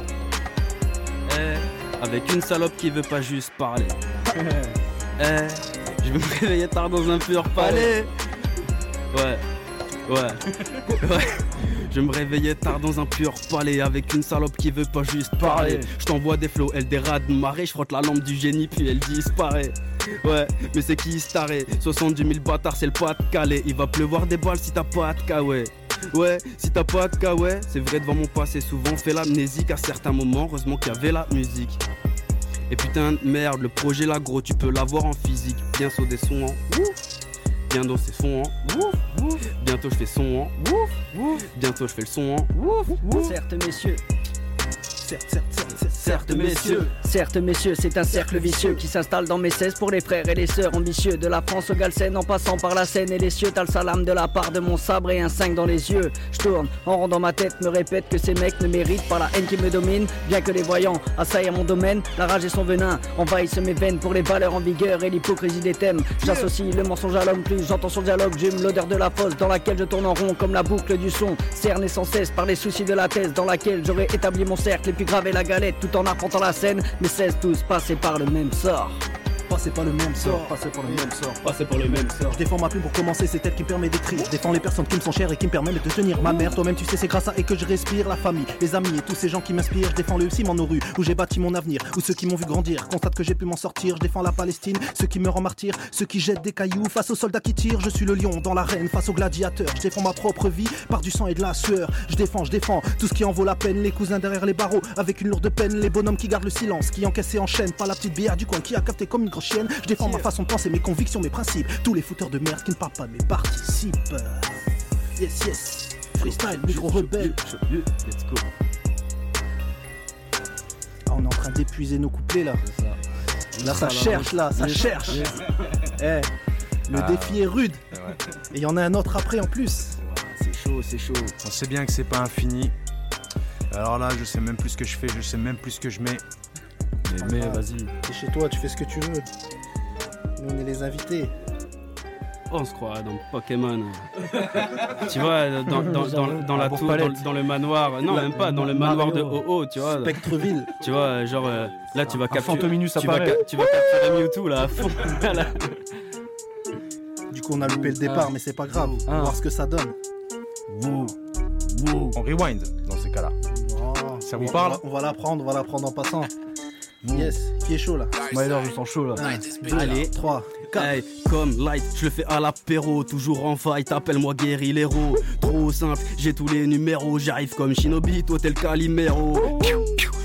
Eh, avec une salope qui veut pas juste parler. Eh, je me réveillais tard dans un pur palais. Ouais, ouais, ouais. Je me réveillais tard dans un pur palais avec une salope qui veut pas juste parler. Je t'envoie des flots, elle dérade marée, je frotte la lampe du génie puis elle disparaît. Ouais, mais c'est qui staré 70 000 bâtards, c'est le pas de Calais. Il va pleuvoir des balles si t'as pas de kawaii. Ouais, si t'as pas de kawaii, c'est vrai devant mon passé, souvent fait l'amnésique à certains moments. Heureusement qu'il y avait la musique. Et putain de merde, le projet là gros, tu peux l'avoir en physique. Bien sur des sons en ouf. Bien dans ses sons en ouf, ouf. Bientôt je fais son en ouf, ouf. Bientôt je fais le son en ouf, ouf. Certes, messieurs. Certes, certes, certes, certes, messieurs. Certes, messieurs, c'est un cercle vicieux qui s'installe dans mes 16 pour les frères et les sœurs ambitieux. De la France au Galsen en passant par la Seine et les cieux. T'as le de la part de mon sabre et un 5 dans les yeux. Je tourne en rond dans ma tête, me répète que ces mecs ne méritent pas la haine qui me domine. Bien que les voyants assaillent mon domaine, la rage et son venin envahissent mes veines pour les valeurs en vigueur et l'hypocrisie des thèmes. J'associe le mensonge à l'homme, plus j'entends son dialogue, j'aime l'odeur de la fosse dans laquelle je tourne en rond comme la boucle du son. Cerné sans cesse par les soucis de la thèse dans laquelle j'aurais établi mon cercle et puis gravé la galette en arpentant la scène. Mais 16 tous passés par le même sort. Passez pas le même sort, passez pas le même sort. Passez pour le même sort. Je défends ma plume pour commencer, c'est elle qui me permet d'écrire. Je défends les personnes qui me sont chères et qui me permettent de tenir ma mère. Toi-même, tu sais, c'est grâce à elle que je respire. La famille, les amis et tous ces gens qui m'inspirent. Je défends le ciment nos rues où j'ai bâti mon avenir. Où ceux qui m'ont vu grandir constatent que j'ai pu m'en sortir. Je défends la Palestine, ceux qui meurent en martyr. Ceux qui jettent des cailloux face aux soldats qui tirent. Je suis le lion dans l'arène face aux gladiateurs. Je défends ma propre vie par du sang et de la sueur. Je défends, je défends tout ce qui en vaut la peine. Les cousins derrière les barreaux avec une lourde peine. Les bonhommes qui gardent le silence, qui encaissent et enchaînent. Pas la petite bière du coin qui a capté comme une grosse chienne. Je défends ma façon de penser, mes convictions, mes principes. Tous les fouteurs de merde qui ne parlent pas mais participent. Yes, yes. Freestyle, micro rebelle. Let's go. Ah, on est en train d'épuiser nos couplets là. Là, ça cherche là, ça Yes. cherche. Yes. Eh, le Ah. défi est rude. Et il y en a un autre après en plus. C'est chaud, c'est chaud. On sait bien que c'est pas infini. Alors là, je sais même plus ce que je fais, je sais même plus ce que je mets. Mais, mais vas-y. T'es chez toi, tu fais ce que tu veux. Nous, on est les invités. Oh, on se croit dans Pokémon. tu vois, dans, dans, dans, dans la La tour, dans, dans le manoir. Non, La- même pas, dans le manoir de. OO, tu vois. Spectreville. Tu vois, genre, euh, là, tu vas capturer. Fantominus tu vas, tu vas capturer Mewtwo, là, à fond. Du coup, on a loupé le départ, mais c'est pas grave. On va Ah. voir ce que ça donne. On rewind dans ces cas-là. Oh. Ça vous parle On va la prendre, on va la prendre en passant. Yes, qui est chaud là. Myler, je sens chaud là. Allez, 3, Hey, comme light, je le fais à l'apéro, toujours en fight, appelle-moi l'héros. Trop simple, j'ai tous les numéros, j'arrive comme Shinobi, toi tel Calimero.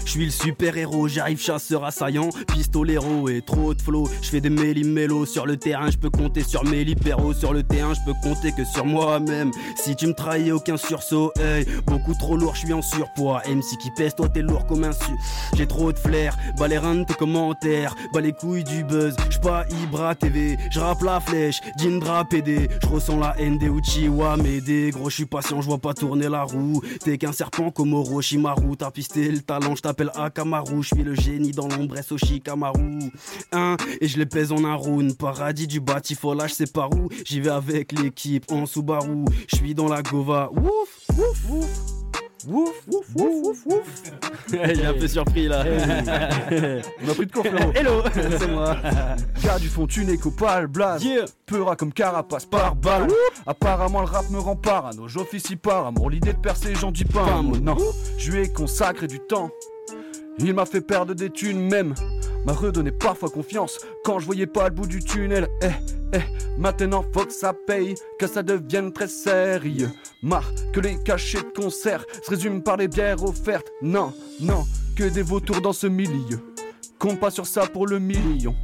Je suis le super héros, j'arrive chasseur assaillant, pistolero et trop de flow. Je fais des méli-mélos sur le terrain, je peux compter sur mes libéraux. Sur le terrain, je peux compter que sur moi-même. Si tu me trahis, aucun sursaut, hey, beaucoup trop lourd, je suis en surpoids. MC qui pèse, toi t'es lourd comme un su. J'ai trop de flair, bas les de tes commentaires, bas les couilles du buzz. J'suis pas Ibra TV, je rappe la flèche, Dindra PD. Je ressens la haine des Uchiwa, mais gros, je suis patient, je vois pas tourner la roue. T'es qu'un serpent comme Orochimaru, t'as pisté le talent, je t'appelle Akamaru, je suis le génie dans l'ombre, Oshikamaru. Hein, et je les pèse en un paradis du batifolage, c'est par où? J'y vais avec l'équipe en Subaru, je suis dans la Gova. Ouf, ouf, ouf. Wouf, wouf, wouf, wouf, wouf. Il est un peu surpris là. On a pris de cours, frérot. Hello, c'est moi. Gars du fond, tu n'es qu'au pal blaze. Peura comme carapace par balle. Apparemment, le rap me rend parano. J'officie par amour. L'idée de percer, j'en dis pas un mot. Non, je lui ai consacré du temps. Il m'a fait perdre des thunes même. M'a redonné parfois confiance quand je voyais pas le bout du tunnel. Eh, eh, maintenant faut que ça paye, que ça devienne très sérieux. Marre que les cachets de concert se résument par les bières offertes. Non, non, que des vautours dans ce milieu. Compte pas sur ça pour le million.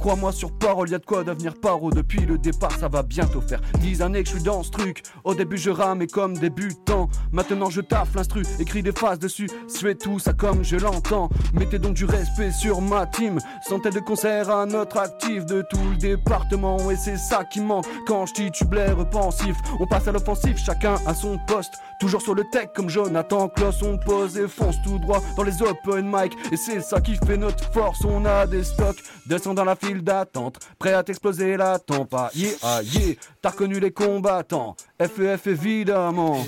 Crois-moi sur parole, y a de quoi devenir paro Depuis le départ, ça va bientôt faire 10 années que je suis dans ce truc. Au début, je ramais comme débutant. Maintenant, je taffe l'instru, écris des phrases dessus. Fais tout ça comme je l'entends. Mettez donc du respect sur ma team. Santé de concert à notre actif de tout le département. Et c'est ça qui manque quand je titublaire pensif. On passe à l'offensif, chacun à son poste. Toujours sur le tech comme Jonathan Kloss, on pose et fonce tout droit dans les open mic. Et c'est ça qui fait notre force. On a des stocks, descend dans la file d'attente, prêt à t'exploser la tempe. Ah yeah, ah yeah, t'as reconnu les combattants. FEF évidemment.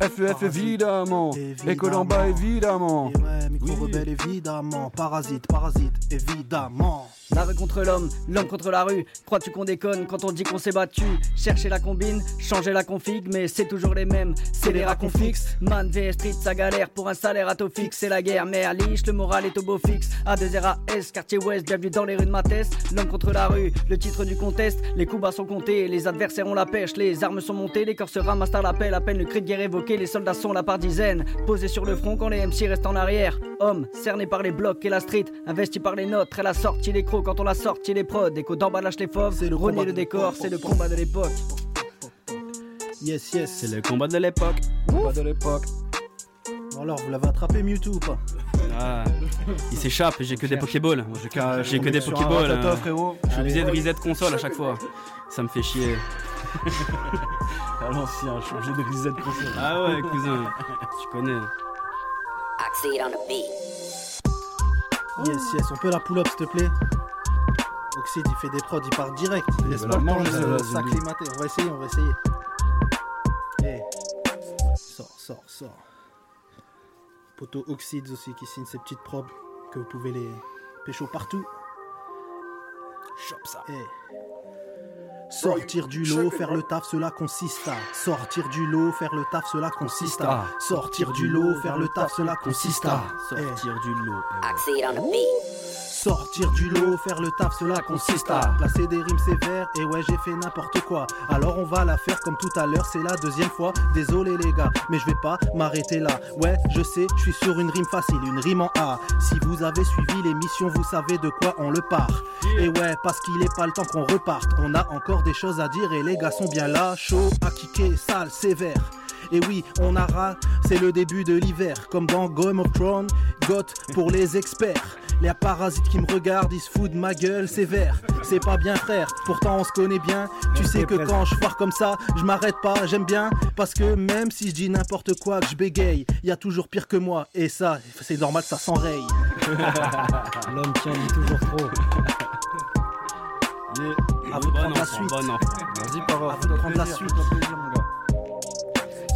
FEF évidemment. École en bas évidemment. Ouais, micro rebelle évidemment. Parasite, parasite évidemment. La rue contre l'homme, l'homme contre la rue. Crois-tu qu'on déconne quand on dit qu'on s'est battu? Chercher la combine, changer la config, mais c'est toujours les mêmes. C'est les rats qu'on fixe. Man VS Street, ça galère pour un salaire à taux fixe. C'est la guerre, mais à le moral est au beau fixe. A2RAS, quartier ouest, bienvenue dans les rues de Mathès. L'homme contre la rue, le titre du contest. Les coups bas sont comptés, les adversaires ont la pêche, les armes sont montées, les corps se ramassent à l'appel. À peine le cri de guerre évoqué, les soldats sont là par dizaines. Posés sur le front quand les MC restent en arrière. Homme, cerné par les blocs et la street, investi par les notes, elle a sorti les crocs quand on l'a sorti les prods. D'en bas lâche les fauves, c'est le renier le décor, c'est le combat de l'époque. Yes, yes. C'est le combat de l'époque. Combat de l'époque. Bon alors, vous l'avez attrapé Mewtwo ou pas? Ah, il s'échappe, j'ai que des Pokéballs. J'ai que des Pokéballs. hein. Je suis obligé de reset console à chaque fois. Ça me fait chier. À l'ancien, changer de reset console. Ah ouais, cousin, tu connais. Yes, yes, on peut la pull up s'il te plaît? Oxide il fait des prods, il part direct. Il laisse pas le temps manger, de s'acclimater. On va essayer, on va essayer. Eh, Sors, sors, sors. Poto Oxide aussi qui signe ses petites probes que vous pouvez les pécho partout. Chop ça. Eh. Sortir du lot, faire le taf, cela consiste à Sortir du lot, faire le taf, cela consiste à Sortir du lot, faire le taf, cela consiste à Sortir du lot. Oxide on the beat. Sortir du lot, faire le taf, cela consiste à placer des rimes sévères. Et ouais, j'ai fait n'importe quoi. Alors on va la faire comme tout à l'heure, c'est la deuxième fois. Désolé les gars, mais je vais pas m'arrêter là. Ouais, je sais, je suis sur une rime facile, une rime en A. Si vous avez suivi l'émission, vous savez de quoi on le part. Et ouais, parce qu'il est pas le temps qu'on reparte. On a encore des choses à dire et les gars sont bien là. Chaud, à kicker, sale, sévère. Et oui, on a rat, c'est le début de l'hiver, comme dans Game of Thrones, Goth pour les experts. Les parasites qui me regardent, ils se foutent de ma gueule sévère. C'est pas bien frère, pourtant on se connaît bien. Tu sais que quand je foire comme ça, je m'arrête pas, j'aime bien. Parce que même si je dis n'importe quoi, que je bégaye, y a toujours pire que moi. Et ça, c'est normal, ça s'enraye. L'homme qui en dit toujours trop. À vous de prendre la suite. Vas-y, À vous de prendre la suite.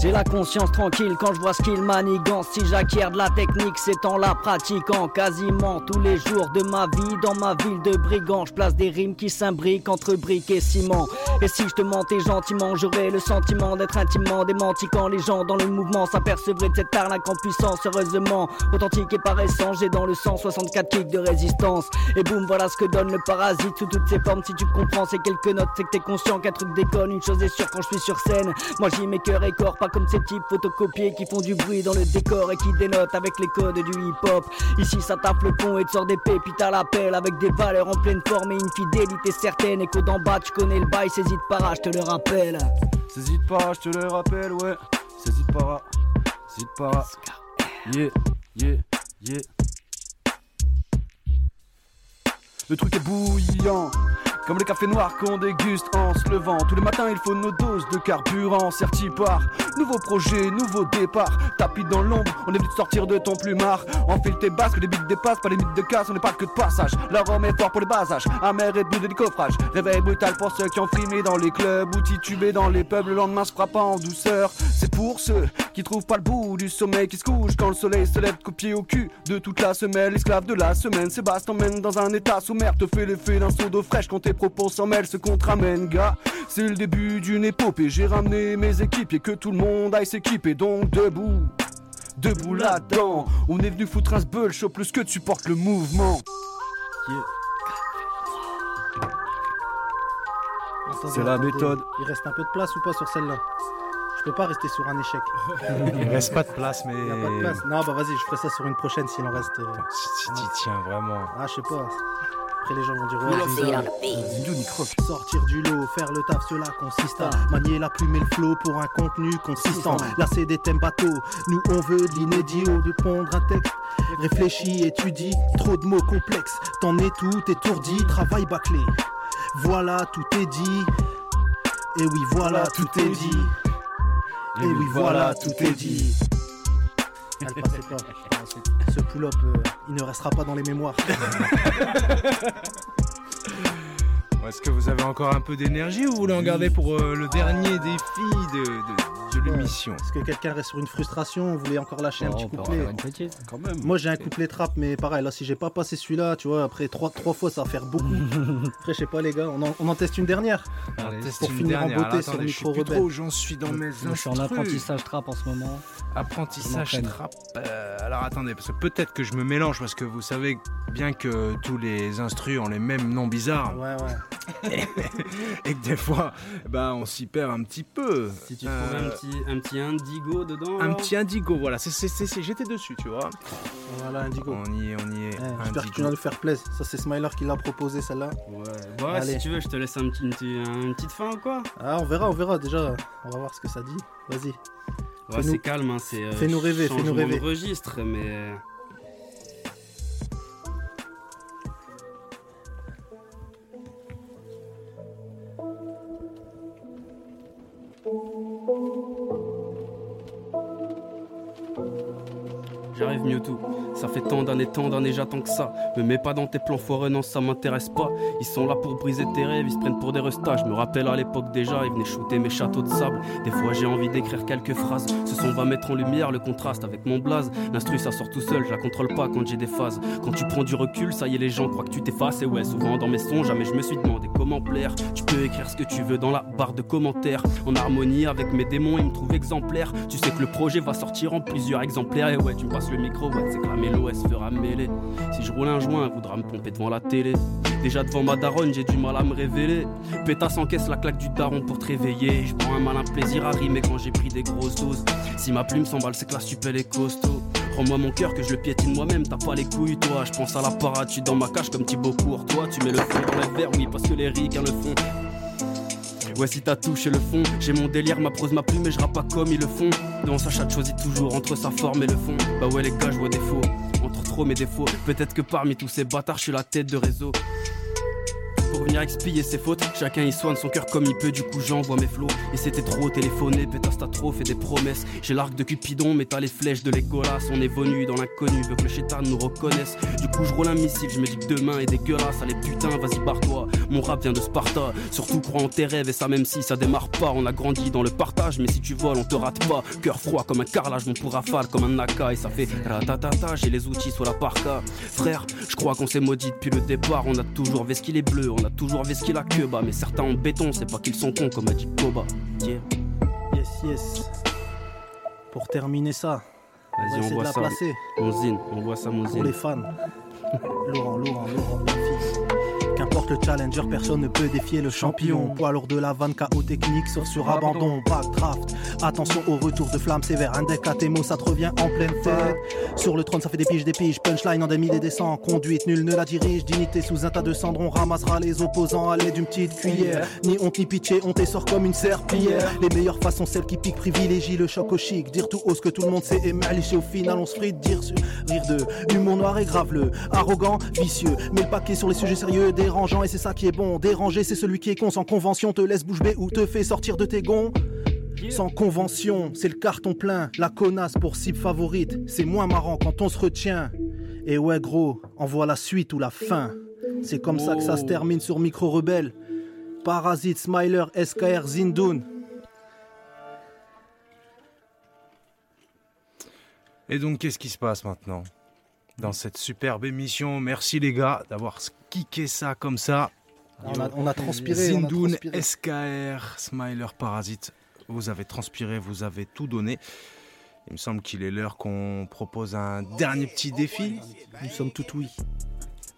J'ai la conscience tranquille quand je vois ce qu'il manigance. Si j'acquiers de la technique, c'est en la pratiquant quasiment tous les jours de ma vie. Dans ma ville de brigand, je place des rimes qui s'imbriquent entre briques et ciment. Et si je te mentais gentiment, j'aurais le sentiment d'être intimement démenti quand les gens dans le mouvement s'apercevraient de cette arnaque en puissance. Heureusement, authentique et paraissant, j'ai dans le sang 64 kicks de résistance. Et boum, voilà ce que donne le parasite sous toutes ses formes. Si tu comprends ces quelques notes, c'est que t'es conscient qu'un truc déconne. Une chose est sûre quand je suis sur scène, moi j'y mets cœur et corps, comme ces types photocopiés qui font du bruit dans le décor et qui dénotent avec les codes du hip-hop. Ici ça tape le pont et te sort des pépites à l'appel avec des valeurs en pleine forme et une fidélité certaine. Écho d'en bas, tu connais le bail, saisis de para, je te le rappelle. Saisis de para, je te le rappelle, ouais. Saisis de para, saisis de para. Yeah, yeah, yeah. Le truc est bouillant. Comme le café noir qu'on déguste en se levant. Tous les matins, il faut nos doses de carburant. Serti par nouveau projet, nouveau départ. Tapis dans l'ombre, on est venu sortir de ton plumard. Enfile tes basques, les bites dépassent, pas les mythes de casse, on n'est pas que de passage. L'arôme est fort pour les basages, amer et but de décoffrage. Réveil brutal pour ceux qui ont frimé dans les clubs ou titubé dans les pubs. Le lendemain se frappant en douceur. C'est pour ceux qui trouvent pas le bout du sommeil qui se couche quand le soleil se lève, copié au cul de toute la semelle. Esclave de la semaine, Sébastien t'emmène dans un état sommaire, te fait l'effet d'un seau d'eau fraîche quand tes propos s'en mêlent, ce qu'on te ramène, gars. C'est le début d'une épopée. J'ai ramené mes équipes et que tout le monde aille s'équiper. Donc debout, debout là-dedans. On est venu foutre un sbeul, chaud plus que tu portes le mouvement. C'est la méthode. Il reste un peu de place ou pas sur celle-là? Je peux pas rester sur un échec. Il reste pas de place, mais. Il y a pas de place. Non, bah vas-y, je ferai ça sur une prochaine s'il en reste. euh, Si tu tiens vraiment. Ah, je sais pas. Après, les gens vont dire croque. Sortir du lot, faire le taf, cela consiste à manier la plume et le flow pour un contenu consistant. Là, c'est des thèmes bateaux. Nous, on veut de l'inédit au de pondre un texte. Réfléchis, étudie, trop de mots complexes. T'en es tout étourdi, travail bâclé. Voilà, tout est dit. Et oui, voilà, tout est dit. Et oui, voilà, tout est dit. Elle. Euh, il ne restera pas dans les mémoires. Est-ce que vous avez encore un peu d'énergie ou vous voulez en garder pour euh, le dernier défi de, de l'émission Est-ce que quelqu'un reste sur une frustration Vous voulez encore lâcher un petit on couplet faire une petite. Quand même. Moi j'ai un couplet trap, mais pareil, là si j'ai pas passé celui-là, tu vois, après trois, trois fois ça va faire beaucoup. après, je sais pas les gars, on en, on en teste une dernière On teste Pour une finir dernière. en beauté Alors, sur je micro plus rebelle. trop j'en suis dans mes Je suis en apprentissage trap en ce moment. Apprentissage Je trap. Euh, alors attendez, parce que peut-être que je me mélange, parce que vous savez bien que tous les instrus ont les mêmes noms bizarres. Ouais, ouais. Et que des fois, ben, on s'y perd un petit peu. Si tu trouves un petit, un petit indigo dedans. Un petit indigo, voilà, c'est, c'est, c'est- c'est- j'étais dessus, tu vois. Voilà, indigo. On y est, on y est. Eh, J'espère que tu vas nous faire plaisir. Ça c'est Smiler qui l'a proposé celle-là. Ouais, ouais Allez. si tu veux, je te laisse un petit, une, petite- une petite fin ou quoi? Ah, on verra, on verra déjà. On va voir ce que ça dit. Vas-y. Ouais, c'est calme, hein, c'est. euh, Fais-nous rêver, fais-nous rêver. de registre, mais. J'arrive Mewtwo, ça fait tant d'années, tant d'années j'attends que ça. Me mets pas dans tes plans foireux, non ça m'intéresse pas. Ils sont là pour briser tes rêves, ils se prennent pour des restas. Je me rappelle à l'époque déjà, ils venaient shooter mes châteaux de sable. Des fois j'ai envie d'écrire quelques phrases. Ce son va mettre en lumière le contraste avec mon blaze. L'instru ça sort tout seul, je la contrôle pas quand j'ai des phases. Quand tu prends du recul, ça y est les gens croient que tu t'effaces. Et ouais, souvent dans mes sons, jamais je me suis demandé comment plaire. Tu peux écrire ce que tu veux dans la barre de commentaires. En harmonie avec mes démons, ils me trouvent exemplaire. Tu sais que le projet va sortir en plusieurs exemplaires. Et ouais, tu me passes le micro, ouais, c'est que se fera mêler. Si je roule un joint, elle voudra me pomper devant la télé. Déjà devant ma daronne, j'ai du mal à me révéler. Pétasse encaisse la claque du daron pour te réveiller. Je prends un malin plaisir à rimer quand j'ai pris des grosses doses. Si ma plume s'emballe, c'est que la stupelle est costaud. Rends-moi mon cœur que je le piétine moi-même, t'as pas les couilles toi. Je pense à la parade, je dans ma cage comme Thibaut Courtois. Tu mets le fond dans les verres, oui, parce que les ricains le font. Ouais, si t'as touché le fond, j'ai mon délire, ma prose, ma plume, et je pas comme ils le font. Dans sa chatte choisit toujours entre sa forme et le fond. Bah ouais, les gars, je vois des faux. Entre trop mes défauts, peut-être que parmi tous ces bâtards, je suis la tête de réseau. Pour venir expier ses fautes. Chacun y soigne son cœur comme il peut, du coup j'envoie mes flots. Et c'était trop téléphoné, pétasse t'as trop fait des promesses. J'ai l'arc de Cupidon, mais t'as les flèches de Legolas. On est venu dans l'inconnu, veut que le chétan nous reconnaisse. Du coup je roule un missile, je me dis que demain est dégueulasse. Allez putain, vas-y barre-toi. Mon rap vient de Sparta. Surtout crois en tes rêves et ça même si ça démarre pas. On a grandi dans le partage, mais si tu voles, on te rate pas. Cœur froid comme un carrelage, mon pour rafale comme un naka. Et ça fait ratatata, j'ai les outils sur la parka. Frère, je crois qu'on s'est maudit depuis le départ. On a toujours vu ce qu'il est bleu, on a toujours vu ce qu'il a que bas. Mais certains en béton, c'est pas qu'ils sont cons, comme a dit Koba. Yeah. Yes, yes. Pour terminer ça, on va Vas-y, on de voit la ça. placer. Mon zine, on voit ça, mon Pour les fans. Laurent, Laurent, Laurent, Memphis. Qu'importe le challenger, personne ne peut défier le champion. Poids lourd de la vanne, KO technique, sauf sur abandon. Backdraft, attention au retour de flamme sévère. Un deck à tes mots, ça te revient en pleine tête. Sur le trône, ça fait des piges, des piges. Punchline en des milliers des cents. Conduite, nul ne la dirige. Dignité sous un tas de cendres, on ramassera les opposants à l'aide d'une petite cuillère. Ni honte ni pitié, on t'essort comme une serpillière. Les meilleures façons, celles qui piquent, privilégient le choc au chic. Dire tout haut ce que tout le monde sait et malicher au final, on se frite. Dire rire de humour noir et graveleux. Arrogant, vicieux. Mais le paquet sur les sujets sérieux, dérangeant, et c'est ça qui est bon. Déranger, c'est celui qui est con sans convention, te laisse bouche bée ou te fait sortir de tes gonds. Sans convention, c'est le carton plein, la connasse pour cible favorite. C'est moins marrant quand on se retient. Et ouais, gros, envoie la suite ou la fin. C'est comme ça que ça se termine sur Micro Rebelle. Parasite, Smiler, SKR, Zindoun. Et donc, qu'est-ce qui se passe maintenant dans cette superbe émission? Merci les gars d'avoir kické ça comme ça. On a- on a transpiré, on a Zindoun, transpiré. SKR, Smiler, Parasite. Vous avez transpiré, vous avez tout donné. Il me semble qu'il est l'heure qu'on propose un dernier petit défi. Nous sommes tout oui.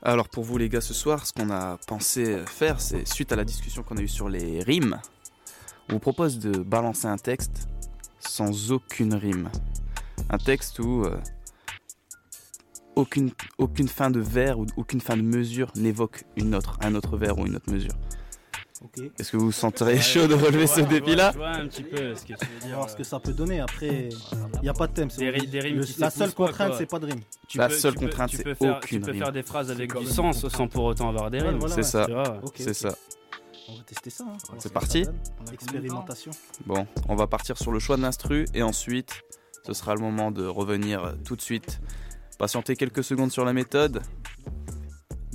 Alors pour vous les gars ce soir, ce qu'on a pensé faire, c'est suite à la discussion qu'on a eue sur les rimes, on vous propose de balancer un texte sans aucune rime. Un texte où euh, aucune, aucune fin de vers ou aucune fin de mesure n'évoque une autre, un autre vers ou une autre mesure. Est-ce que vous vous sentirez chaud de relever ce défi-là Je vois un petit peu ce que tu veux dire. voir ce que ça peut donner. Après, il n'y a pas de thème. c'est- Des ri- des rimes le- qui la seule contrainte, c'est pas de rime. Tu La peux- seule tu contrainte, c'est aucune Tu peux rime. faire des phrases avec du sens sans pour autant avoir des Ouais, rimes. voilà, C'est ouais. ça, c'est ça. On va tester ça. hein. C'est parti. Expérimentation. Bon, on va partir sur le choix de l'instru et ensuite, ce sera le moment de revenir euh, tout de suite. Patientez quelques secondes sur la méthode.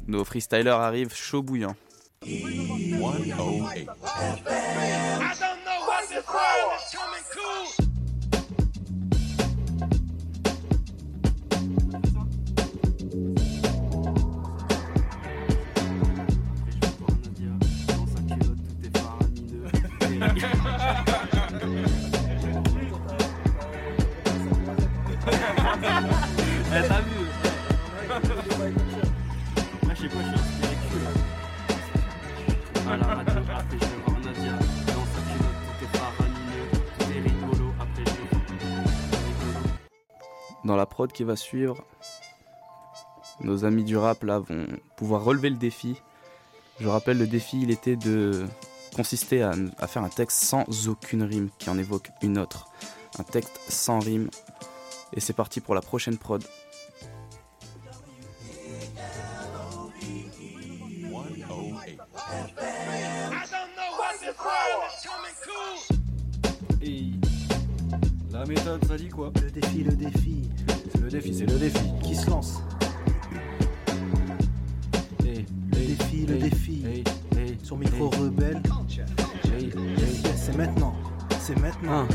Nos freestylers arrivent chaud bouillant. Dans la prod qui va suivre, nos amis du rap là vont pouvoir relever le défi. Je rappelle, le défi il était de consister à faire un texte sans aucune rime qui en évoque une autre. Un texte sans rime. Et c'est parti pour la prochaine prod. La méthode, ça dit quoi Le défi, le défi. C'est le défi, c'est le défi. Qui se lance Hey, Le défi, le défi. Sur micro rebelle. C'est maintenant. C'est maintenant. Hein.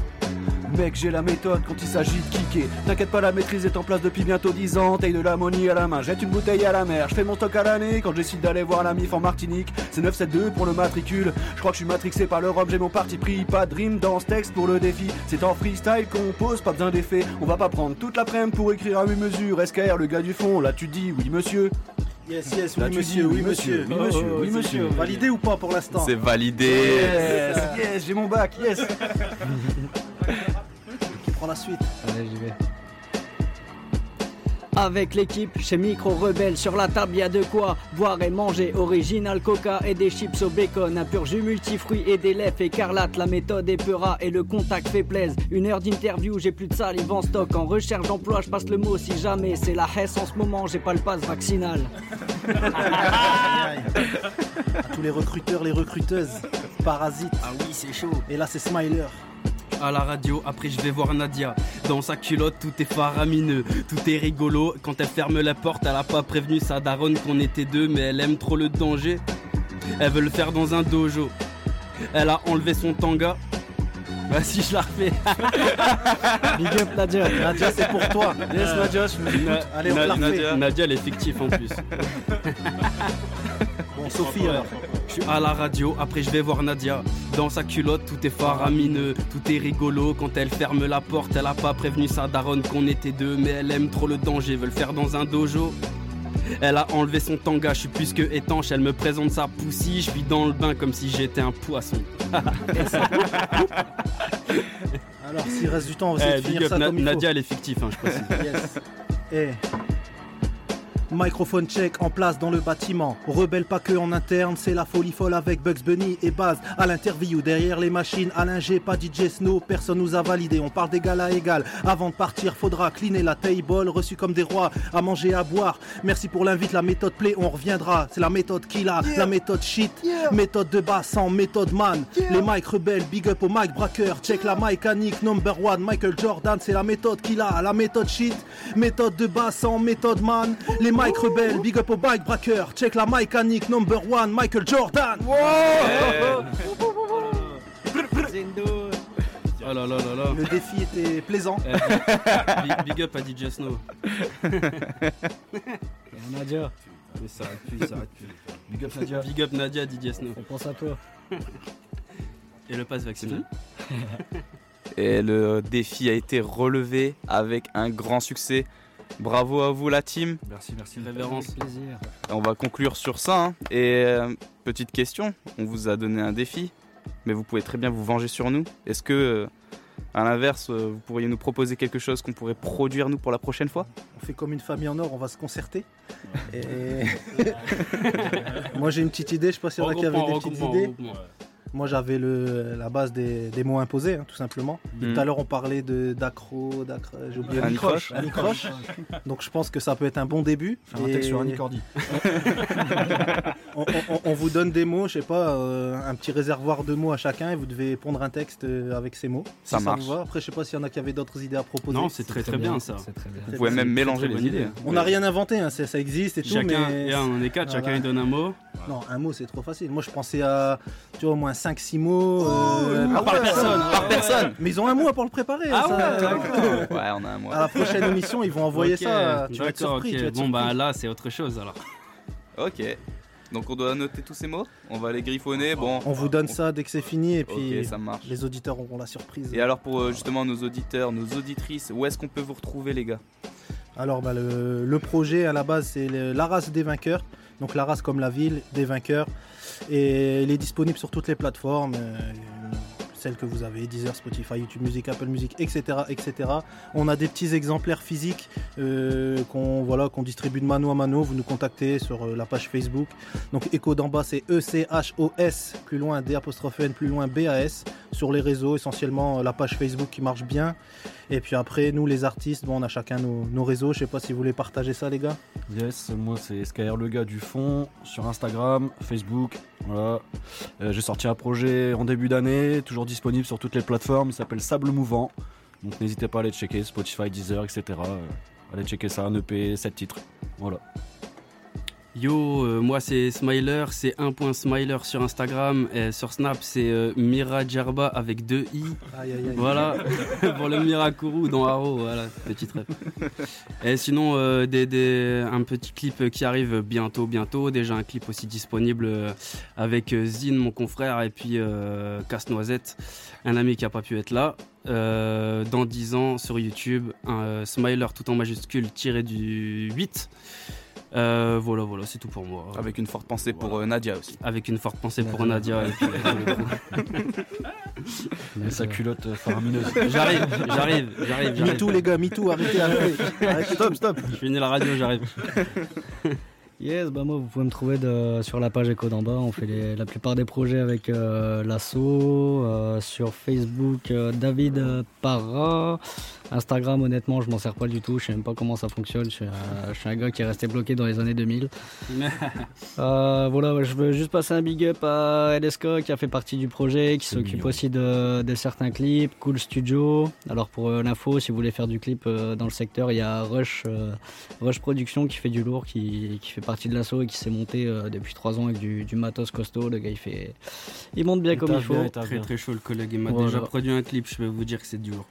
Mec, j'ai la méthode quand il s'agit de kicker. T'inquiète pas, la maîtrise est en place depuis bientôt 10 ans. Taille de l'ammonie à la main, jette une bouteille à la mer. Je fais mon stock à l'année quand je décide d'aller voir la MIF en Martinique. C'est 972 pour le matricule. Je crois que je suis matrixé par l'Europe, j'ai mon parti pris. Pas de rime dans ce texte pour le défi. C'est en freestyle qu'on pose, pas besoin d'effet. On va pas prendre toute l'après-midi pour écrire à 8 mesures. SKR, le gars du fond, là tu dis oui monsieur. Yes, yes, oui monsieur, dis oui monsieur. oui monsieur, Oh, oui c'est monsieur. Validé ou pas pour l'instant C'est validé Yes, yes, j'ai mon bac, yes. La suite Allez, j'y vais. Avec l'équipe chez Micro Rebelle, sur la table y a de quoi boire et manger. Original Coca et des chips au bacon, un pur jus multifruits et des lèvres écarlates. La méthode est peura et le contact fait plaise. Une heure d'interview, j'ai plus de salive en stock. En recherche d'emploi, je passe le mot si jamais. C'est la hesse en ce moment, j'ai pas le pass vaccinal. À tous les recruteurs, les recruteuses. Parasites. Ah oui, c'est chaud. Et là, c'est Smiler. À la radio, après je vais voir Nadia. Dans sa culotte, tout est faramineux, tout est rigolo. Quand elle ferme la porte, elle a pas prévenu sa daronne qu'on était deux, mais elle aime trop le danger. Elle veut le faire dans un dojo. Elle a enlevé son tanga. Vas-y, je la refais. Big up Nadia. Nadia, c'est pour toi. Yes, Nadia, je me Allez, on Na- te la refait. Nadia, elle est fictive en plus. Sophie, alors. Je suis à la radio, après je vais voir Nadia. Dans sa culotte, tout est faramineux, tout est rigolo. Quand elle ferme la porte, elle a pas prévenu sa daronne qu'on était deux, mais elle aime trop le danger, veut le faire dans un dojo. Elle a enlevé son tanga, je suis plus que étanche, elle me présente sa poussie, je suis dans le bain comme si j'étais un poisson. Alors, s'il reste du temps, on va essayer Eh, de finir ça Na- comme il faut. Nadia, elle est fictive, hein, je précise. Yes. Eh. Microphone check en place dans le bâtiment. Rebelle pas que en interne, c'est la folie folle avec Bugs Bunny et Baz. À l'interview, derrière les machines, Alain G, pas DJ Snow, personne nous a validé. On parle d'égal à égal. Avant de partir, faudra cleaner la table, reçu comme des rois, à manger, à boire. Merci pour l'invite, la méthode play, on reviendra. C'est la méthode qu'il a, la méthode shit, méthode de bas sans méthode man. Les mic rebelles, big up au mic braqueur. Check la mécanique number one, Michael Jordan, c'est la méthode qu'il a, la méthode shit, méthode de bas sans méthode man. Les mic rebelles, big up au bike braqueur. Check la mécanique number one, Michael Jordan. Oh là là là là. Le défi était plaisant. Eh, big, big up à DJ Snow. Nadia. Mais ça arrête plus, ça arrête plus. Big up Nadia. Big up Nadia, DJ Snow. On pense à toi. Et le pass vaccinal. Et le défi a été relevé avec un grand succès. Bravo à vous la team. Merci, merci. Révérence. plaisir. On va conclure sur ça. hein. Et euh, petite question, on vous a donné un défi, mais vous pouvez très bien vous venger sur nous. Est-ce que, euh, à l'inverse, euh, vous pourriez nous proposer quelque chose qu'on pourrait produire nous pour la prochaine fois? On fait comme une famille en or, on va se concerter. Et... Moi j'ai une petite idée, je sais pas s'il y en a qui avaient des petites idées. Moi j'avais le, la base des, des mots imposés, hein, tout simplement. Tout à l'heure on parlait de d'accro, d'accro, j'ai oublié Anicroche. Croche. Anicroche. Donc je pense que ça peut être un bon début. Faire un texte sur Annie Cordy. on, on- on vous donne des mots, je sais pas, euh, un petit réservoir de mots à chacun et vous devez pondre un texte euh, avec ces mots. Si Ça marche. vous va. Après je sais pas s'il y en a qui avaient d'autres idées à proposer. Non, c'est très très bien ça. Vous pouvez même mélanger les idées. hein. On n'a rien inventé, hein, ça, ça existe et tout, Chacun, mais... et on est quatre, Voilà. chacun il donne un mot. Non, un mot c'est trop facile. Moi je pensais à tu vois, au moins 5-6 mots. euh, Ah par ouais, personne. par personne. Mais ils ont un mois pour le préparer. Ah ça. ouais, on a un mois. À la prochaine émission, ils vont envoyer ça. Tu vas être surpris. ok. tu vas être Bon, surpris. bah là, c'est autre chose alors. Ok. Donc on doit noter tous ces mots? On va les griffonner. Bon. On vous donne ça dès que c'est fini et puis Ok, ça marche. les auditeurs auront la surprise. Et alors pour euh, justement nos auditeurs, nos auditrices, où est-ce qu'on peut vous retrouver les gars? Alors, bah, le, le projet à la base, c'est la race des vainqueurs. Donc, la race comme la ville des vainqueurs. Et il est disponible sur toutes les plateformes. euh, celles que vous avez, Deezer, Spotify, YouTube Music, Apple Music, etc. etc. On a des petits exemplaires physiques euh, qu'on voilà, qu'on distribue de mano à mano. Vous nous contactez sur euh, la page Facebook. Donc Echo d'en bas, c'est E-C-H-O-S, plus loin D apostrophe N, plus loin B-A-S. Sur les réseaux, essentiellement euh, la page Facebook qui marche bien. Et puis après, nous les artistes, bon, on a chacun nos, réseaux. Je sais pas si vous voulez partager ça, les gars. Yes, moi c'est Skyr le gars du fond sur Instagram, Facebook. Voilà. Euh, J'ai sorti un projet en début d'année, toujours disponible sur toutes les plateformes. Il s'appelle Sable Mouvant. Donc n'hésitez pas à aller checker Spotify, Deezer, etc. Euh, allez checker ça, un EP, 7 titres. Voilà. Yo, euh, moi c'est Smiler, c'est un point Smiler sur Instagram. Et sur Snap, c'est euh, Mira Djerba avec deux i. Aïe, aïe, aïe. Voilà, pour le Mirakuru dans Haro, voilà, petit rêve. Et sinon, euh, des, des- un petit clip qui arrive bientôt, bientôt. Déjà un clip aussi disponible avec Zine, mon confrère, et puis Casse-Noisette, un ami qui a pas pu être là. Dans 10 ans sur YouTube, un Smiler tout en majuscule tiré du 8. Euh, voilà, voilà, c'est tout pour moi. Avec une forte pensée pour euh, Nadia aussi. Avec une forte pensée pour Nadia. et puis, euh, Et sa culotte euh, faramineuse. J'arrive, j'arrive, j'arrive. j'arrive. Me too, les gars, me too, arrêtez, arrêtez. arrêtez. Stop, stop. Je finis la radio, j'arrive. Yes, bah moi vous pouvez me trouver de- sur la page Echo d'en bas. On fait les- la plupart des projets avec euh, l'assaut. euh, sur Facebook, euh, David euh, Parra. Instagram, honnêtement, je m'en sers pas du tout. Je sais même pas comment ça fonctionne. Je suis, un, je suis un gars qui est resté bloqué dans les années 2000. Euh, voilà, je veux juste passer un big up à LSK qui a fait partie du projet, qui s'occupe aussi de, de certains clips, Cool Studio. Alors pour euh, l'info, si vous voulez faire du clip euh, dans le secteur, il y a Rush, euh, Rush Production qui fait du lourd, qui, qui fait partie de l'assaut et qui s'est monté euh, depuis 3 ans avec du, du matos costaud. Le gars, il fait, il monte bien comme il faut. bien, Très, bien. très chaud, le collègue. Il m'a Voilà. déjà produit un clip, je peux vous dire que c'est dur.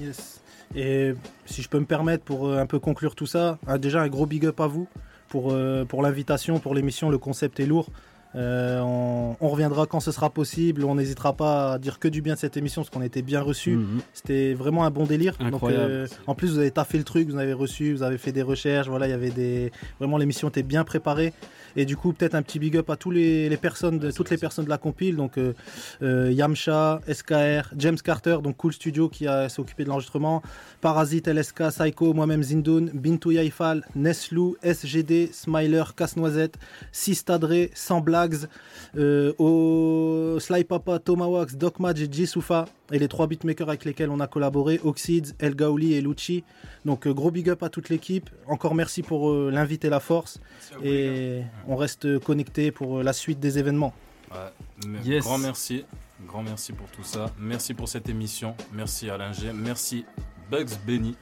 Yes. Et si je peux me permettre pour euh, un peu conclure tout ça, ah, déjà un gros big up à vous pour, euh, pour l'invitation, pour l'émission. Le concept est lourd. Euh, on, on reviendra quand ce sera possible. On n'hésitera pas à dire que du bien de cette émission parce qu'on était bien reçus. Mhm. C'était vraiment un bon délire. Donc, euh, en plus, vous avez taffé le truc, vous avez reçu, vous avez fait des recherches. Voilà, il y avait des. Vraiment, l'émission était bien préparée. Et du coup, peut-être un petit big up à tous les, les personnes, de, toutes les personnes de la compile. Donc, euh, euh, Yamcha, SKR, James Carter, donc Cool Studio qui a- s'est occupé de l'enregistrement, Parasite, LSK, Psycho, moi-même Zindoun, Bintou Yaifal, Neslou, SGD, Smiler, Casse-Noisette, Sistadre, Sans Blags, euh, au Sly Papa, Tomahawks, Doc Madge et Jisoufa, et les trois beatmakers avec lesquels on a collaboré, Oxides, El Gaouli et Lucci. Donc euh, gros big up à toute l'équipe. Encore merci pour euh, l'invite et la force. Et on reste connecté pour la suite des événements. Ouais, Yes. Grand merci. Grand merci pour tout ça. Merci pour cette émission. Merci Alain G. Merci Bugs Benny.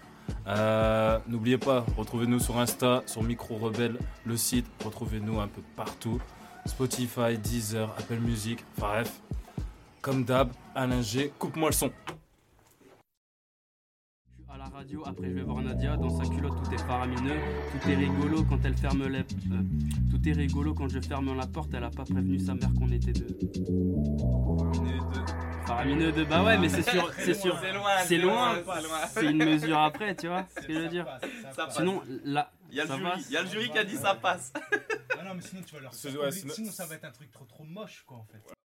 Euh, N'oubliez pas, retrouvez-nous sur Insta, sur Micro Rebelle, le site. Retrouvez-nous un peu partout. Spotify, Deezer, Apple Music. Enfin, bref. Comme d'hab, Alain G. Coupe-moi le son. À la radio, après je vais voir Nadia, dans sa culotte tout est faramineux, tout est rigolo quand elle ferme les... euh, tout est rigolo quand je ferme la porte, elle a pas prévenu sa mère qu'on était deux. Faramineux deux, bah ouais mais c'est sûr, c'est sûr, C'est loin, c'est c'est loin, loin, c'est loin. c'est une mesure après, tu vois ce que je veux dire. Ça passe. Sinon, là, Il y a le jury, passe. il y a le jury qui a dit ça passe. Ah non, mais sinon tu vas leur ouais, sinon ça va être un truc trop trop moche quoi en fait.